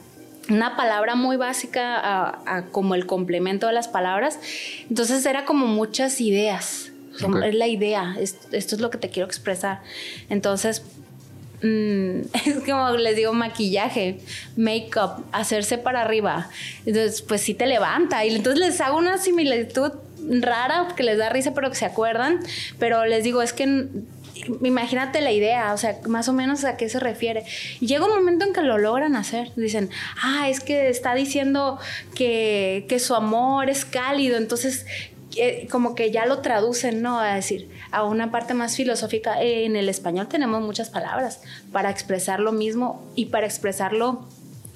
una palabra muy básica a, como el complemento de las palabras. Entonces era como muchas ideas. Es la idea, esto, es lo que te quiero expresar. Entonces, mm, es como les digo, maquillaje, make-up, hacerse para arriba. Entonces, pues sí te levanta. Y entonces les hago una similitud rara que les da risa, pero que se acuerdan. Pero les digo, es que imagínate la idea, o sea, más o menos a qué se refiere. Y llega un momento en que lo logran hacer. Dicen, ah, es que está diciendo que, que su amor es cálido, entonces eh, como que ya lo traducen, ¿no? A decir, a una parte más filosófica. en el español tenemos muchas palabras para expresar lo mismo y para expresarlo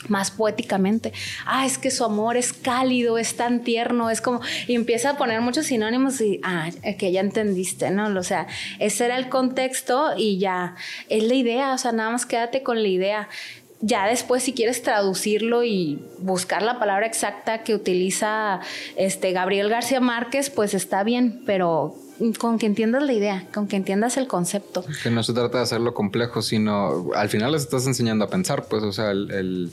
más poéticamente. Ah, es que su amor es cálido, es tan tierno, es como... Y empieza a poner muchos sinónimos y, ah, que ya entendiste, ¿no? O sea, ese era el contexto y ya es la idea, o sea, nada más quédate con la idea. Ya después si quieres traducirlo y buscar la palabra exacta que utiliza este Gabriel García Márquez, pues está bien, pero con que entiendas la idea, con que entiendas el concepto. Que no se trata de hacerlo complejo, sino al final les estás enseñando a pensar, pues, o sea, el, el,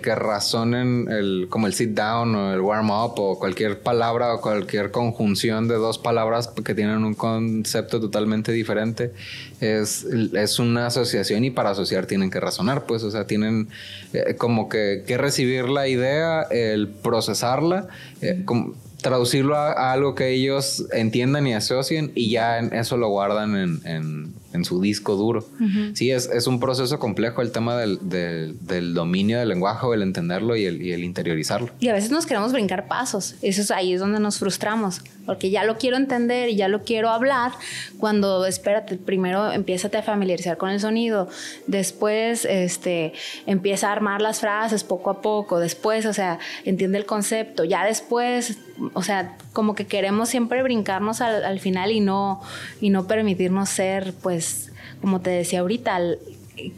que razonen el, como el sit down o el warm up o cualquier palabra o cualquier conjunción de dos palabras que tienen un concepto totalmente diferente es, es una asociación y para asociar tienen que razonar, pues, o sea, tienen eh, como que, que, recibir la idea, el procesarla, eh, como, traducirlo a, algo que ellos entiendan y asocien y ya en eso lo guardan en, en, en su disco duro. Sí, es, es, un proceso complejo el tema del, del, dominio del lenguaje o el entenderlo y el, y el, interiorizarlo. Y a veces nos queremos brincar pasos. Eso es ahí es donde nos frustramos, porque ya lo quiero entender y ya lo quiero hablar, cuando espérate, primero empieza a familiarizar con el sonido, después este, empieza a armar las frases poco a poco, después, o sea, entiende el concepto, ya después o sea, como que queremos siempre brincarnos al, final y no, y no permitirnos ser, pues, como te decía ahorita,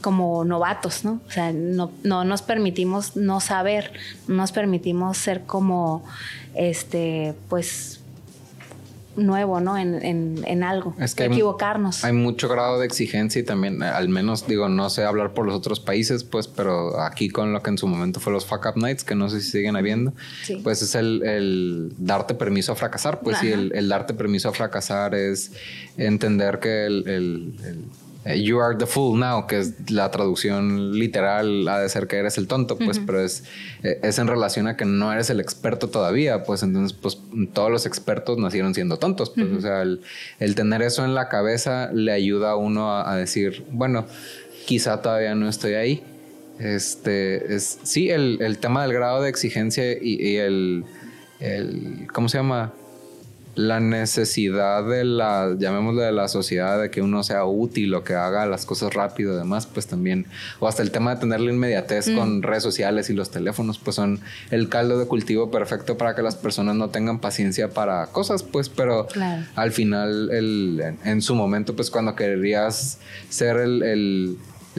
como novatos, ¿no? O sea, no, no nos permitimos no saber, no nos permitimos ser como, este, pues, nuevo, ¿no? En, en, en algo, es que equivocarnos. Hay, mucho grado de exigencia y también, al menos, digo, no sé hablar por los otros países, pues, pero aquí con lo que en su momento fue los Fuck Up Nights, que no sé si siguen habiendo, pues es el, el, darte permiso a fracasar, pues, y el, el, darte permiso a fracasar es entender que el eh, you are the fool now, que es la traducción literal, ha de ser que eres el tonto, pues, pero es, eh, es en relación a que no eres el experto todavía, pues entonces, pues todos los expertos nacieron siendo tontos, pues, o sea, el, tener eso en la cabeza le ayuda a uno a, decir, bueno, quizá todavía no estoy ahí. Este, es, sí, el, el tema del grado de exigencia y, y el, el, ¿cómo se llama? La necesidad de la, llamémosle de la sociedad, de que uno sea útil o que haga las cosas rápido, además, pues también, o hasta el tema de tener la inmediatez mm. con redes sociales y los teléfonos, pues son el caldo de cultivo perfecto para que las personas no tengan paciencia para cosas, pues, pero al final, el, en, su momento, pues cuando querías ser el,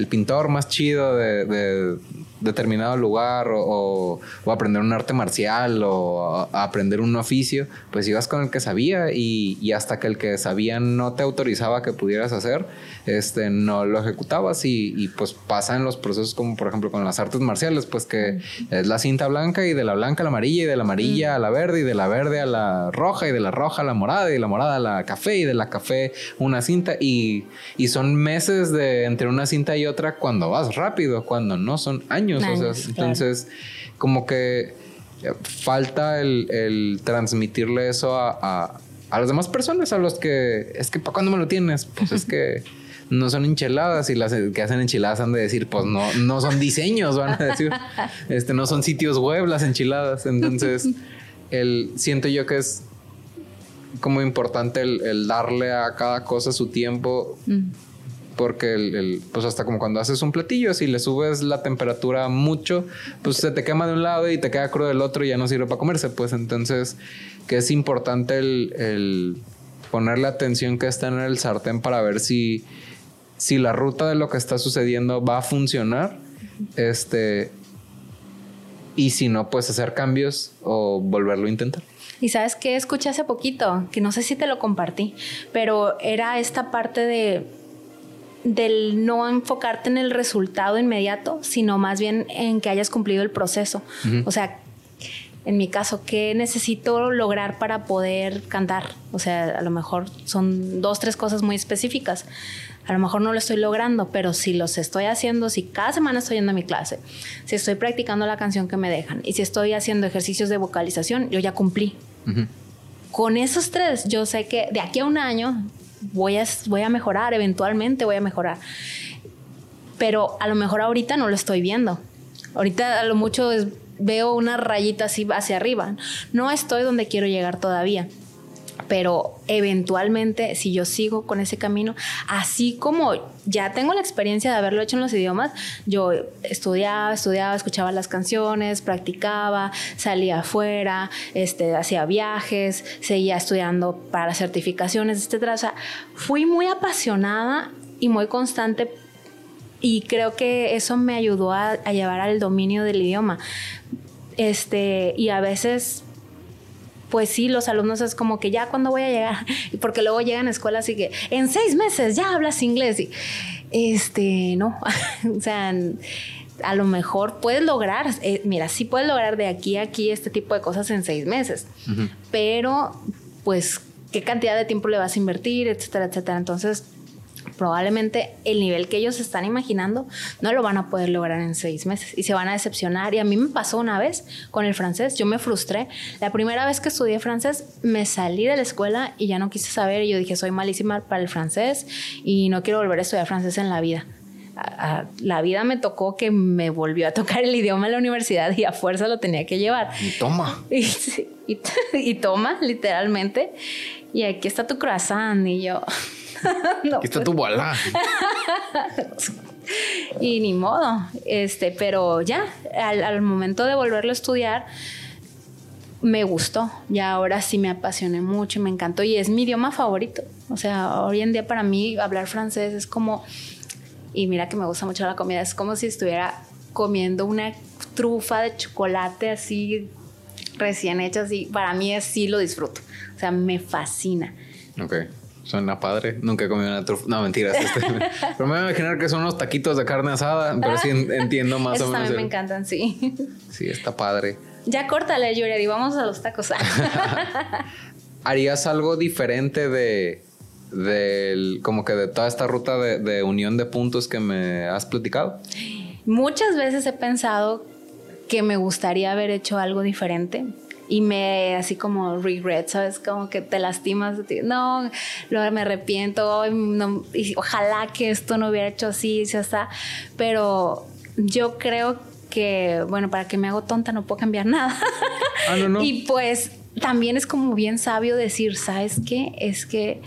pintor más chido de determinado lugar o, aprender un arte marcial o aprender un oficio, pues ibas con el que sabía y, hasta que el que sabía no te autorizaba que pudieras hacer, este, no lo ejecutabas y, pues pasa en los procesos como por ejemplo con las artes marciales, pues que es la cinta blanca y de la blanca a la amarilla y de la amarilla a la verde y de la verde a la roja y de la roja a la morada y de la morada a la café y de la café una cinta y, y son meses de entre una cinta y otra cuando vas rápido, cuando no son años entonces, como que falta el, transmitirle eso a, las demás personas, a los que es que para cuándo me lo tienes, pues es que no son enchiladas y las que hacen enchiladas han de decir, pues no, no son diseños, van a decir, este, no son sitios web las enchiladas. Entonces, el, siento yo que es como importante el, darle a cada cosa su tiempo. Mm. Porque el, pues hasta como cuando haces un platillo, si le subes la temperatura mucho, pues se te quema de un lado y te queda crudo del otro y ya no sirve para comerse. Pues entonces, que es importante el, ponerle atención que está en el sartén para ver si, si la ruta de lo que está sucediendo va a funcionar. Este, y si no, pues hacer cambios o volverlo a intentar. Y sabes qué escuché hace poquito, que no sé si te lo compartí, pero era esta parte de del no enfocarte en el resultado inmediato, sino más bien en que hayas cumplido el proceso. O sea, en mi caso, ¿qué necesito lograr para poder cantar? O sea, a lo mejor son dos, tres cosas muy específicas. A lo mejor no lo estoy logrando, pero si los estoy haciendo, si cada semana estoy yendo a mi clase, si estoy practicando la canción que me dejan y si estoy haciendo ejercicios de vocalización, yo ya cumplí. Con esos tres, yo sé que de aquí a un año voy a, voy a mejorar, eventualmente voy a mejorar. Pero a lo mejor ahorita no lo estoy viendo. Ahorita a lo mucho veo una rayita así hacia arriba. No estoy donde quiero llegar todavía pero eventualmente si yo sigo con ese camino, así como ya tengo la experiencia de haberlo hecho en los idiomas, yo estudiaba, estudiaba, escuchaba las canciones, practicaba, salía afuera, este, hacía viajes, seguía estudiando para certificaciones, etc. O sea, fui muy apasionada y muy constante y creo que eso me ayudó a, a llevar al dominio del idioma. Este, y a veces pues sí, los alumnos es como que ya cuando voy a llegar, porque luego llegan a escuelas y que en seis meses ya hablas inglés y este, no, o sea, a lo mejor puedes lograr, eh, mira, sí puedes lograr de aquí a aquí este tipo de cosas en seis meses, pero pues qué cantidad de tiempo le vas a invertir, etcétera, etcétera. Entonces, probablemente el nivel que ellos están imaginando no lo van a poder lograr en seis meses y se van a decepcionar. Y a mí me pasó una vez con el francés, yo me frustré. La primera vez que estudié francés, me salí de la escuela y ya no quise saber. Y yo dije, soy malísima para el francés y no quiero volver a estudiar francés en la vida. la vida me tocó que me volvió a tocar el idioma en la universidad y a fuerza lo tenía que llevar. Y toma. Y, y toma, literalmente. Y aquí está tu croissant. Y yo, no, Aquí está tu bola. y ni modo. Este, pero ya, al, momento de volverlo a estudiar, me gustó. Ya ahora sí me apasioné mucho y me encantó. Y es mi idioma favorito. O sea, hoy en día para mí hablar francés es como. Y mira que me gusta mucho la comida. Es como si estuviera comiendo una trufa de chocolate así recién hecha. Así. Para mí así lo disfruto. O sea, me fascina. Ok. Suena padre. Nunca he comido una trufa. No, mentiras. Este. pero me voy a imaginar que son unos taquitos de carne asada, pero sí entiendo más o menos. también me encantan, sí. Sí, está padre. Ya córtale, Yuri, y vamos a los tacos. ¿Harías algo diferente de, como que de toda esta ruta de, de unión de puntos que me has platicado? Muchas veces he pensado que me gustaría haber hecho algo diferente y me así como regret, ¿sabes? Como que te lastimas, no, luego me arrepiento, y ojalá que esto no hubiera hecho así, ya está, pero yo creo que, bueno, para que me hago tonta no puedo cambiar nada. Ah, no, no. y pues también es como bien sabio decir, ¿sabes qué? Es que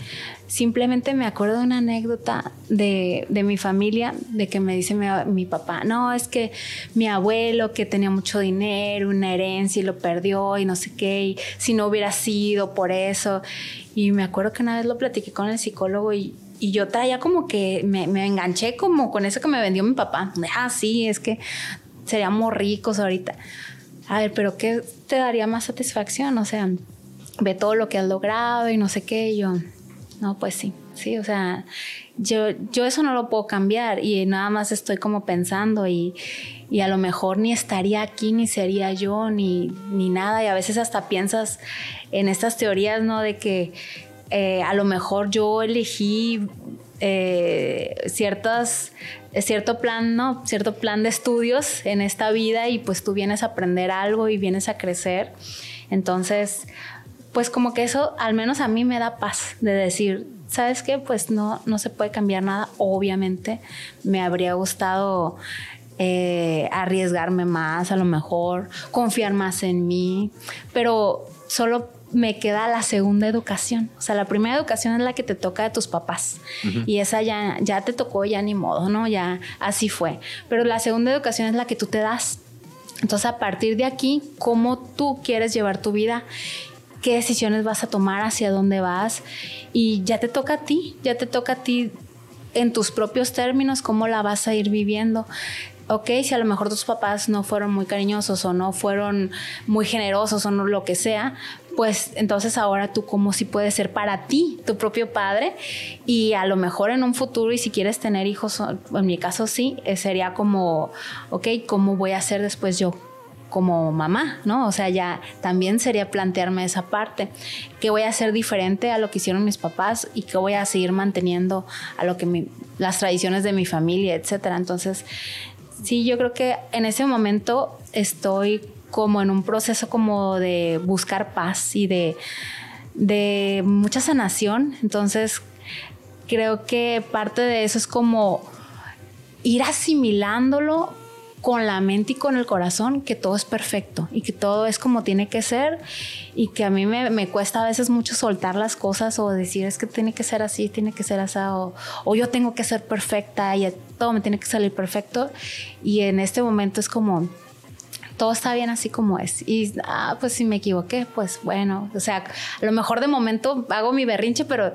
simplemente me acuerdo de una anécdota de, mi familia, de que me dice mi, papá, no, es que mi abuelo que tenía mucho dinero, una herencia y lo perdió y no sé qué, y si no hubiera sido por eso. Y me acuerdo que una vez lo platiqué con el psicólogo y, yo traía como que me, me, enganché como con eso que me vendió mi papá. Ah, sí, es que seríamos ricos ahorita. A ver, pero ¿qué te daría más satisfacción? O sea, ve todo lo que has logrado y no sé qué. Y yo, no, pues sí, sí, o sea, yo, yo eso no lo puedo cambiar y nada más estoy como pensando y, y a lo mejor ni estaría aquí, ni sería yo, ni, ni, nada. Y a veces hasta piensas en estas teorías, ¿no? De que eh, a lo mejor yo elegí eh, ciertas cierto plan, ¿no? Cierto plan de estudios en esta vida y pues tú vienes a aprender algo y vienes a crecer. Entonces, pues como que eso al menos a mí me da paz de decir, ¿sabes qué? Pues no, no se puede cambiar nada. Obviamente me habría gustado eh, arriesgarme más, a lo mejor, confiar más en mí, pero solo me queda la segunda educación. O sea, la primera educación es la que te toca de tus papás. Y esa ya, ya te tocó, ya ni modo, ¿no? Ya así fue. Pero la segunda educación es la que tú te das. Entonces, a partir de aquí, ¿cómo tú quieres llevar tu vida? ¿Qué decisiones vas a tomar? ¿Hacia dónde vas? Y ya te toca a ti, ya te toca a ti en tus propios términos, cómo la vas a ir viviendo ok, si a lo mejor tus papás no fueron muy cariñosos o no fueron muy generosos o no lo que sea, pues entonces ahora tú como si puedes ser para ti tu propio padre y a lo mejor en un futuro y si quieres tener hijos, en mi caso sí, eh, sería como, ok, ¿cómo voy a ser después yo? Como mamá, ¿no? O sea, ya también sería plantearme esa parte, ¿qué voy a hacer diferente a lo que hicieron mis papás y qué voy a seguir manteniendo a lo que las tradiciones de mi familia, etcétera? Entonces, Sí, yo creo que en ese momento estoy como en un proceso como de buscar paz y de, de mucha sanación. Entonces, creo que parte de eso es como ir asimilándolo con la mente y con el corazón que todo es perfecto y que todo es como tiene que ser y que a mí me, cuesta a veces mucho soltar las cosas o decir es que tiene que ser así, tiene que ser así o, o yo tengo que ser perfecta y todo me tiene que salir perfecto y en este momento es como todo está bien así como es. Y, ah, pues si me equivoqué, pues bueno, o sea, a lo mejor de momento hago mi berrinche, pero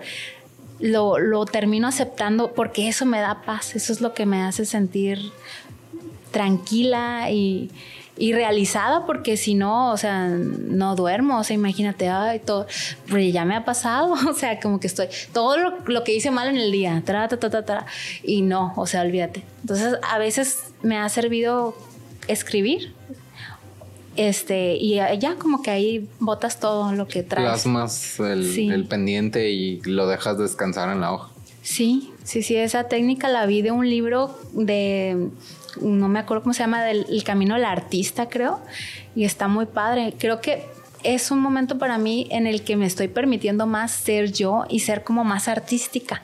lo, lo, termino aceptando porque eso me da paz, eso es lo que me hace sentir tranquila y, realizada porque si no, o sea, no duermo, o sea, imagínate, ay, todo, pues ya me ha pasado, o sea, como que estoy, todo lo, que hice mal en el día, tra, tra, tra, tra, y no, o sea, olvídate. Entonces, a veces me ha servido escribir, este, y ya como que ahí botas todo lo que traes. Plasmas el, el pendiente y lo dejas descansar en la hoja. Sí, sí, sí, esa técnica la vi de un libro de no me acuerdo cómo se llama, del el camino del artista, creo, y está muy padre. Creo que es un momento para mí en el que me estoy permitiendo más ser yo y ser como más artística.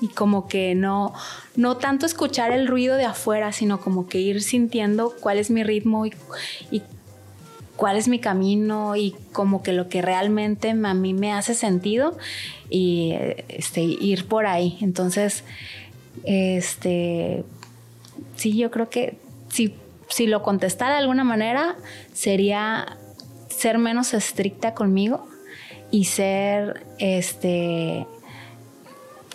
Y como que no, no tanto escuchar el ruido de afuera, sino como que ir sintiendo cuál es mi ritmo y, y cuál es mi camino y como que lo que realmente a mí me hace sentido y este, ir por ahí. Entonces, este, sí, yo creo que si, si lo contestara de alguna manera, sería ser menos estricta conmigo y ser, este,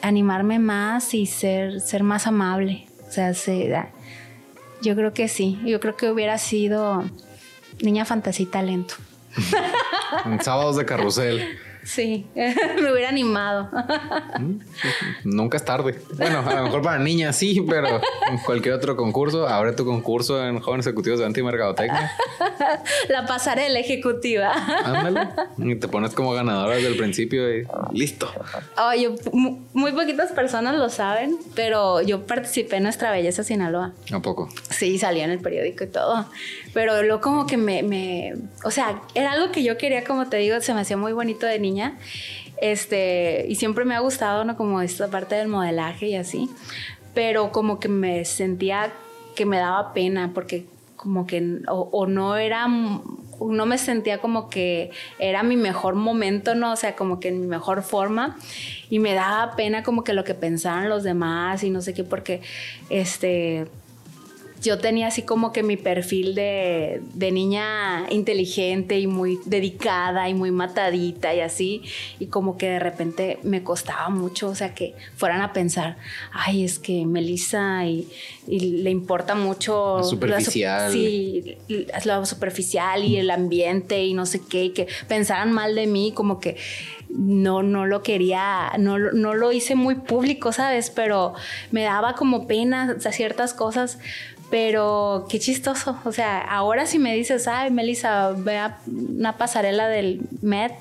animarme más y ser, ser más amable. O sea, yo creo que sí, yo creo que hubiera sido niña fantasía y talento. sábados de carrusel. Sí, me hubiera animado. Mm, nunca es tarde. Bueno, a lo mejor para niñas sí, pero en cualquier otro concurso, abre tu concurso en Jóvenes Ejecutivos de Antimercadotecnia. La pasarela ejecutiva. Ándale. Y te pones como ganadora desde el principio y listo. Oye, muy poquitas personas lo saben, pero yo participé en Nuestra Belleza Sinaloa. ¿A poco? Sí, salía en el periódico y todo. Pero lo como que me, me, o sea, era algo que yo quería, como te digo, se me hacía muy bonito de niña. Este, y siempre me ha gustado, ¿no? Como esta parte del modelaje y así. Pero como que me sentía que me daba pena porque como que o, no era no me sentía como que era mi mejor momento, no, o sea, como que en mi mejor forma y me daba pena como que lo que pensaban los demás y no sé qué porque este yo tenía así como que mi perfil de, niña inteligente y muy dedicada y muy matadita y así, y como que de repente me costaba mucho, o sea, que fueran a pensar, ay, es que Melissa y, le importa mucho... Lo superficial. sí, lo superficial y el ambiente y no sé qué, y que pensaran mal de mí, como que no, no lo quería, no, no lo hice muy público, ¿sabes? Pero me daba como pena ciertas cosas pero qué chistoso. O sea, ahora si me dices, ay, Melissa, ve a una pasarela del Met,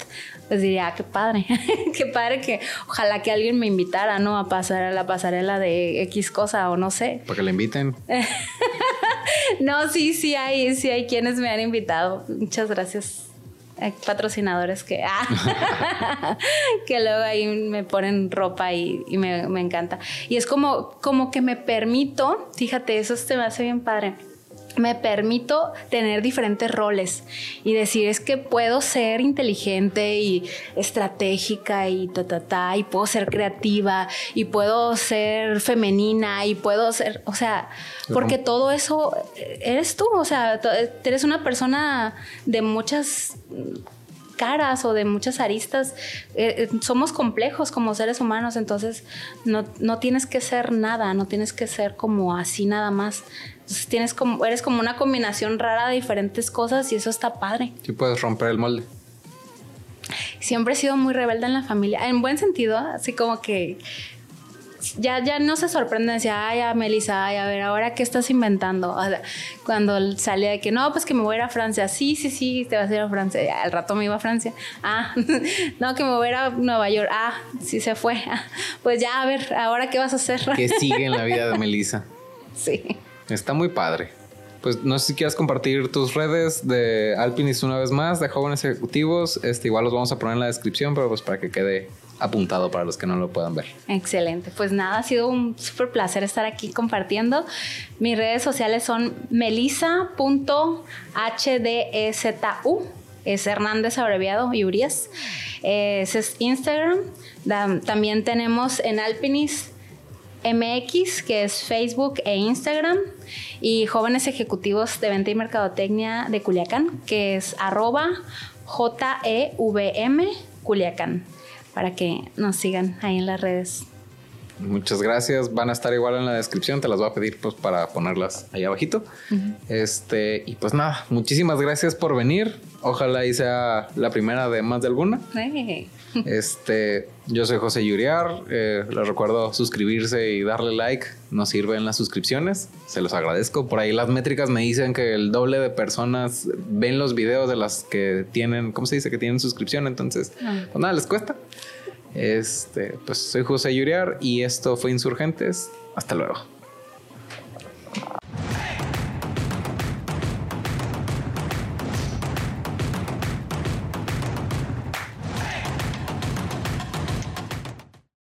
pues diría, ah, qué padre, qué padre que ojalá que alguien me invitara, ¿no? A pasar a la pasarela de X cosa o no sé. Para que le inviten. no, sí, sí hay, sí hay quienes me han invitado. Muchas gracias. Patrocinadores que, ah, que luego ahí me ponen ropa y, me, me, encanta. Y es como, como que me permito, fíjate, eso se me hace bien padre me permito tener diferentes roles y decir es que puedo ser inteligente y estratégica y ta ta ta y puedo ser creativa y puedo ser femenina y puedo ser, o sea, porque todo eso eres tú, o sea, eres una persona de muchas caras o de muchas aristas. Eh, eh, somos complejos como seres humanos, entonces no, no, tienes que ser nada, no tienes que ser como así nada más. Entonces tienes como, eres como una combinación rara de diferentes cosas y eso está padre. Sí puedes romper el molde. Siempre he sido muy rebelde en la familia, en buen sentido, así como que ya, ya no se sorprenden, decía, ay, a Melissa, ay, a ver, ahora qué estás inventando. cuando salía de que no, pues que me voy a ir a Francia, sí, sí, sí, te vas a ir a Francia. al rato me iba a Francia, ah, no, que me voy a ir a Nueva York, ah, sí se fue. Ah, pues ya, a ver, ahora qué vas a hacer. ¿Qué sigue en la vida de Melissa? sí. Está muy padre. Pues no sé si quieres compartir tus redes de Alpinis una vez más, de jóvenes ejecutivos. Este, igual los vamos a poner en la descripción, pero pues para que quede apuntado para los que no lo puedan ver. Excelente. Pues nada, ha sido un súper placer estar aquí compartiendo. Mis redes sociales son melisa.hdezu, es Hernández abreviado y Urias. Ese es Instagram. También tenemos en Alpinis MX, que es Facebook e Instagram, y Jóvenes Ejecutivos de Venta y Mercadotecnia de Culiacán, que es arroba JEVM Culiacán, para que nos sigan ahí en las redes. Muchas gracias. Van a estar igual en la descripción. Te las voy a pedir pues para ponerlas ahí abajito. Este, y pues nada, muchísimas gracias por venir. Ojalá y sea la primera de más de alguna. Este, yo soy José Yuriar. Eh, les recuerdo suscribirse y darle like. Nos sirven las suscripciones. Se los agradezco. Por ahí las métricas me dicen que el doble de personas ven los videos de las que tienen, ¿cómo se dice? Que tienen suscripción. Entonces, ah. pues nada, les cuesta. Este, pues soy José Yuriar y esto fue Insurgentes. Hasta luego.